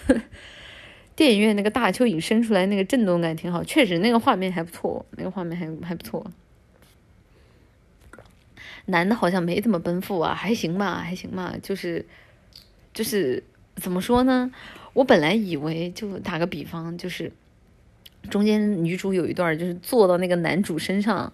Speaker 1: 电影院那个大蚯蚓伸出来那个震动感挺好，确实那个画面还不错，那个画面还还不错。男的好像没怎么奔赴啊，还行吧，还行吧，就是就是怎么说呢？我本来以为，就打个比方，就是中间女主有一段，就是坐到那个男主身上，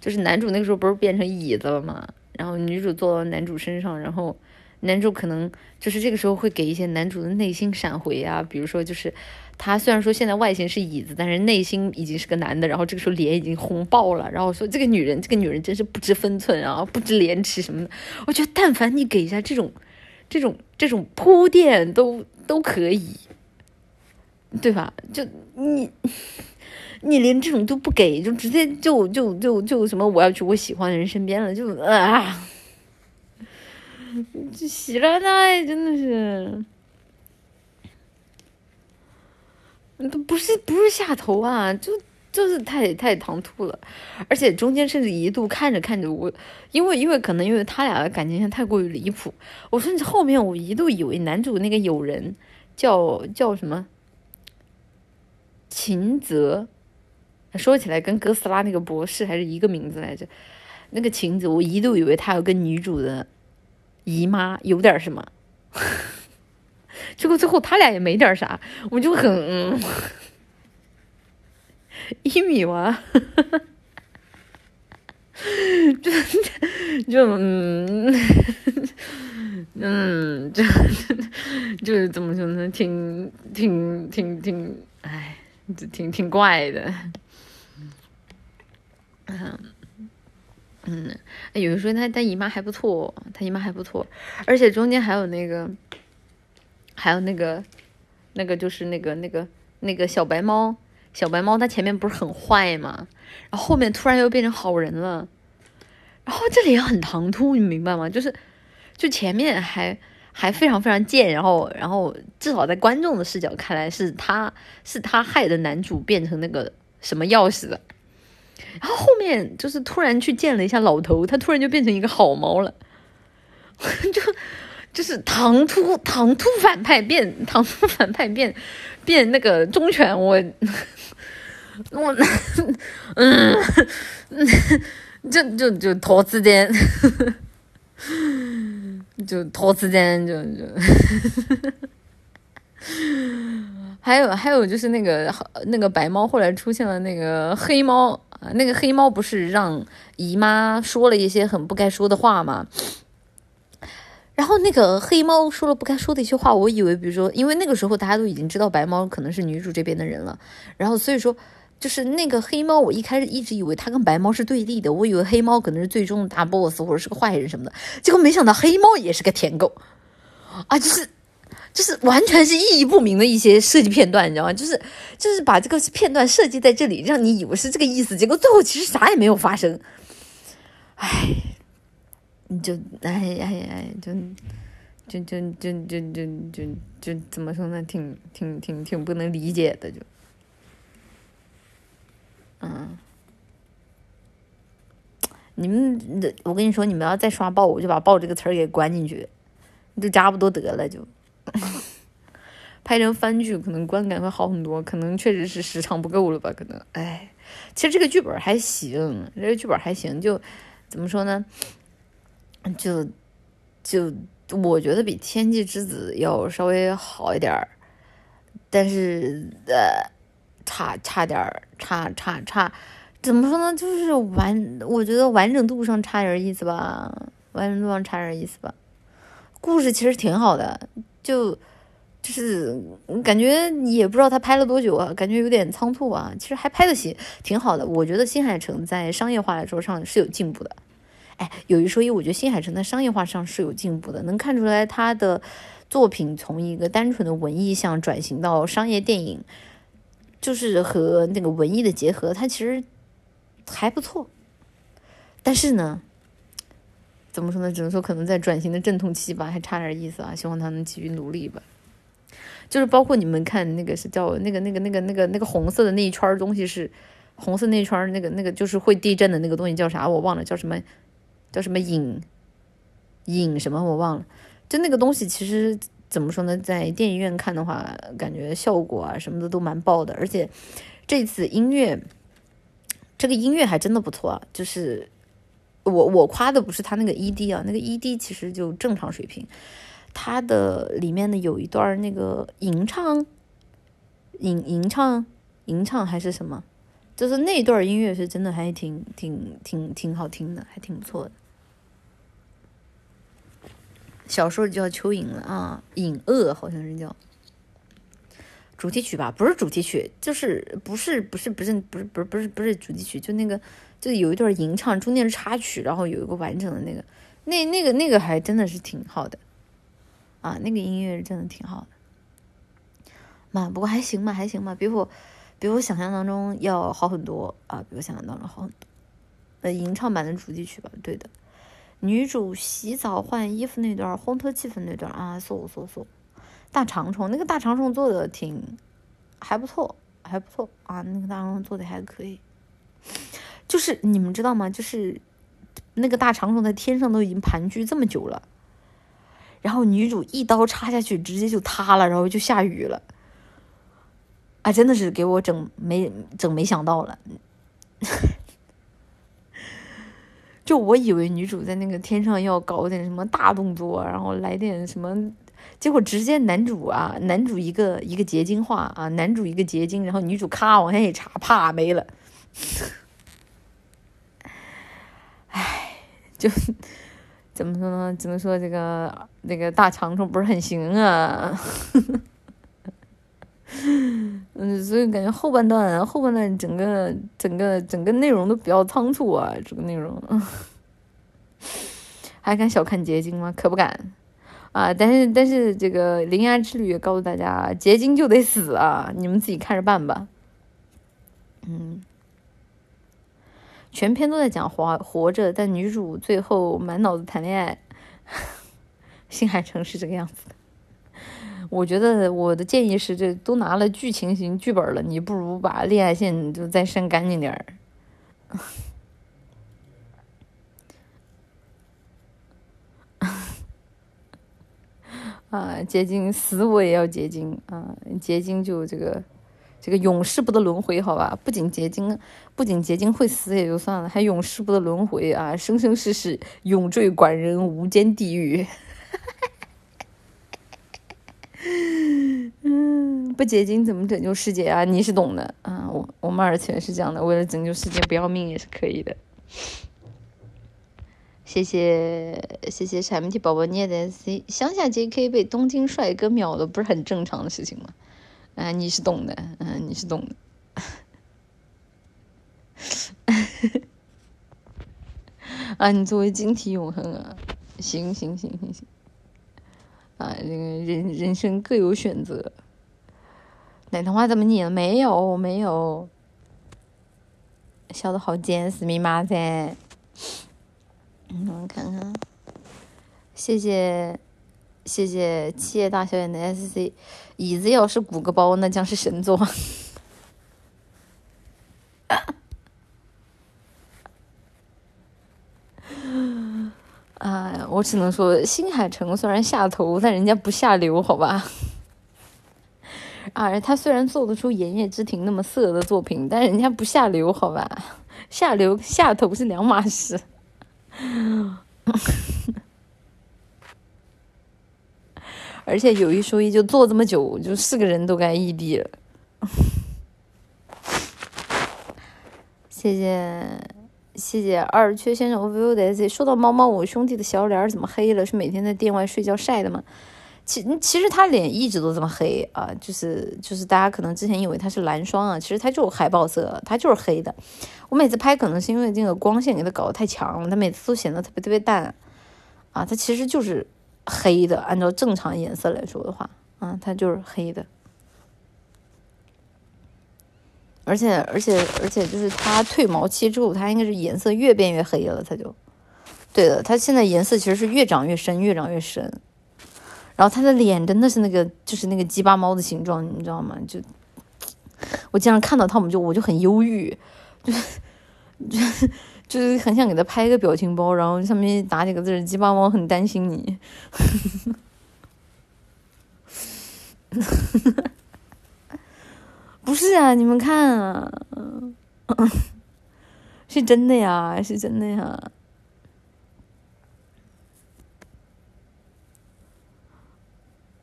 Speaker 1: 就是男主那个时候不是变成椅子了嘛，然后女主坐到男主身上，然后男主可能就是这个时候会给一些男主的内心闪回啊，比如说就是他虽然说现在外形是椅子，但是内心已经是个男的，然后这个时候脸已经红爆了，然后说这个女人，这个女人真是不知分寸啊，不知廉耻什么的。我觉得但凡你给一下这种这种这种铺垫，都都可以，对吧？就你你连这种都不给，就直接就就就就什么我要去我喜欢的人身边了，就啊。这喜了呢，真的是，都不是不是下头啊，就就是太太唐突了，而且中间甚至一度看着看着我，因为因为可能因为他俩的感情线太过于离谱，我甚至后面我一度以为男主那个友人叫叫什么？秦泽，说起来跟哥斯拉那个博士还是一个名字来着，那个秦泽，我一度以为他要跟女主的。姨妈有点什么，结果最后他俩也没点啥，我就很一米娃，就就嗯嗯，就就是怎么说呢，挺挺挺挺，哎，挺挺怪的，嗯。嗯，有人说他他姨妈还不错，他姨妈还不错，而且中间还有那个，还有那个，那个就是那个那个那个小白猫，小白猫它前面不是很坏嘛，然后后面突然又变成好人了，然后这里也很唐突，你明白吗？就是就前面还还非常非常贱，然后然后至少在观众的视角看来是他是他害的男主变成那个什么钥匙的。然后后面就是突然去见了一下老头，他突然就变成一个好猫了，就就是唐突唐突反派变唐突反派变变那个忠犬，我 我嗯 就就就拖时间，就拖时间就就。还有还有就是那个那个白猫后来出现了那个黑猫啊，那个黑猫不是让姨妈说了一些很不该说的话吗？然后那个黑猫说了不该说的一些话，我以为比如说，因为那个时候大家都已经知道白猫可能是女主这边的人了，然后所以说就是那个黑猫，我一开始一直以为他跟白猫是对立的，我以为黑猫可能是最终的大 boss 或者是个坏人什么的，结果没想到黑猫也是个舔狗啊，就是。就是完全是意义不明的一些设计片段，你知道吗？就是就是把这个片段设计在这里，让你以为是这个意思，结果最后其实啥也没有发生。唉，就哎哎哎，就就就就就就就就怎么说呢？挺挺挺挺不能理解的，就嗯，你们我跟你说，你们要再刷爆，我就把“爆”这个词儿给关进去，就差不多得了，就。拍成番剧可能观感会好很多，可能确实是时长不够了吧？可能，哎，其实这个剧本还行，这个剧本还行，就怎么说呢？就就我觉得比《天气之子》要稍微好一点儿，但是呃，差差点儿，差差差，怎么说呢？就是完，我觉得完整度上差点意思吧，完整度上差点意思吧。故事其实挺好的。就就是感觉也不知道他拍了多久啊，感觉有点仓促啊。其实还拍的行，挺好的。我觉得新海诚在商业化来说上是有进步的。哎，有一说一，我觉得新海诚在商业化上是有进步的，能看出来他的作品从一个单纯的文艺向转型到商业电影，就是和那个文艺的结合，他其实还不错。但是呢。怎么说呢？只能说可能在转型的阵痛期吧，还差点意思啊。希望他能继续努力吧。就是包括你们看那个是叫那个那个那个那个那个红色的那一圈东西是红色那一圈那个那个就是会地震的那个东西叫啥？我忘了叫什么叫什么影影什么我忘了。就那个东西其实怎么说呢？在电影院看的话，感觉效果啊什么的都蛮爆的。而且这次音乐这个音乐还真的不错啊，就是。我我夸的不是他那个 ED 啊，那个 ED 其实就正常水平。他的里面的有一段那个吟唱，吟吟唱，吟唱还是什么，就是那段音乐是真的还挺挺挺挺好听的，还挺不错的。小时候叫蚯蚓了啊，隐恶好像是叫主题曲吧？不是主题曲，就是不是不是不是不是不是不是不是主题曲，就那个就有一段吟唱，中间是插曲，然后有一个完整的那个，那那个那个还真的是挺好的啊，那个音乐真的挺好的。嘛，不过还行吧，还行吧，比我比我想象当中要好很多啊，比我想象当中好很多。呃，吟唱版的主题曲吧，对的。女主洗澡换衣服那段，烘托气氛那段啊，嗖嗖嗖，大长虫那个大长虫做的挺还不错，还不错啊，那个大长虫做的还可以。就是你们知道吗？就是那个大长虫在天上都已经盘踞这么久了，然后女主一刀插下去，直接就塌了，然后就下雨了。啊，真的是给我整没整没想到了。就我以为女主在那个天上要搞点什么大动作，然后来点什么，结果直接男主啊，男主一个一个结晶化啊，男主一个结晶，然后女主咔往下一插，啪没了。唉，就怎么说呢？怎么说这个那个大长虫不是很行啊？嗯，所以感觉后半段后半段整个整个整个内容都比较仓促啊，这个内容，还敢小看结晶吗？可不敢啊！但是但是这个《铃芽之旅》告诉大家，结晶就得死啊，你们自己看着办吧。嗯，全篇都在讲活活着，但女主最后满脑子谈恋爱。新海诚是这个样子的。我觉得我的建议是，这都拿了剧情型剧本了，你不如把恋爱线就再删干净点儿。啊，结晶死我也要结晶啊！结晶就这个这个永世不得轮回，好吧？不仅结晶，不仅结晶会死也就算了，还永世不得轮回啊！生生世世永坠管人无间地狱。嗯，不结晶怎么拯救世界啊？你是懂的啊！我我们二次元是这样的，为了拯救世界不要命也是可以的。谢谢谢谢闪米宝宝捏的 C，乡下 JK 被东京帅哥秒了，不是很正常的事情吗？啊，你是懂的，嗯，你是懂的。啊，你作为晶体永恒啊！行行行行行。啊，这个人人生各有选择。奶糖花怎么你了？没有，没有。笑得好尖，是密码噻。嗯，我看看。谢谢，谢谢企业大小眼的 SC。椅子要是鼓个包，那将是神作。啊，我只能说，新海诚虽然下头，但人家不下流，好吧？啊，他虽然做得出《炎叶之庭》那么色的作品，但人家不下流，好吧？下流下头是两码事。而且有一说一，就做这么久，就是个人都该异地了。谢谢。谢谢二缺先生 view 的。说到猫猫，我兄弟的小脸怎么黑了？是每天在店外睡觉晒的吗？其其实他脸一直都这么黑啊，就是就是大家可能之前以为他是蓝霜啊，其实他就是海豹色，他就是黑的。我每次拍可能是因为这个光线给他搞得太强了，他每次都显得特别特别淡啊，他其实就是黑的。按照正常颜色来说的话，啊，他就是黑的。而且而且而且，就是它褪毛期之后，它应该是颜色越变越黑了。它就，对的，它现在颜色其实是越长越深，越长越深。然后它的脸真的是那个，就是那个鸡巴猫的形状，你知道吗？就我经常看到它，我们就我就很忧郁，就就是就是很想给它拍一个表情包，然后上面打几个字“鸡巴猫很担心你”。不是啊，你们看啊，是真的呀，是真的呀。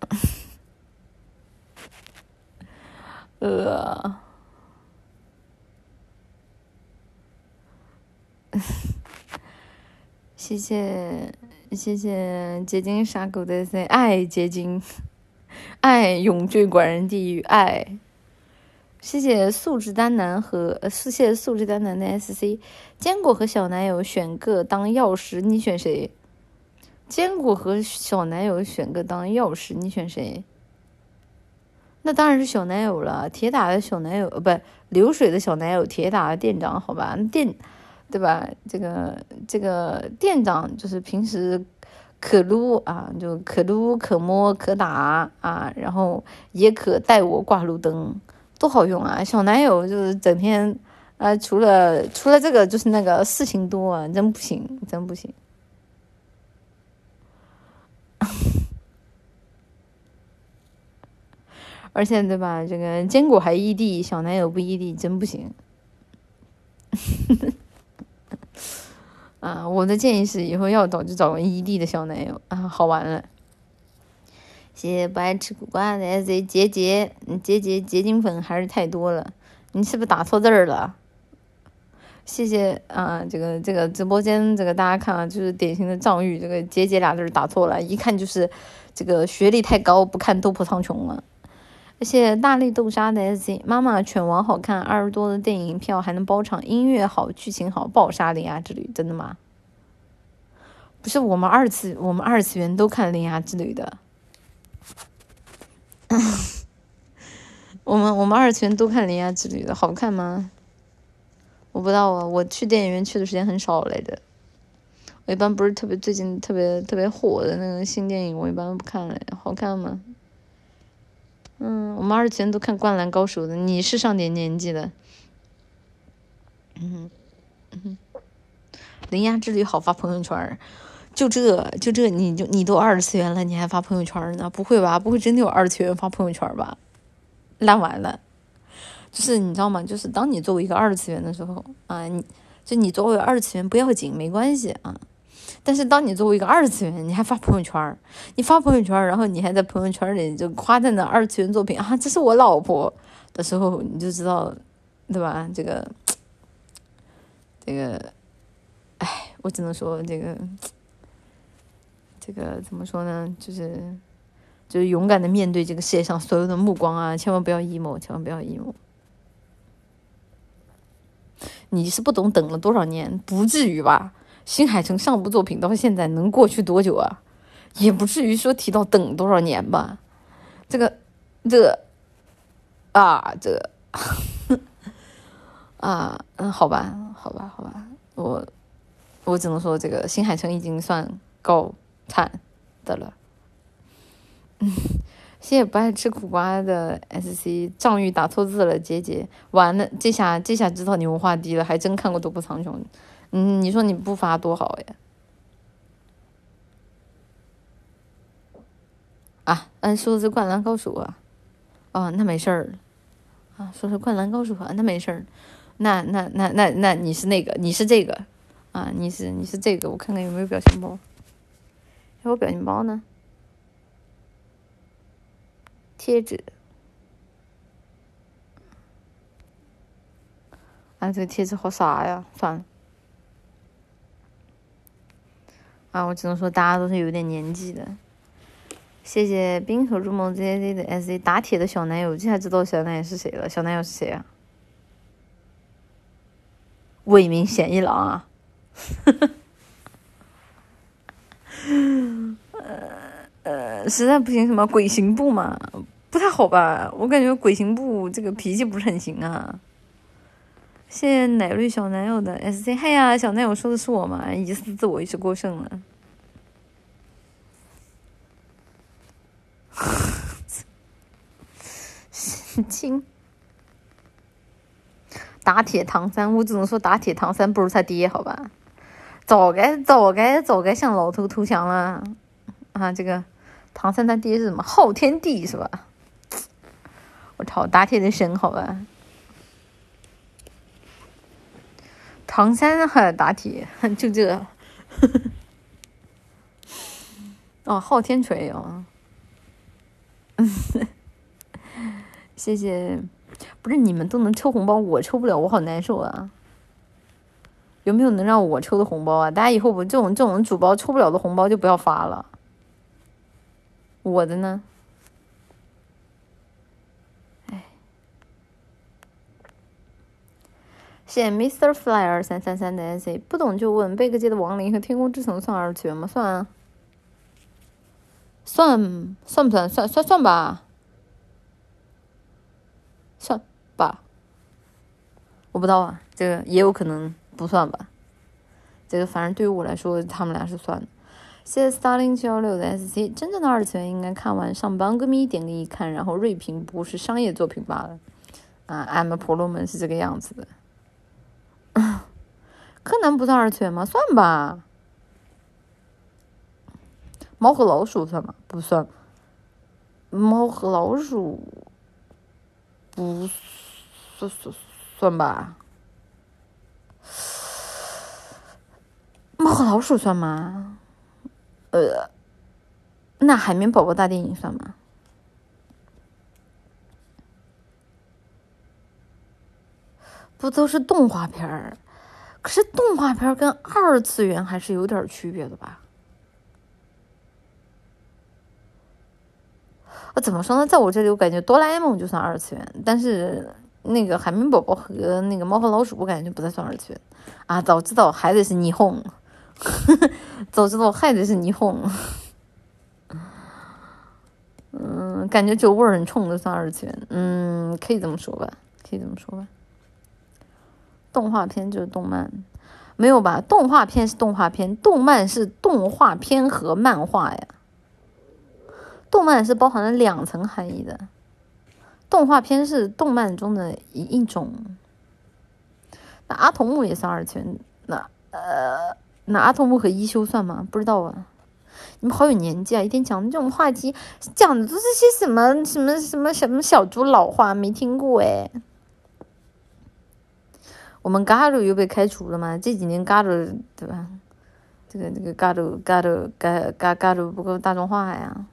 Speaker 1: 呃，谢谢谢谢结晶杀狗的爱结晶，爱永坠寡人地狱，爱。谢谢素质丹南和呃，谢谢素质丹南的 SC，坚果和小男友选个当药师，你选谁？坚果和小男友选个当药师，你选谁？那当然是小男友了，铁打的小男友，呃，不，流水的小男友，铁打的店长，好吧，店，对吧？这个这个店长就是平时可撸啊，就可撸可摸可打啊，然后也可带我挂路灯。多好用啊！小男友就是整天，啊，除了除了这个就是那个事情多啊，真不行，真不行。而且对吧，这个坚果还异地，小男友不异地，真不行。啊，我的建议是以后要找就找个异地的小男友啊，好玩了。谢谢不爱吃苦瓜的 S 杰杰，杰杰结晶粉还是太多了，你是不是打错字儿了？谢谢啊，这个这个直播间这个大家看啊，就是典型的藏玉，这个杰杰俩字打错了，一看就是这个学历太高，不看斗破苍穹了。谢谢大力豆沙的 S 妈妈犬王好看，二十多的电影票还能包场，音乐好，剧情好，爆杀铃芽之旅，真的吗？不是我们二次我们二次元都看铃芽之旅的。我们我们二次元都看《铃芽之旅》的，好看吗？我不知道啊，我去电影院去的时间很少来着。我一般不是特别最近特别特别火的那个新电影，我一般不看了。好看吗？嗯，我们二次元都看《灌篮高手》的，你是上点年纪的。嗯哼嗯哼，《铃芽之旅》好发朋友圈。就这就这，你就你都二次元了，你还发朋友圈呢？不会吧？不会真的有二次元发朋友圈吧？烂完了！就是你知道吗？就是当你作为一个二次元的时候啊，你就你作为二次元不要紧，没关系啊。但是当你作为一个二次元，你还发朋友圈你发朋友圈然后你还在朋友圈里就夸赞的二次元作品啊，这是我老婆的时候，你就知道，对吧？这个，这个，哎，我只能说这个。这个怎么说呢？就是，就是勇敢的面对这个世界上所有的目光啊！千万不要 emo，千万不要 emo。你是不懂等了多少年？不至于吧？新海诚上部作品到现在能过去多久啊？也不至于说提到等多少年吧？这个，这，啊，这，啊，嗯，好吧，好吧，好吧，我，我只能说这个新海诚已经算高。惨的了，嗯，谢谢不爱吃苦瓜的 S C 藏玉打错字了，姐姐。完了，这下这下知道你文化低了，还真看过《斗破苍穹》，嗯，你说你不发多好呀？啊，嗯，说的是《灌篮高手》啊，哦，那没事儿，啊，说是《灌篮高手》啊，那没事儿，那那那那那你是那个，你是这个，啊，你是你是这个，我看看有没有表情包。还有表情包呢，贴纸。啊，这个贴纸好傻呀！算了，啊，我只能说大家都是有点年纪的。谢谢冰河入梦 Z Z 的 S Z 打铁的小男友，这下知道小男友是谁了。小男友是谁啊？为民显一郎啊！呃呃，实在不行，什么鬼行部嘛，不太好吧？我感觉鬼行部这个脾气不是很行啊。谢谢奶绿小男友的 S C，嗨呀，小男友说的是我吗？疑似自我意识过剩了。神经！打铁唐三，我只能说打铁唐三不如他爹，好吧？早该早该早该向老头投降了，啊！这个唐三他爹是什么？昊天帝是吧？我操，打铁的神好吧？唐三还打铁，就这。哦，昊天锤哦。谢谢，不是你们都能抽红包，我抽不了，我好难受啊。有没有能让我抽的红包啊？大家以后不这种这种主播抽不了的红包就不要发了。我的呢？哎，谢谢 Mister Flyer 三三三的 S A，不懂就问。贝克街的亡灵和天空之城算二次元吗？算啊。算算不算？算算算吧，算吧。我不知道啊，这个也有可能不算吧。这个反正对于我来说，他们俩是算的。谢谢 Starling 七幺六的 SC，真正的二次元应该看完上班歌迷点个一看，然后锐评不是商业作品罢了。啊，I'm 婆罗门是这个样子的。柯南不算二次元吗？算吧。猫和老鼠算吗？不算。猫和老鼠不算算算吧。猫和老鼠算吗？呃，那海绵宝宝大电影算吗？不都是动画片儿？可是动画片儿跟二次元还是有点区别的吧？啊怎么说呢？在我这里，我感觉哆啦 A 梦就算二次元，但是那个海绵宝宝和那个猫和老鼠，我感觉就不再算二次元啊！早知道还得是霓虹，呵 呵早知道我还得是霓虹。嗯，感觉酒味很冲的算二次元，嗯，可以这么说吧，可以这么说吧。动画片就是动漫，没有吧？动画片是动画片，动漫是动画片和漫画呀。动漫是包含了两层含义的，动画片是动漫中的一一种。那阿童木也算二次元？那呃，那阿童木和一休算吗？不知道啊。你们好有年纪啊！一天讲这种话题，讲的都是些什么什么什么什么小猪老话，没听过哎。我们嘎鲁又被开除了吗？这几年嘎鲁对吧？这个这个嘎鲁嘎鲁嘎嘎嘎鲁不够大众化呀。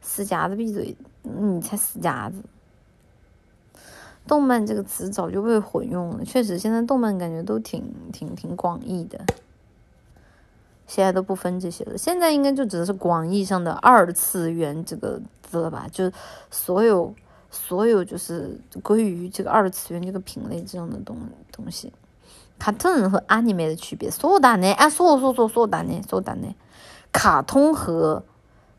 Speaker 1: 死夹子闭嘴！你才死夹子！动漫这个词早就被混用了，确实，现在动漫感觉都挺挺挺广义的，现在都不分这些了。现在应该就只是广义上的二次元这个字了吧？就所有所有就是归于这个二次元这个品类这样的东东西。卡通和 anime 的区别，所有的呢？啊，所有所有所有的呢？所有的？卡通和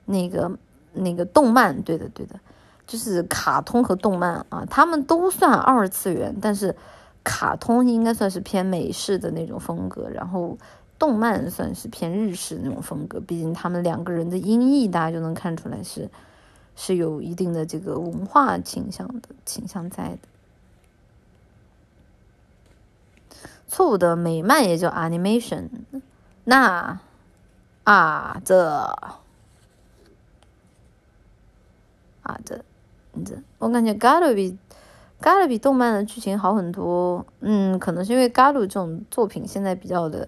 Speaker 1: 那个。那个动漫，对的，对的，就是卡通和动漫啊，他们都算二次元，但是卡通应该算是偏美式的那种风格，然后动漫算是偏日式那种风格。毕竟他们两个人的音译，大家就能看出来是是有一定的这个文化倾向的倾向在的。错误的美漫也叫 animation，那啊这。啊，这，我感觉《嘎鲁》比《嘎鲁》比动漫的剧情好很多。嗯，可能是因为《嘎鲁》这种作品现在比较的，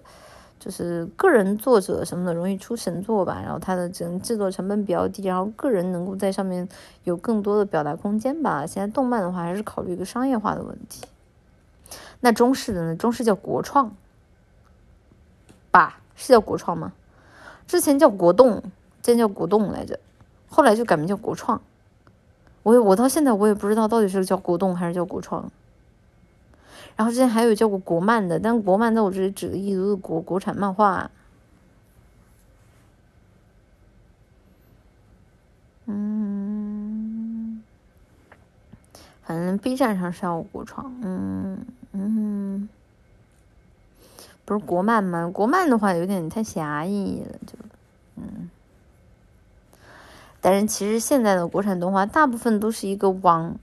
Speaker 1: 就是个人作者什么的容易出神作吧。然后它的整制作成本比较低，然后个人能够在上面有更多的表达空间吧。现在动漫的话，还是考虑一个商业化的问题。那中式的呢？中式叫国创，吧？是叫国创吗？之前叫国动，之前叫国动来着，后来就改名叫国创。我我到现在我也不知道到底是叫国动还是叫国创，然后之前还有叫过国漫的，但国漫在我这里指的意思都是国国产漫画。嗯，反正 B 站上是要国创，嗯嗯，不是国漫吗？国漫的话有点太狭义了，就嗯。但是其实现在的国产动画大部分都是一个网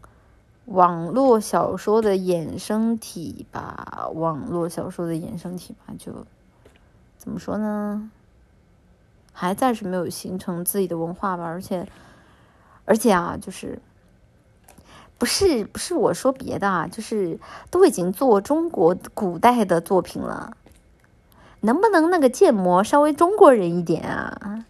Speaker 1: 网络小说的衍生体吧，网络小说的衍生体吧，就怎么说呢？还暂时没有形成自己的文化吧，而且而且啊，就是不是不是我说别的啊，就是都已经做中国古代的作品了，能不能那个建模稍微中国人一点啊？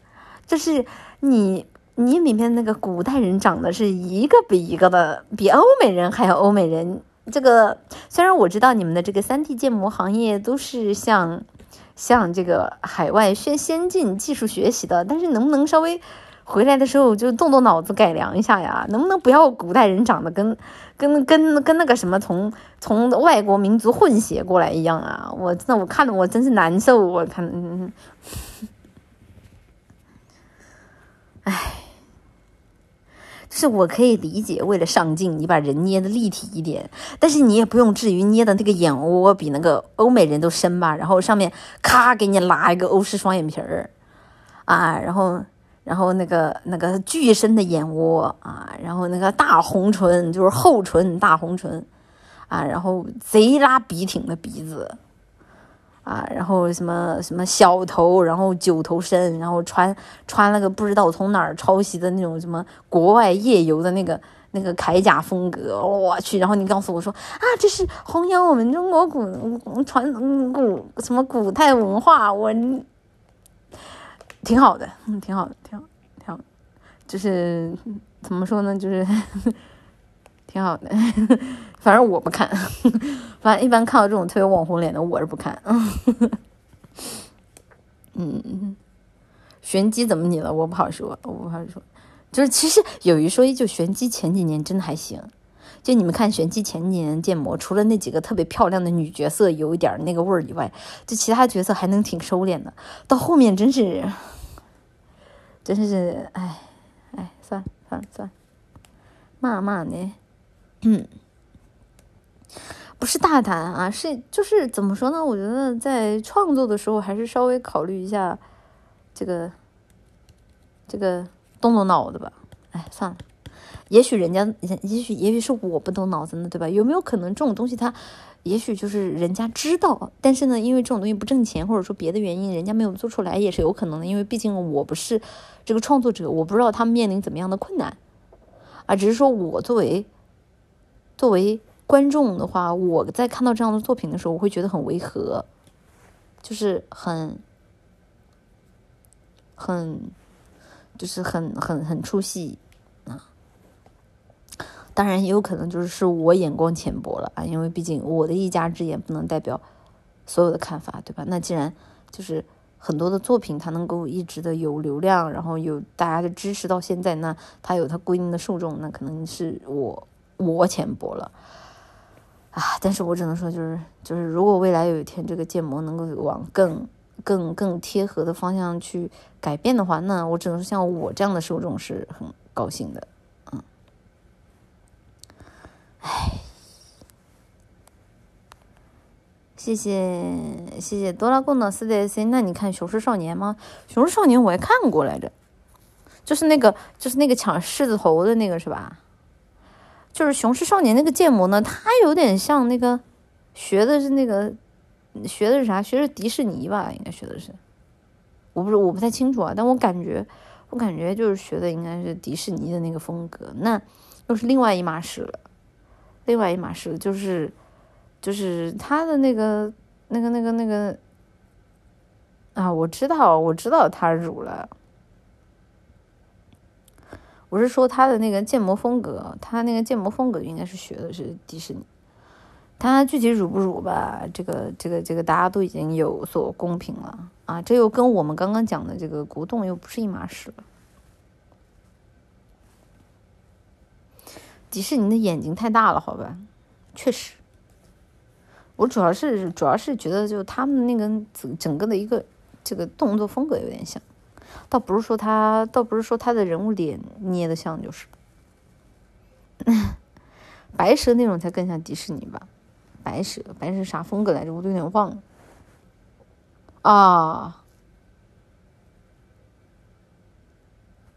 Speaker 1: 就是你。你里面那个古代人长得是一个比一个的，比欧美人还要欧美人，这个虽然我知道你们的这个三 D 建模行业都是向向这个海外先先进技术学习的，但是能不能稍微回来的时候就动动脑子改良一下呀？能不能不要古代人长得跟跟跟跟那个什么从从外国民族混血过来一样啊？我真的我看的我真是难受，我看，嗯，唉。是我可以理解，为了上镜，你把人捏的立体一点，但是你也不用至于捏的那个眼窝比那个欧美人都深吧？然后上面咔给你拉一个欧式双眼皮儿，啊，然后然后那个那个巨深的眼窝啊，然后那个大红唇就是厚唇大红唇，啊，然后贼拉笔挺的鼻子。啊，然后什么什么小头，然后九头身，然后穿穿了个不知道从哪儿抄袭的那种什么国外夜游的那个那个铠甲风格，我去！然后你告诉我说啊，这是弘扬我们中国古传古什么古代文化，我挺好的，挺好的，挺好，挺好，就是怎么说呢，就是。挺好的，反正我不看，反正一般看到这种特别网红脸的，我是不看。嗯，玄机怎么你了？我不好说，我不好说。就是其实有一说一，就玄机前几年真的还行。就你们看玄机前几年建模，除了那几个特别漂亮的女角色有一点那个味儿以外，就其他角色还能挺收敛的。到后面真是，真是，哎，哎，算了算了算了，骂骂呢。嗯，不是大胆啊，是就是怎么说呢？我觉得在创作的时候，还是稍微考虑一下这个这个动动脑子吧。哎，算了，也许人家，也许也许是我不动脑子呢，对吧？有没有可能这种东西，它也许就是人家知道，但是呢，因为这种东西不挣钱，或者说别的原因，人家没有做出来，也是有可能的。因为毕竟我不是这个创作者，我不知道他们面临怎么样的困难啊，只是说我作为。作为观众的话，我在看到这样的作品的时候，我会觉得很违和，就是很、很、就是很、很、很出戏啊。当然，也有可能就是是我眼光浅薄了啊，因为毕竟我的一家之言不能代表所有的看法，对吧？那既然就是很多的作品它能够一直的有流量，然后有大家的支持到现在，那它有它规定的受众，那可能是我。我浅薄了。啊，但是我只能说，就是就是，如果未来有一天这个建模能够往更更更贴合的方向去改变的话，那我只能说，像我这样的受众是很高兴的，嗯，唉，谢谢谢谢多拉贡的四 D C，那你看《雄狮少年》吗？《雄狮少年》我还看过来着，就是那个就是那个抢狮子头的那个是吧？就是《雄狮少年》那个建模呢，它有点像那个学的是那个学的是啥？学的是迪士尼吧？应该学的是，我不是我不太清楚啊，但我感觉我感觉就是学的应该是迪士尼的那个风格，那又是另外一码事了，另外一码事就是就是他的那个那个那个那个啊，我知道我知道他辱了。我是说他的那个建模风格，他那个建模风格应该是学的是迪士尼。他具体辱不辱吧？这个这个这个大家都已经有所公平了啊！这又跟我们刚刚讲的这个古董又不是一码事了。迪士尼的眼睛太大了，好吧？确实，我主要是主要是觉得就他们那个整整个的一个这个动作风格有点像。倒不是说他，倒不是说他的人物脸捏的像，就是，白蛇那种才更像迪士尼吧？白蛇，白蛇啥风格来着？我都有点忘了。啊，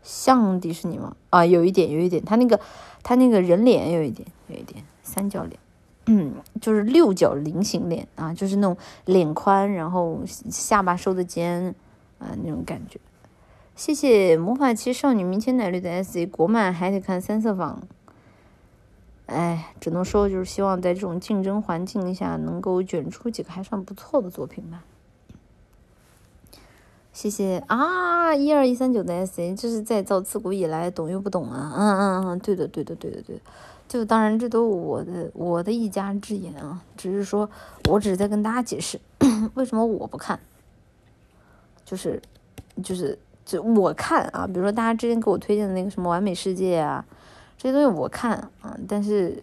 Speaker 1: 像迪士尼吗？啊，有一点，有一点，他那个，他那个人脸有一点，有一点三角脸，嗯，就是六角菱形脸啊，就是那种脸宽，然后下巴收的尖啊，那种感觉。谢谢魔法骑少女明前奶绿的 S C 国漫还得看三色坊，哎，只能说就是希望在这种竞争环境下能够卷出几个还算不错的作品吧。谢谢啊，一二一三九的 S A，这是在造自古以来懂又不懂啊，嗯嗯嗯，对的对的对的对的，就当然这都我的我的一家之言啊，只是说我只是在跟大家解释 为什么我不看，就是就是就我看啊，比如说大家之前给我推荐的那个什么完美世界啊，这些东西我看啊，但是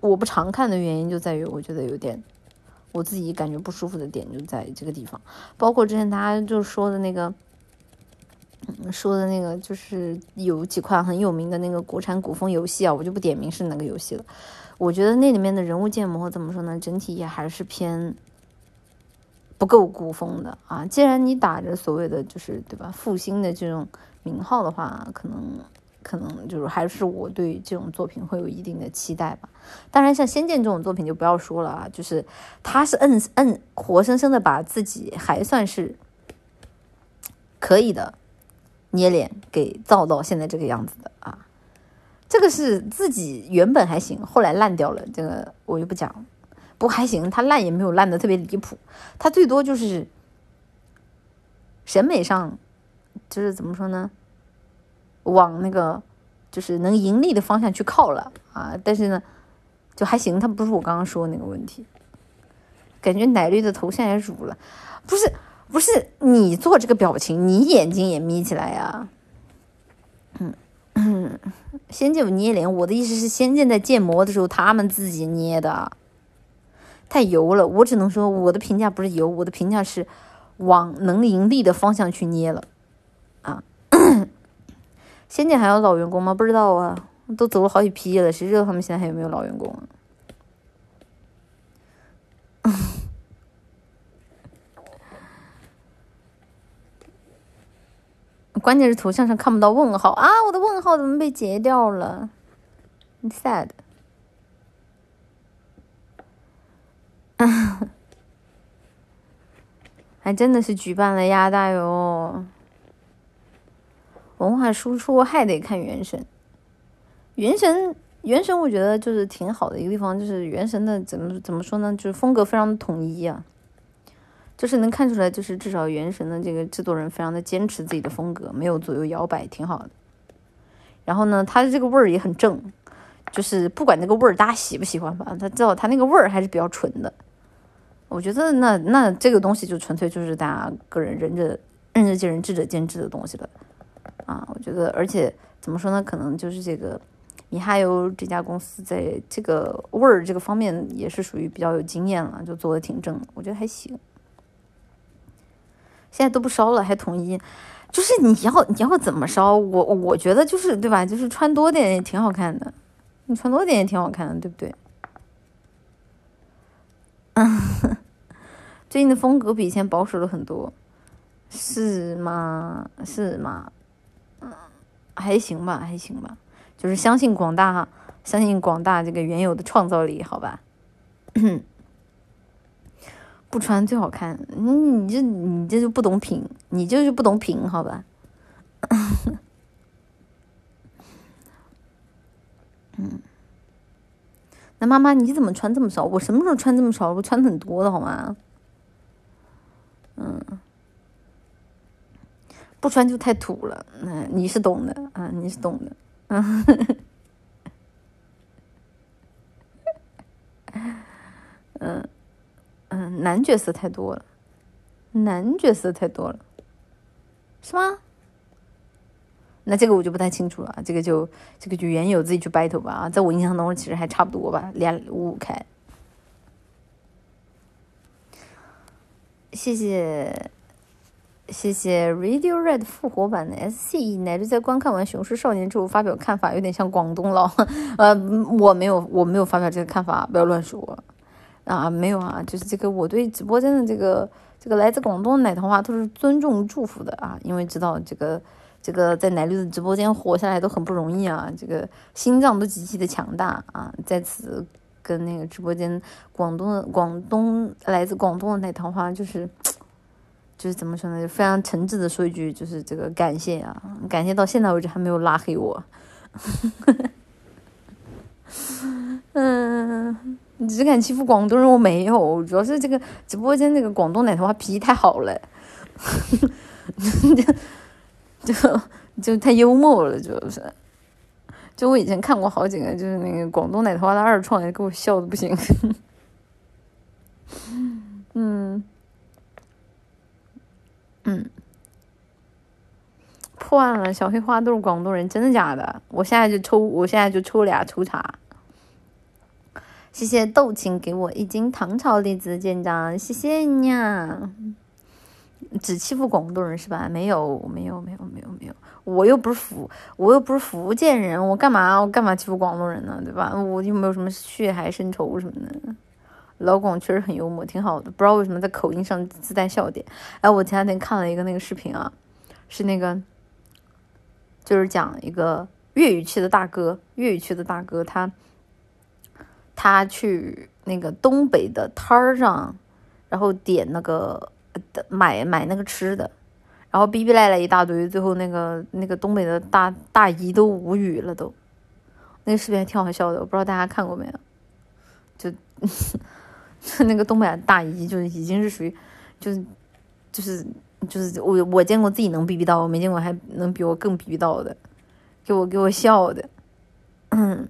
Speaker 1: 我不常看的原因就在于我觉得有点。我自己感觉不舒服的点就在这个地方，包括之前大家就说的那个，说的那个，就是有几款很有名的那个国产古风游戏啊，我就不点名是哪个游戏了。我觉得那里面的人物建模怎么说呢，整体也还是偏不够古风的啊。既然你打着所谓的就是对吧复兴的这种名号的话，可能。可能就是还是我对这种作品会有一定的期待吧。当然，像《仙剑》这种作品就不要说了啊，就是他是摁摁活生生的把自己还算是可以的捏脸给造到现在这个样子的啊。这个是自己原本还行，后来烂掉了，这个我就不讲。不还行，他烂也没有烂的特别离谱，他最多就是审美上就是怎么说呢？往那个就是能盈利的方向去靠了啊，但是呢，就还行，它不是我刚刚说的那个问题。感觉奶绿的头像也乳了，不是不是，你做这个表情，你眼睛也眯起来呀。嗯嗯，仙剑有捏脸，我的意思是仙剑在建模的时候他们自己捏的，太油了。我只能说我的评价不是油，我的评价是往能盈利的方向去捏了啊。仙剑还有老员工吗？不知道啊，都走了好几批了，谁知道他们现在还有没有老员工啊？关键是头像上看不到问号啊！我的问号怎么被截掉了你？sad，还 真的是举办了鸭大哟。文化输出还得看原神，原神原神我觉得就是挺好的一个地方，就是原神的怎么怎么说呢，就是风格非常的统一啊，就是能看出来，就是至少原神的这个制作人非常的坚持自己的风格，没有左右摇摆，挺好的。然后呢，它的这个味儿也很正，就是不管那个味儿大家喜不喜欢吧，他知道他那个味儿还是比较纯的。我觉得那那这个东西就纯粹就是大家个人仁者仁者见仁，智者见智的东西了。啊，我觉得，而且怎么说呢？可能就是这个米哈游这家公司在这个味儿这个方面也是属于比较有经验了，就做的挺正，我觉得还行。现在都不烧了，还统一，就是你要你要怎么烧？我我觉得就是对吧？就是穿多点也挺好看的，你穿多点也挺好看的，对不对？最近的风格比以前保守了很多，是吗？是吗？嗯还行吧，还行吧，就是相信广大，相信广大这个原有的创造力，好吧。不穿最好看，你你这你这就不懂品，你就是不懂品，好吧。嗯，那妈妈你怎么穿这么少？我什么时候穿这么少？我穿很多的好吗？嗯。不穿就太土了，嗯，你是懂的啊，你是懂的，嗯，嗯，嗯，男角色太多了，男角色太多了，是吗？那这个我就不太清楚了，这个就这个就原有自己去 battle 吧啊，在我印象当中其实还差不多吧，连五五开，谢谢。谢谢 Radio Red 复活版的 SC 乃至在观看完《雄狮少年》之后发表看法，有点像广东佬。呃，我没有，我没有发表这个看法，不要乱说啊！没有啊，就是这个我对直播间的这个这个来自广东的奶糖花都是尊重祝福的啊，因为知道这个这个在奶绿的直播间活下来都很不容易啊，这个心脏都极其的强大啊，在此跟那个直播间广东的广东来自广东的奶糖花就是。就是怎么说呢？就非常诚挚的说一句，就是这个感谢啊，感谢到现在为止还没有拉黑我。嗯，你只敢欺负广东人，我没有，主要是这个直播间那个广东奶头花脾气太好了。就 就太幽默了，就是。就我以前看过好几个，就是那个广东奶头花的二创，也给我笑的不行。嗯嗯，破案了，小黑花都是广东人，真的假的？我现在就抽，我现在就抽俩抽查。谢谢豆青给我一斤唐朝栗子舰长，谢谢你啊！只欺负广东人是吧？没有，没有，没有，没有，没有。我又不是福，我又不是福建人，我干嘛？我干嘛欺负广东人呢？对吧？我又没有什么血海深仇什么的。老广确实很幽默，挺好的。不知道为什么在口音上自带笑点。哎，我前两天看了一个那个视频啊，是那个，就是讲一个粤语区的大哥，粤语区的大哥他。他去那个东北的摊儿上，然后点那个买买那个吃的，然后逼逼赖赖一大堆，最后那个那个东北的大大姨都无语了，都那个视频还挺好笑的，我不知道大家看过没有？就 那个东北大姨就已经是属于就是就是就是我我见过自己能逼逼到，我没见过还能比我更逼逼到的，给我给我笑的，嗯。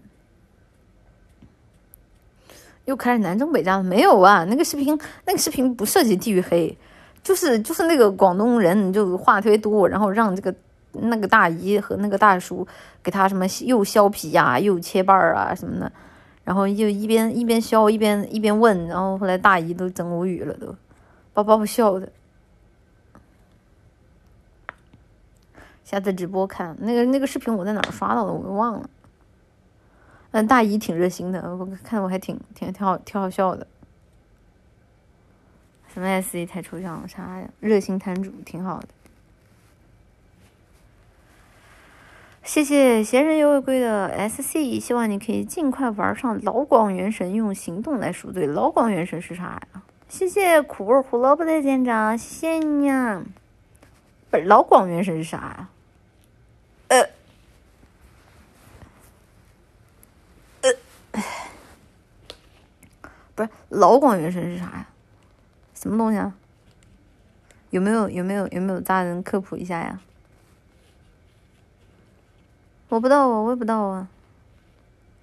Speaker 1: 又开始南征北战了？没有啊，那个视频，那个视频不涉及地域黑，就是就是那个广东人就话特别多，然后让这个那个大姨和那个大叔给他什么又削皮呀，又切瓣儿啊什么的，然后就一边一边削一边一边问，然后后来大姨都整无语了，都把把我笑的。下次直播看那个那个视频，我在哪儿刷到的？我给忘了。嗯，大姨挺热心的，我看我还挺挺挺好，挺好笑的。什么 S E 太抽象了，啥呀？热心摊主挺好的。谢谢闲人有违规的 S C，希望你可以尽快玩上老广元神，用行动来赎罪。老广元神是啥呀？谢谢苦味胡萝卜的舰长，谢谢你啊！不是老广元神是啥呀？呃。不是老广元神是啥呀？什么东西啊？有没有有没有有没有大人科普一下呀？我不知道啊，我也不知道啊。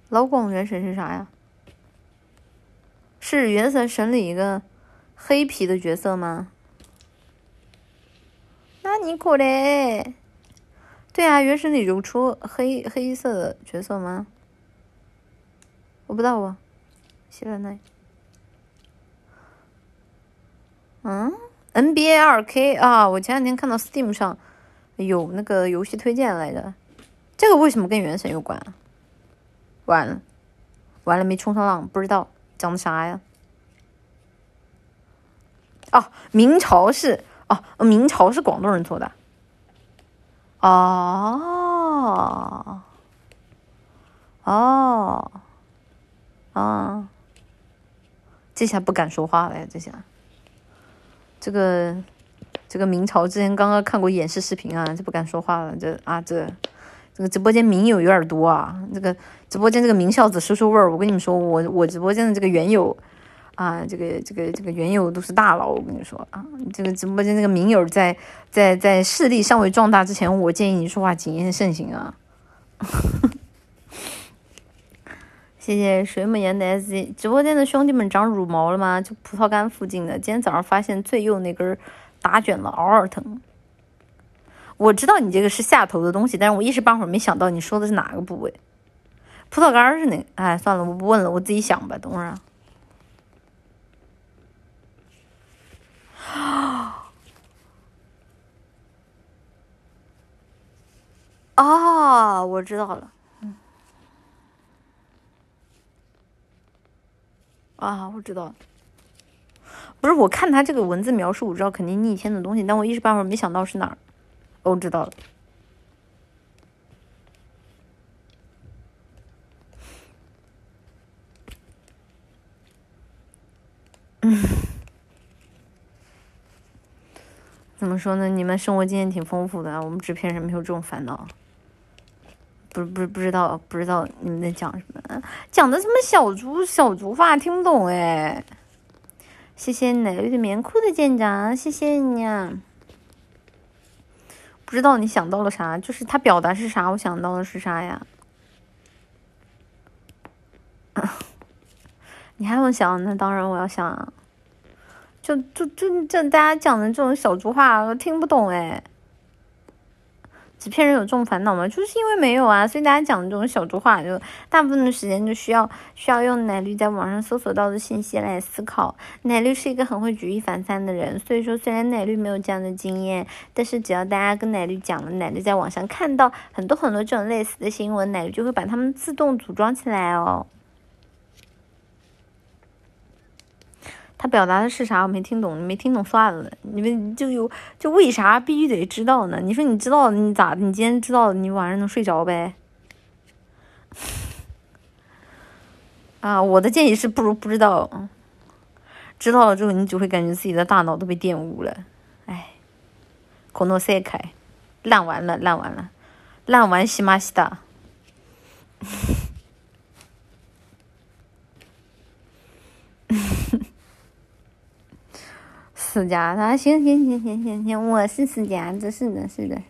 Speaker 1: 老广元神是啥呀？是原神神里一个黑皮的角色吗？那你可嘞？对啊，原神里有出黑黑色的角色吗？我不知道啊，谢了那。嗯，NBA 二 K 啊，我前两天看到 Steam 上有那个游戏推荐来着，这个为什么跟原神有关？完了，完了没冲上浪，不知道讲的啥呀？哦，明朝是哦，明朝是广东人做的。哦，哦，啊，这下不敢说话了呀，这下。这个这个明朝之前刚刚看过演示视频啊，就不敢说话了。这啊这这个直播间名友有点多啊。这个直播间这个名孝子收收味儿。我跟你们说，我我直播间的这个原友啊，这个这个这个原友都是大佬。我跟你说啊，这个直播间这个名友在在在势力尚未壮大之前，我建议你说话谨言慎行啊。谢谢水母岩的 S Z 直播间的兄弟们长乳毛了吗？就葡萄干附近的。今天早上发现最右那根打卷了，嗷嗷疼。我知道你这个是下头的东西，但是我一时半会儿没想到你说的是哪个部位。葡萄干是哪？哎，算了，我不问了，我自己想吧。等会儿啊。啊，我知道了。啊，我知道，不是我看他这个文字描述，我知道肯定逆天的东西，但我一时半会儿没想到是哪儿。哦，知道了。嗯，怎么说呢？你们生活经验挺丰富的，我们制片人没有这种烦恼。不不不知道不知道你们在讲什么？讲的什么小猪小猪话听不懂哎！谢谢奶绿的棉裤的舰长，谢谢你啊！不知道你想到了啥，就是他表达是啥，我想到的是啥呀？你还用想？那当然我要想啊！就就就就大家讲的这种小猪话，我听不懂哎。骗人有这种烦恼吗？就是因为没有啊，所以大家讲这种小猪话，就大部分的时间就需要需要用奶绿在网上搜索到的信息来思考。奶绿是一个很会举一反三的人，所以说虽然奶绿没有这样的经验，但是只要大家跟奶绿讲了，奶绿在网上看到很多很多这种类似的新闻，奶绿就会把它们自动组装起来哦。他表达的是啥？我没听懂，你没听懂算了。你们就有就为啥必须得知道呢？你说你知道你咋？你今天知道你晚上能睡着呗？啊，我的建议是不如不知道。知道了之后，你只会感觉自己的大脑都被玷污了。哎，可诺塞开，烂完了，烂完了，烂完西马西达。私家的，行行行行行行，我是私家子，是的，是的。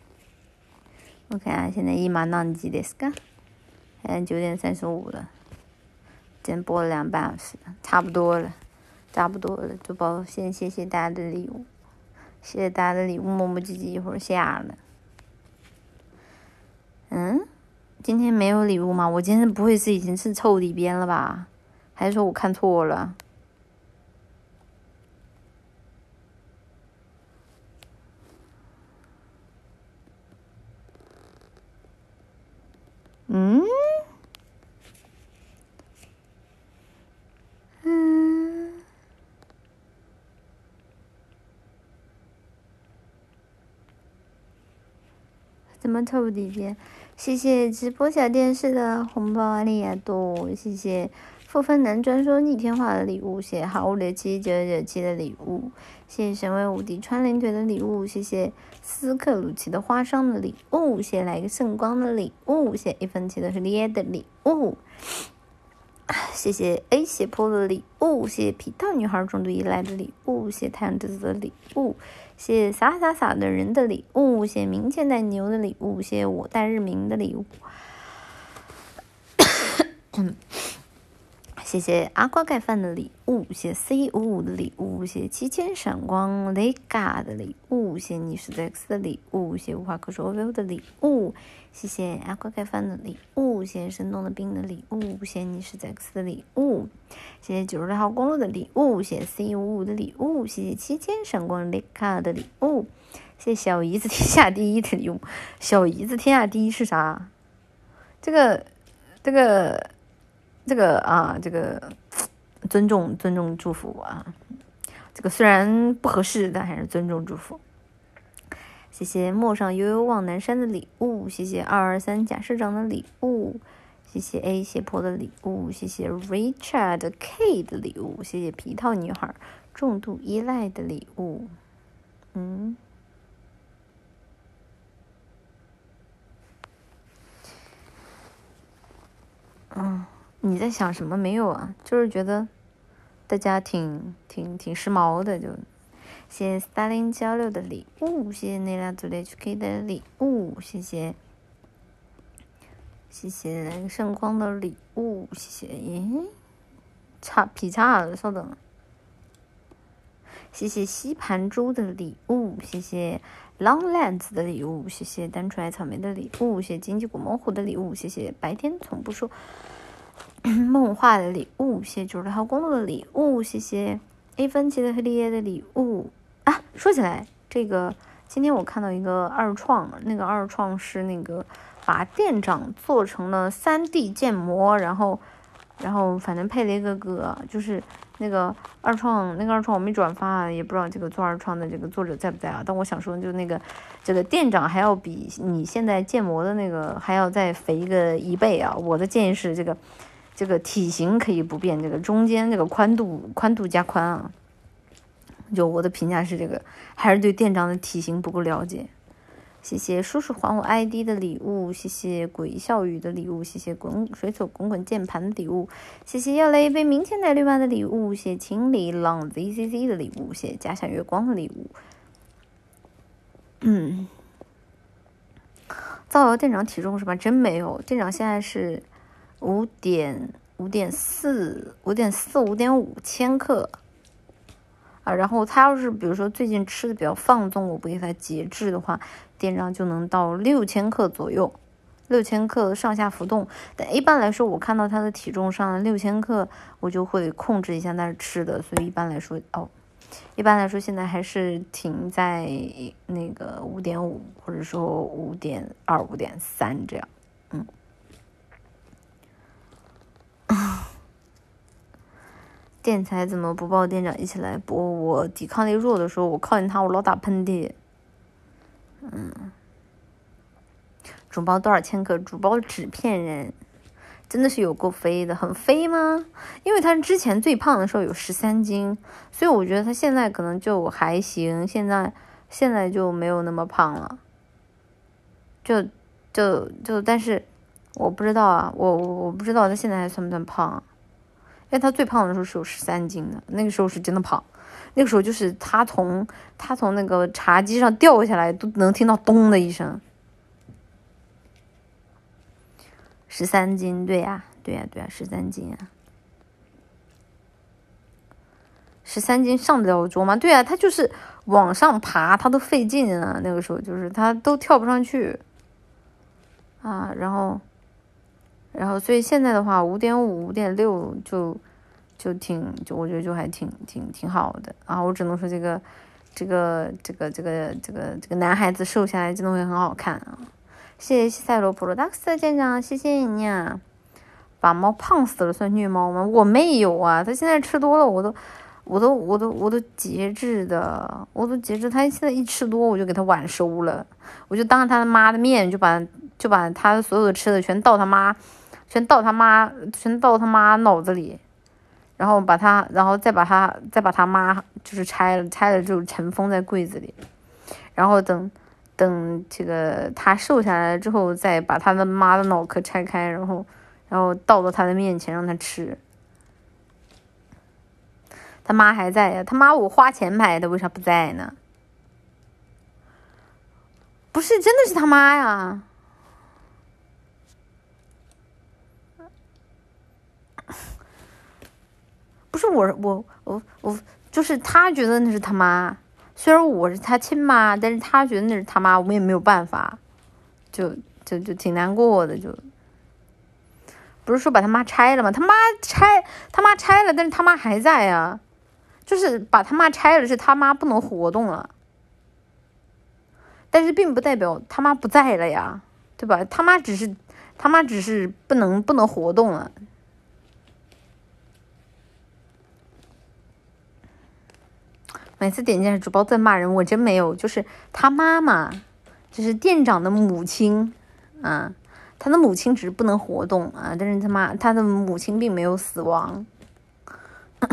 Speaker 1: 我看下现在一马浪几的是个，现在九点三十五了，今天播了两半小时，差不多了，差不多了，就包先谢谢大家的礼物，谢谢大家的礼物，磨磨唧唧一会儿下了。嗯，今天没有礼物吗？我今天不会是已经是凑里边了吧？还是说我看错了？嗯，嗯，怎么抽底边？谢谢直播小电视的红包阿里亚多，谢谢。负分男专说逆天话的礼物，谢谢好五六七九九七的礼物，谢谢神威无敌穿连腿的礼物，谢谢斯克鲁奇的花生的礼物，谢谢来个圣光的礼物，谢谢一分钱的是烈的礼物，谢谢 A 斜坡的礼物，谢谢皮套女孩重度依赖的礼物，谢谢太阳之子的礼物，谢谢洒洒洒的人的礼物，谢谢明天带牛的礼物，谢谢我带日明的礼物。谢谢阿瓜盖饭的礼物，谢谢 C 五五的礼物，谢谢七千闪光雷嘎的礼物，谢谢你是 X 的礼物，谢谢无话可说 v i v 的礼物，谢谢阿瓜盖饭的礼物，谢谢生动的冰的礼物，谢谢你是 X 的礼物，谢谢九十六号公路的礼物，谢谢 C 五五的礼物，谢谢七千闪光雷嘎的礼物，谢谢小姨子天下第一的礼物，小姨子天下第一是啥？这个，这个。这个啊，这个尊重尊重祝福啊，这个虽然不合适，但还是尊重祝福。谢谢陌上悠悠望南山的礼物，谢谢二二三贾社长的礼物，谢谢 A 斜坡的礼物，谢谢 Richard K 的礼物，谢谢皮套女孩重度依赖的礼物。嗯，嗯。你在想什么没有啊？就是觉得大家挺挺挺时髦的，就谢谢 Stalin 交流的礼物，谢谢那俩组的 HK 的礼物，谢谢谢谢圣光的礼物，谢谢咦，差劈叉了，稍等，谢谢吸盘猪的礼物，谢谢 Longlands 的礼物，谢谢单纯爱草莓的礼物，谢谢经济果猛虎的礼物，谢谢白天从不说。梦话的礼物，谢谢九十号公路的礼物，谢谢 A 分期的黑利的礼物啊！说起来，这个今天我看到一个二创，那个二创是那个把店长做成了三 D 建模，然后然后反正配了一个歌，就是那个二创，那个二创我没转发，也不知道这个做二创的这个作者在不在啊？但我想说，就那个这个店长还要比你现在建模的那个还要再肥个一倍啊！我的建议是这个。这个体型可以不变，这个中间这个宽度宽度加宽啊。就我的评价是这个，还是对店长的体型不够了解。谢谢叔叔还我 ID 的礼物，谢谢鬼笑语的礼物，谢谢滚水手滚滚键盘的礼物，谢谢要来一杯明天奶绿吧的礼物，谢谢情理浪 ZCC 的礼物，谢谢家乡月光的礼物。嗯，造谣店长体重是吧？真没有，店长现在是五点五点四五点四五点五千克啊。然后他要是比如说最近吃的比较放纵，我不给他节制的话，电量就能到六千克左右。六千克上下浮动，但一般来说，我看到他的体重上了六千克，我就会控制一下他吃的，所以一般来说，哦，一般来说现在还是停在那个五点五，或者说五点二、五点三这样，嗯。电台怎么不报店长一起来播？我抵抗力弱的时候，我靠近他，我老打喷嚏，嗯。主包多少千克？主包纸片人，真的是有够飞的，很飞吗？因为他之前最胖的时候有十三斤，所以我觉得他现在可能就还行，现在现在就没有那么胖了，就就就，但是我不知道啊，我我我不知道他现在还算不算胖，因因为他最胖的时候是有十三斤的，那个时候是真的胖，那个时候就是他从他从那个茶几上掉下来都能听到咚的一声。十三斤，对呀，对呀，对呀，十三斤啊，十三斤上得了桌吗？对啊，他就是往上爬，他都费劲啊。那个时候就是他都跳不上去啊，然后，然后，所以现在的话，五点五、五点六就就挺，就我觉得就还挺挺挺好的啊。我只能说这个这个这个这个这个这个男孩子瘦下来真的会很好看啊。谢谢西塞罗普罗达克斯舰长，谢谢你啊！把猫胖死了算虐猫吗？我没有啊，它现在吃多了，我都，我都，我都，我都节制的，我都节制。它现在一吃多，我就给它晚收了，我就当着他妈的面就把就把他所有的吃的全倒他妈，全倒他妈，全倒他妈脑子里，然后把他，然后再把他，再把他妈就是拆了，拆了之后尘封在柜子里，然后等。等这个他瘦下来了之后，再把他的妈的脑壳拆开，然后，然后倒到他的面前让他吃。他妈还在呀？他妈我花钱买的，为啥不在呢？不是，真的是他妈呀！不是我，我我我，就是他觉得那是他妈。虽然我是他亲妈，但是他觉得那是他妈，我们也没有办法，就就就挺难过的，就不是说把他妈拆了吗？他妈拆，他妈拆了，但是他妈还在呀，就是把他妈拆了，是他妈不能活动了，但是并不代表他妈不在了呀，对吧？他妈只是他妈只是不能不能活动了。每次点进来主播在骂人，我真没有，就是他妈妈，就是店长的母亲，啊，他的母亲只是不能活动啊，但是他妈他的母亲并没有死亡，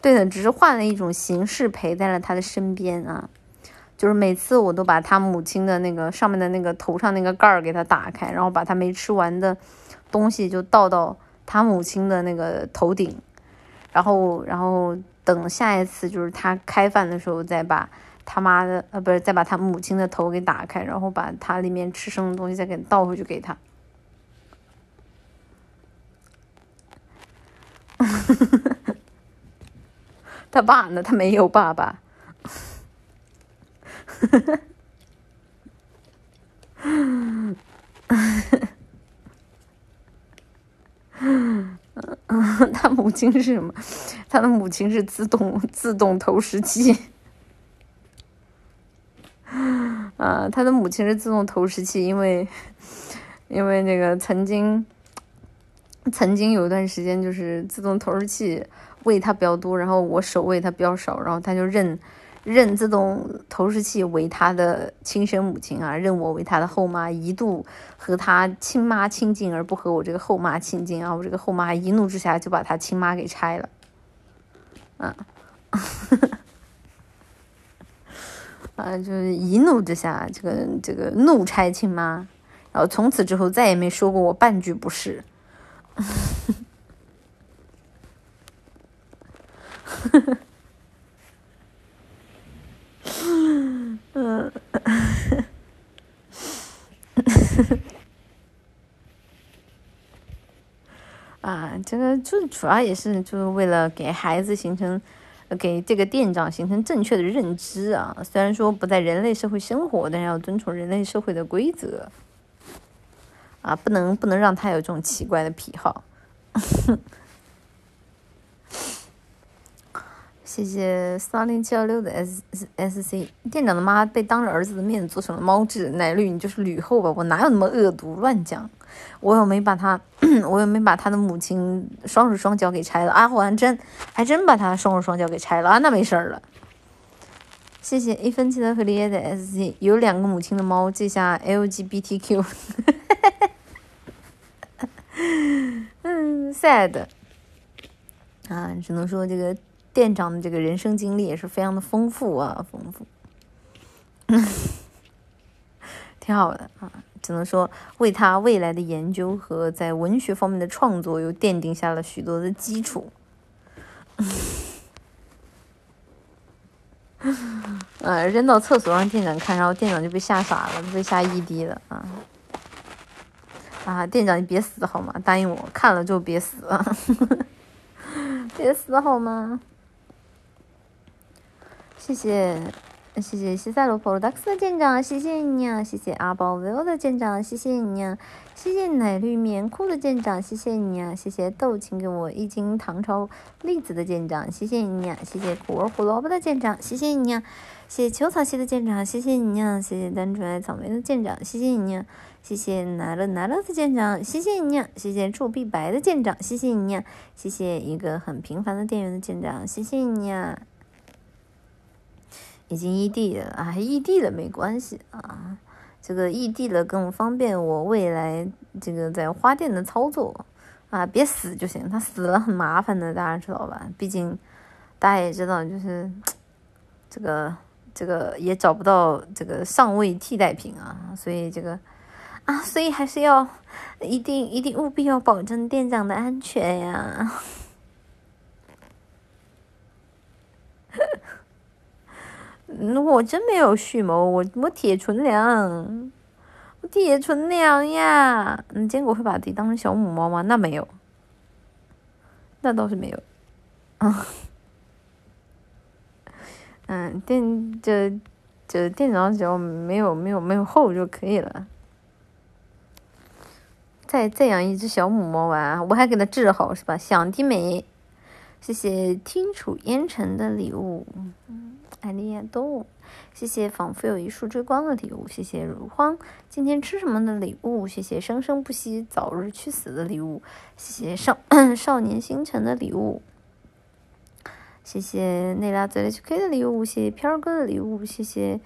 Speaker 1: 对的，只是换了一种形式陪在了他的身边啊，就是每次我都把他母亲的那个上面的那个头上那个盖儿给他打开，然后把他没吃完的东西就倒到他母亲的那个头顶。然后，然后等下一次就是他开饭的时候，再把他妈的呃，不是，再把他母亲的头给打开，然后把他里面吃剩的东西再给倒回去给他。他爸呢？他没有爸爸。嗯，嗯 他母亲是什么？他的母亲是自动自动投食器。啊，他的母亲是自动投食器，因为因为那个曾经曾经有一段时间就是自动投食器喂他比较多，然后我手喂他比较少，然后他就认。认自动投食器为他的亲生母亲啊，认我为他的后妈，一度和他亲妈亲近而不和我这个后妈亲近啊，我这个后妈一怒之下就把他亲妈给拆了，啊，啊，就是一怒之下，这个这个怒拆亲妈，然后从此之后再也没说过我半句不是。嗯，啊，这个就主要也是就是为了给孩子形成，给这个店长形成正确的认知啊。虽然说不在人类社会生活，但是要遵从人类社会的规则。啊，不能不能让他有这种奇怪的癖好。谢谢三零七幺六的 S S C 店长的妈被当着儿子的面做成了猫质奶绿，你就是吕后吧？我哪有那么恶毒？乱讲！我又没把他，我又没把他的母亲双手双脚给拆了啊！我还真还真把他双手双脚给拆了啊！那没事儿了。谢谢一分钱的和烈的 S C 有两个母亲的猫，记下 L G B T Q。嗯，sad 啊，只能说这个。店长的这个人生经历也是非常的丰富啊，丰富，挺好的啊，只能说为他未来的研究和在文学方面的创作又奠定下了许多的基础。呃，扔到厕所让店长看，然后店长就被吓傻了，被吓异地了啊！啊，店长你别死好吗？答应我，看了就别死啊！别死好吗？谢谢，谢谢西塞罗普罗达克斯的舰长，谢谢你啊！谢谢阿宝维欧的舰长，谢谢你啊！谢谢奶绿棉裤的舰长，谢谢你啊！谢谢豆请给我一斤唐朝栗子的舰长，谢谢你啊！谢谢苦儿胡萝卜的舰长，谢谢你啊！谢谢秋草系的舰长，谢谢你啊！谢谢单纯爱草莓的舰长，谢谢你啊！谢谢拿了拿了的舰长，谢谢你啊！谢谢臭碧白的舰长，谢谢你啊！谢谢一个很平凡的店员的舰长，谢谢你啊！已经异地了啊，异地了没关系啊，这个异地了更方便我未来这个在花店的操作啊，别死就行，他死了很麻烦的，大家知道吧？毕竟大家也知道，就是 这个这个也找不到这个上位替代品啊，所以这个啊，所以还是要一定一定务必要保证店长的安全呀。我真没有蓄谋，我我铁纯良，我铁纯良呀。你，坚果会把自己当成小母猫吗？那没有，那倒是没有。嗯，店这这店长只要没有没有没有后就可以了。再再养一只小母猫啊，我还给它治好是吧？想的美，谢谢听楚烟尘的礼物。爱丽亚多，谢谢仿佛有一束追光的礼物，谢谢如荒今天吃什么的礼物，谢谢生生不息早日去死的礼物，谢谢少 少年星辰的礼物，谢谢内拉泽 HK 的礼物，谢谢飘哥的礼物，谢谢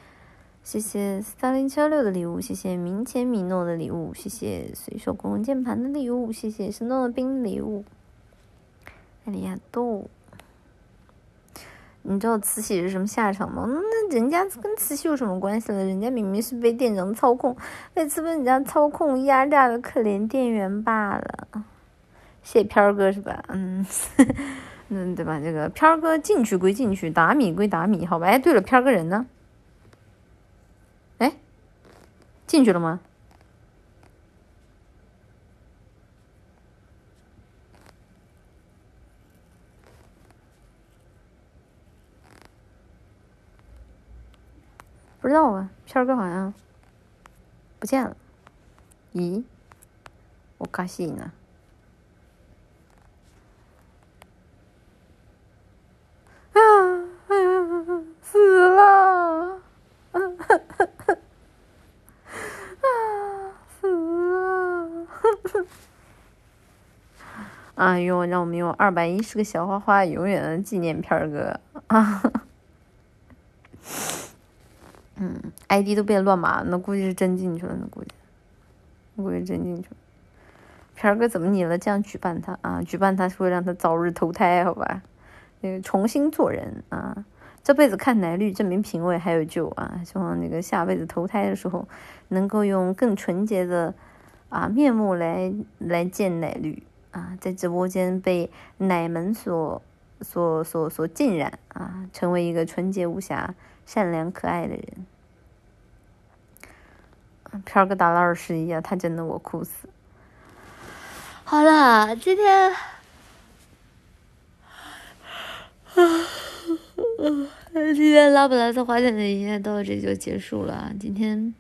Speaker 1: 谢谢三零七幺六的礼物，谢谢明前米诺的礼物，谢谢随手公共键盘的礼物，谢谢生动的冰礼物，爱丽亚多。你知道慈禧是什么下场吗？那人家跟慈禧有什么关系了？人家明明是被店长操控，被资本家操控压榨的可怜店员罢了。谢飘哥是吧？嗯，嗯，对吧？这个飘哥进去归进去，打米归打米，好吧？哎，对了，飘哥人呢？哎，进去了吗？不知道啊，片儿哥好像不见了。咦，我卡西呢？啊，死了！啊，死了！哎呦，让我们用二百一十个小花花永远的纪念片儿哥啊！嗯，ID 都变乱码，那估计是真进去了，那估计，我估计真进去了。片儿哥怎么你了？这样举办他啊？举办他说让他早日投胎，好吧？那个重新做人啊，这辈子看奶绿证明品味还有救啊！希望那个下辈子投胎的时候，能够用更纯洁的啊面目来来见奶绿啊，在直播间被奶门所所所所浸染啊，成为一个纯洁无瑕。善良可爱的人，片儿跟打了二十一啊，他真的我哭死。好了，今天，今天拉布拉多花店的营业到这就结束了。今天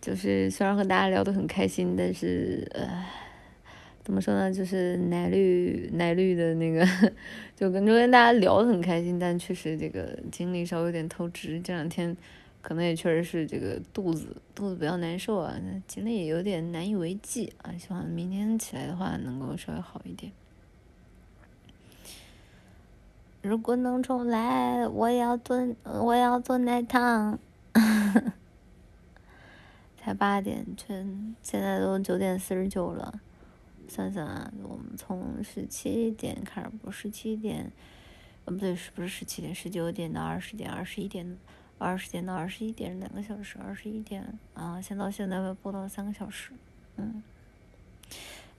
Speaker 1: 就是虽然和大家聊得很开心，但是呃，怎么说呢，就是奶绿奶绿的那个，就跟昨天大家聊得很开心，但确实这个精力稍微有点透支，这两天。可能也确实是这个肚子肚子比较难受啊，精力也有点难以为继啊。希望明天起来的话能够稍微好一点。如果能重来，我要做我要做奶糖。才八点，全现在都九点四十九了。算算啊，我们从十七点开始播，十七点，呃不对，是不是十七点？十九点到二十点，二十一点。二十点到二十一点两个小时，二十一点啊，先到现在播到三个小时，嗯，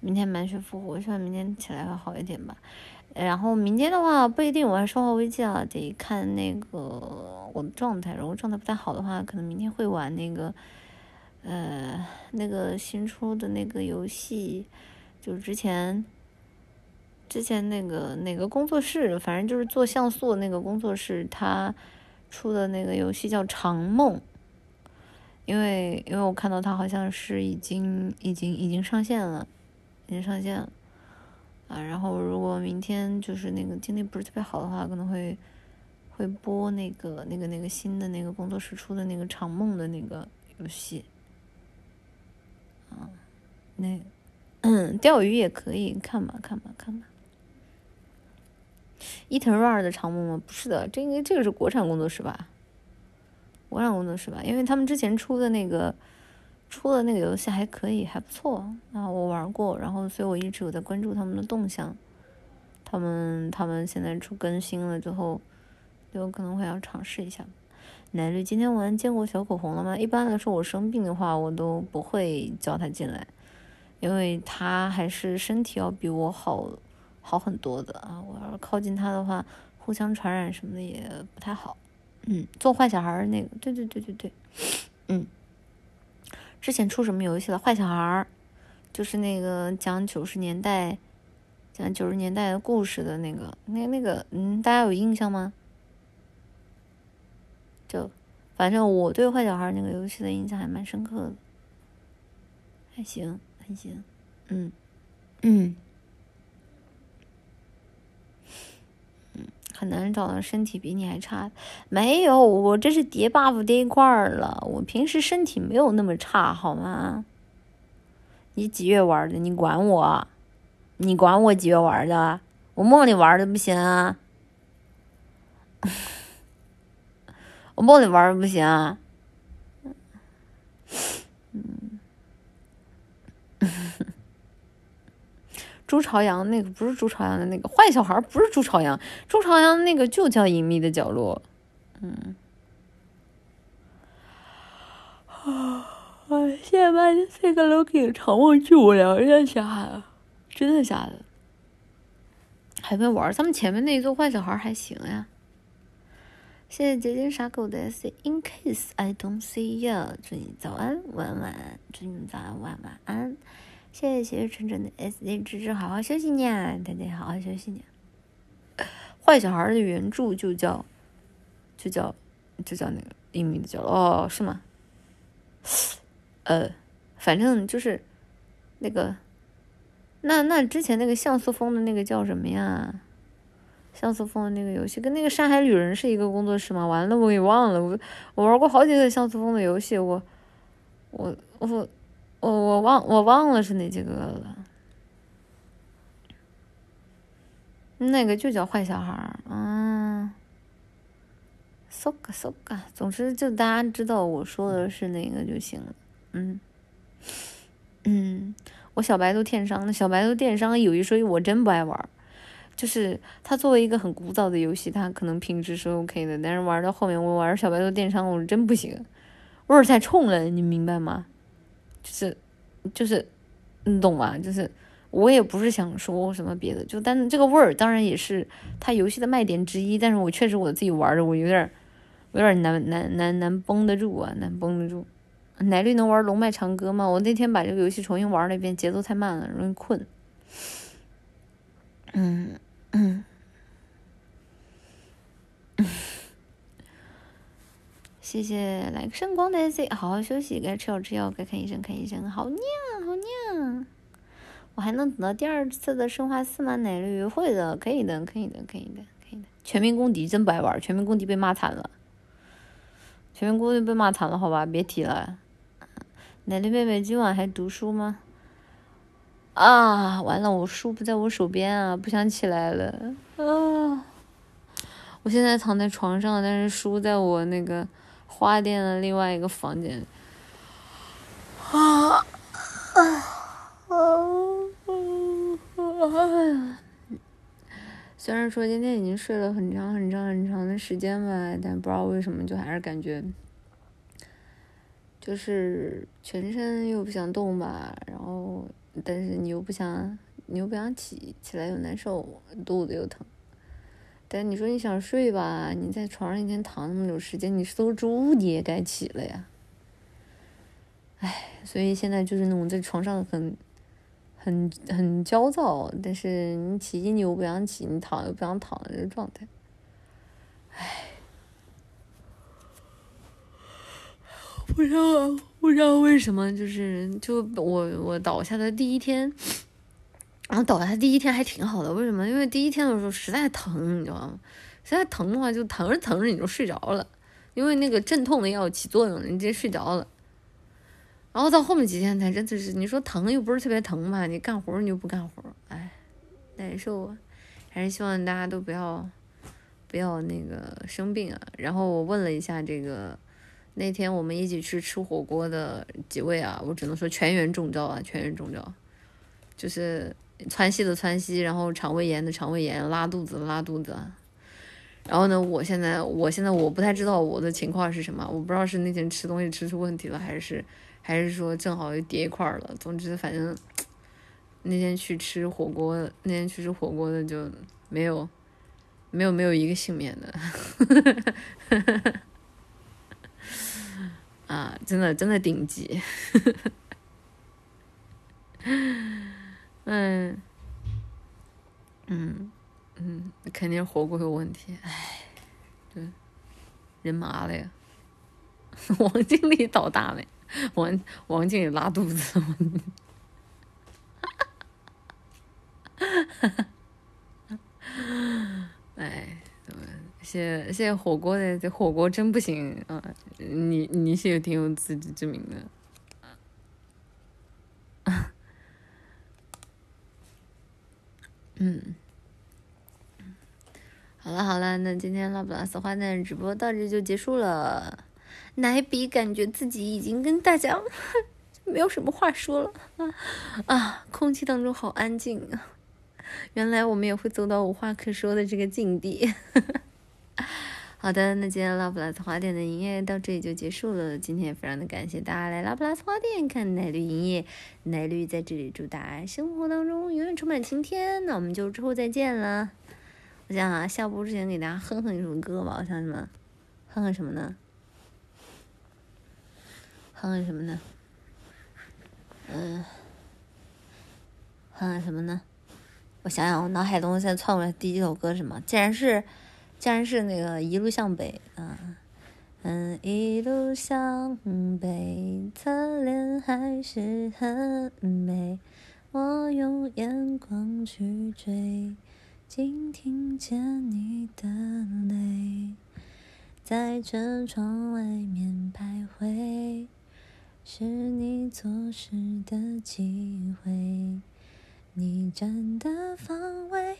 Speaker 1: 明天满血复活，希望明天起来会好一点吧。然后明天的话不一定，我还生化危机啊，得看那个我的状态。如果状态不太好的话，可能明天会玩那个，呃，那个新出的那个游戏，就是之前之前那个哪个工作室，反正就是做像素的那个工作室，他。出的那个游戏叫《长梦》，因为因为我看到它好像是已经已经已经上线了，已经上线了啊。然后如果明天就是那个精力不是特别好的话，可能会会播那个那个那个新的那个工作室出的那个《长梦》的那个游戏啊。那钓鱼也可以看吧，看吧，看吧。伊藤润二的长梦吗？不是的，这个这个是国产工作室吧？国产工作室吧，因为他们之前出的那个出的那个游戏还可以，还不错啊，我玩过，然后所以我一直有在关注他们的动向。他们他们现在出更新了之后，有可能会要尝试一下。奶绿今天玩见过小口红了吗？一般来说，我生病的话，我都不会叫他进来，因为他还是身体要比我好。好很多的啊！我要是靠近他的话，互相传染什么的也不太好。嗯，做坏小孩那个，对对对对对，嗯。之前出什么游戏了？坏小孩，就是那个讲九十年代，讲九十年代的故事的那个，那那个，嗯，大家有印象吗？就，反正我对坏小孩那个游戏的印象还蛮深刻的，还行还行，嗯嗯。很难找到身体比你还差，没有，我这是叠 buff 叠一块儿了。我平时身体没有那么差，好吗？你几月玩的？你管我？你管我几月玩的？我梦里玩的不行啊！我梦里玩的不行啊！朱朝阳那个不是朱朝阳的那个坏小孩，不是朱朝阳，朱朝阳那个就叫隐秘的角落。嗯，啊，现在把这个楼给长梦巨无聊，真的假的？真的假的？还没玩，咱们前面那一座坏小孩还行呀。谢谢结晶傻狗的 S，In case I don't see you，祝你早安，晚安，祝你早安，晚晚安。谢谢谢谢纯纯的 S D 芝芝，好好休息呢，大家好好休息呢。坏小孩的原著就叫，就叫，就叫那个隐秘的叫哦，是吗？呃，反正就是那个，那那之前那个像素风的那个叫什么呀？像素风的那个游戏跟那个山海旅人是一个工作室吗？完了，我给忘了，我我玩过好几个像素风的游戏，我我我。我我忘我忘了是哪几个了，那个就叫坏小孩儿，嗯，so ga so ga，总之就大家知道我说的是哪个就行了，嗯，嗯，我小白兔电商的小白兔电商有一说一，我真不爱玩儿，就是它作为一个很古早的游戏，它可能品质是 OK 的，但是玩到后面我玩小白兔电商，我真不行，味儿太冲了，你明白吗？就是，就是，你懂吗？就是我也不是想说什么别的，就但这个味儿当然也是它游戏的卖点之一。但是我确实我自己玩的，我有点儿，有点难难难难绷得住啊，难绷得住。奶绿能玩龙脉长歌吗？我那天把这个游戏重新玩了一遍，节奏太慢了，容易困。嗯嗯谢谢来个圣光的 Z，好好休息，该吃药吃药，该看医生看医生。好酿好酿，我还能等到第二次的生化四吗？奶绿会的，可以的，可以的，可以的，可以的。全民公敌真不爱玩，全民公敌被骂惨了，全民公敌被骂惨了，好吧，别提了。奶绿妹妹今晚还读书吗？啊，完了，我书不在我手边啊，不想起来了啊。我现在躺在床上，但是书在我那个。花店的另外一个房间，啊啊啊啊！虽然说今天已经睡了很长很长很长的时间吧，但不知道为什么就还是感觉，就是全身又不想动吧，然后但是你又不想，你又不想起，起来又难受，肚子又疼。你说你想睡吧，你在床上一天躺那么久时间，你是头猪你也该起了呀。唉，所以现在就是那种在床上很、很、很焦躁，但是你起你又不想起，你躺又不想躺的这个状态。唉，不知道不知道为什么，就是就我我倒下的第一天。然后倒下第一天还挺好的，为什么？因为第一天的时候实在疼，你知道吗？实在疼的话，就疼着疼着你就睡着了，因为那个镇痛的药起作用了，你直接睡着了。然后到后面几天才真的是，你说疼又不是特别疼嘛，你干活你就不干活，哎，难受啊！还是希望大家都不要不要那个生病啊。然后我问了一下这个那天我们一起去吃火锅的几位啊，我只能说全员中招啊，全员中招，就是。窜稀的窜稀，然后肠胃炎的肠胃炎，拉肚子拉肚子。然后呢，我现在我现在我不太知道我的情况是什么，我不知道是那天吃东西吃出问题了，还是还是说正好又叠一块了。总之，反正那天去吃火锅，那天去吃火锅的就没有没有没有一个幸免的。啊，真的真的顶级。嗯，嗯，嗯，肯定火锅有问题，唉，对，人麻了呀。王经理倒大霉，王王经理拉肚子，哈哈哈哎，谢谢火锅的，这火锅真不行啊！你你是挺有自知之明的。嗯，好了好了，那今天拉布拉斯花店直播到这就结束了。奶比感觉自己已经跟大家 没有什么话说了啊，空气当中好安静啊。原来我们也会走到无话可说的这个境地。好的，那今天拉普拉斯花店的营业到这里就结束了。今天也非常的感谢大家来拉普拉斯花店看奶绿营业，奶绿在这里祝大家生活当中永远充满晴天。那我们就之后再见了。我想啊，下播之前给大家哼哼一首歌吧。我想什么？哼哼什么呢？哼哼什么呢？嗯，哼哼什么呢？我想想，我脑海中现在窜过来第一首歌是什么？竟然是。既然是那个一路向北啊，嗯，一路向北，侧脸还是很美。我用眼光去追，竟听见你的泪，在这窗外面徘徊，是你错失的机会，你站的方位。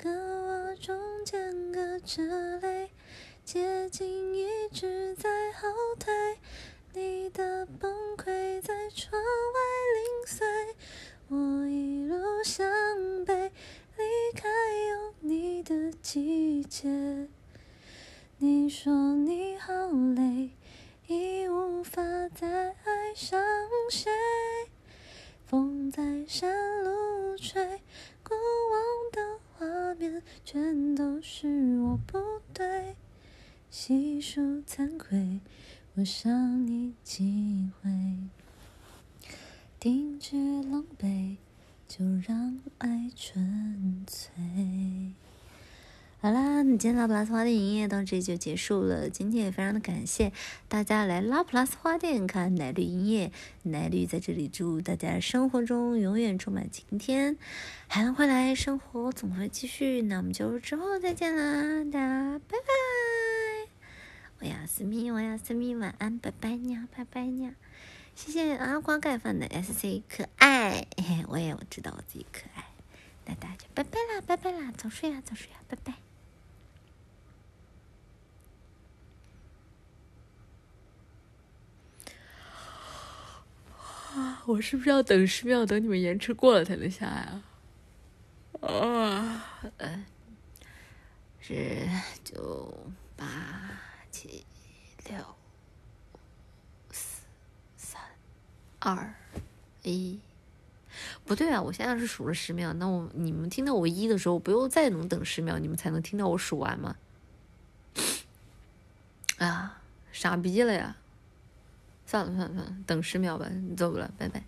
Speaker 1: 跟我中间隔着泪，接近一直在后退，你的崩溃在窗外零碎，我一路向北，离开有你的季节。你说你好累，已无法再爱上谁，风在山路吹，过往的。画面全都是我不对，细数惭愧，我想你几回，停止狼狈，就让爱纯粹。好啦，那今天拉普拉斯花店营业到这里就结束了。今天也非常的感谢大家来拉普拉斯花店看奶绿营业，奶绿在这里祝大家生活中永远充满晴天，海洋回来，生活总会继续。那我们就之后再见啦，大家拜拜！我要思密，我要思密，晚安，拜拜鸟拜拜鸟。谢谢阿瓜盖饭的 S C 可爱，嘿嘿，我也知道我自己可爱。那大家就拜拜啦，拜拜啦，早睡呀，早睡呀，拜拜。啊，我是不是要等十秒，等你们延迟过了才能下呀啊？啊，嗯，十九八七六四三二一，不对啊！我现在是数了十秒，那我你们听到我一的时候，不用再能等十秒，你们才能听到我数完吗？啊，傻逼了呀！算了算了算了，等十秒吧，你走了，拜拜。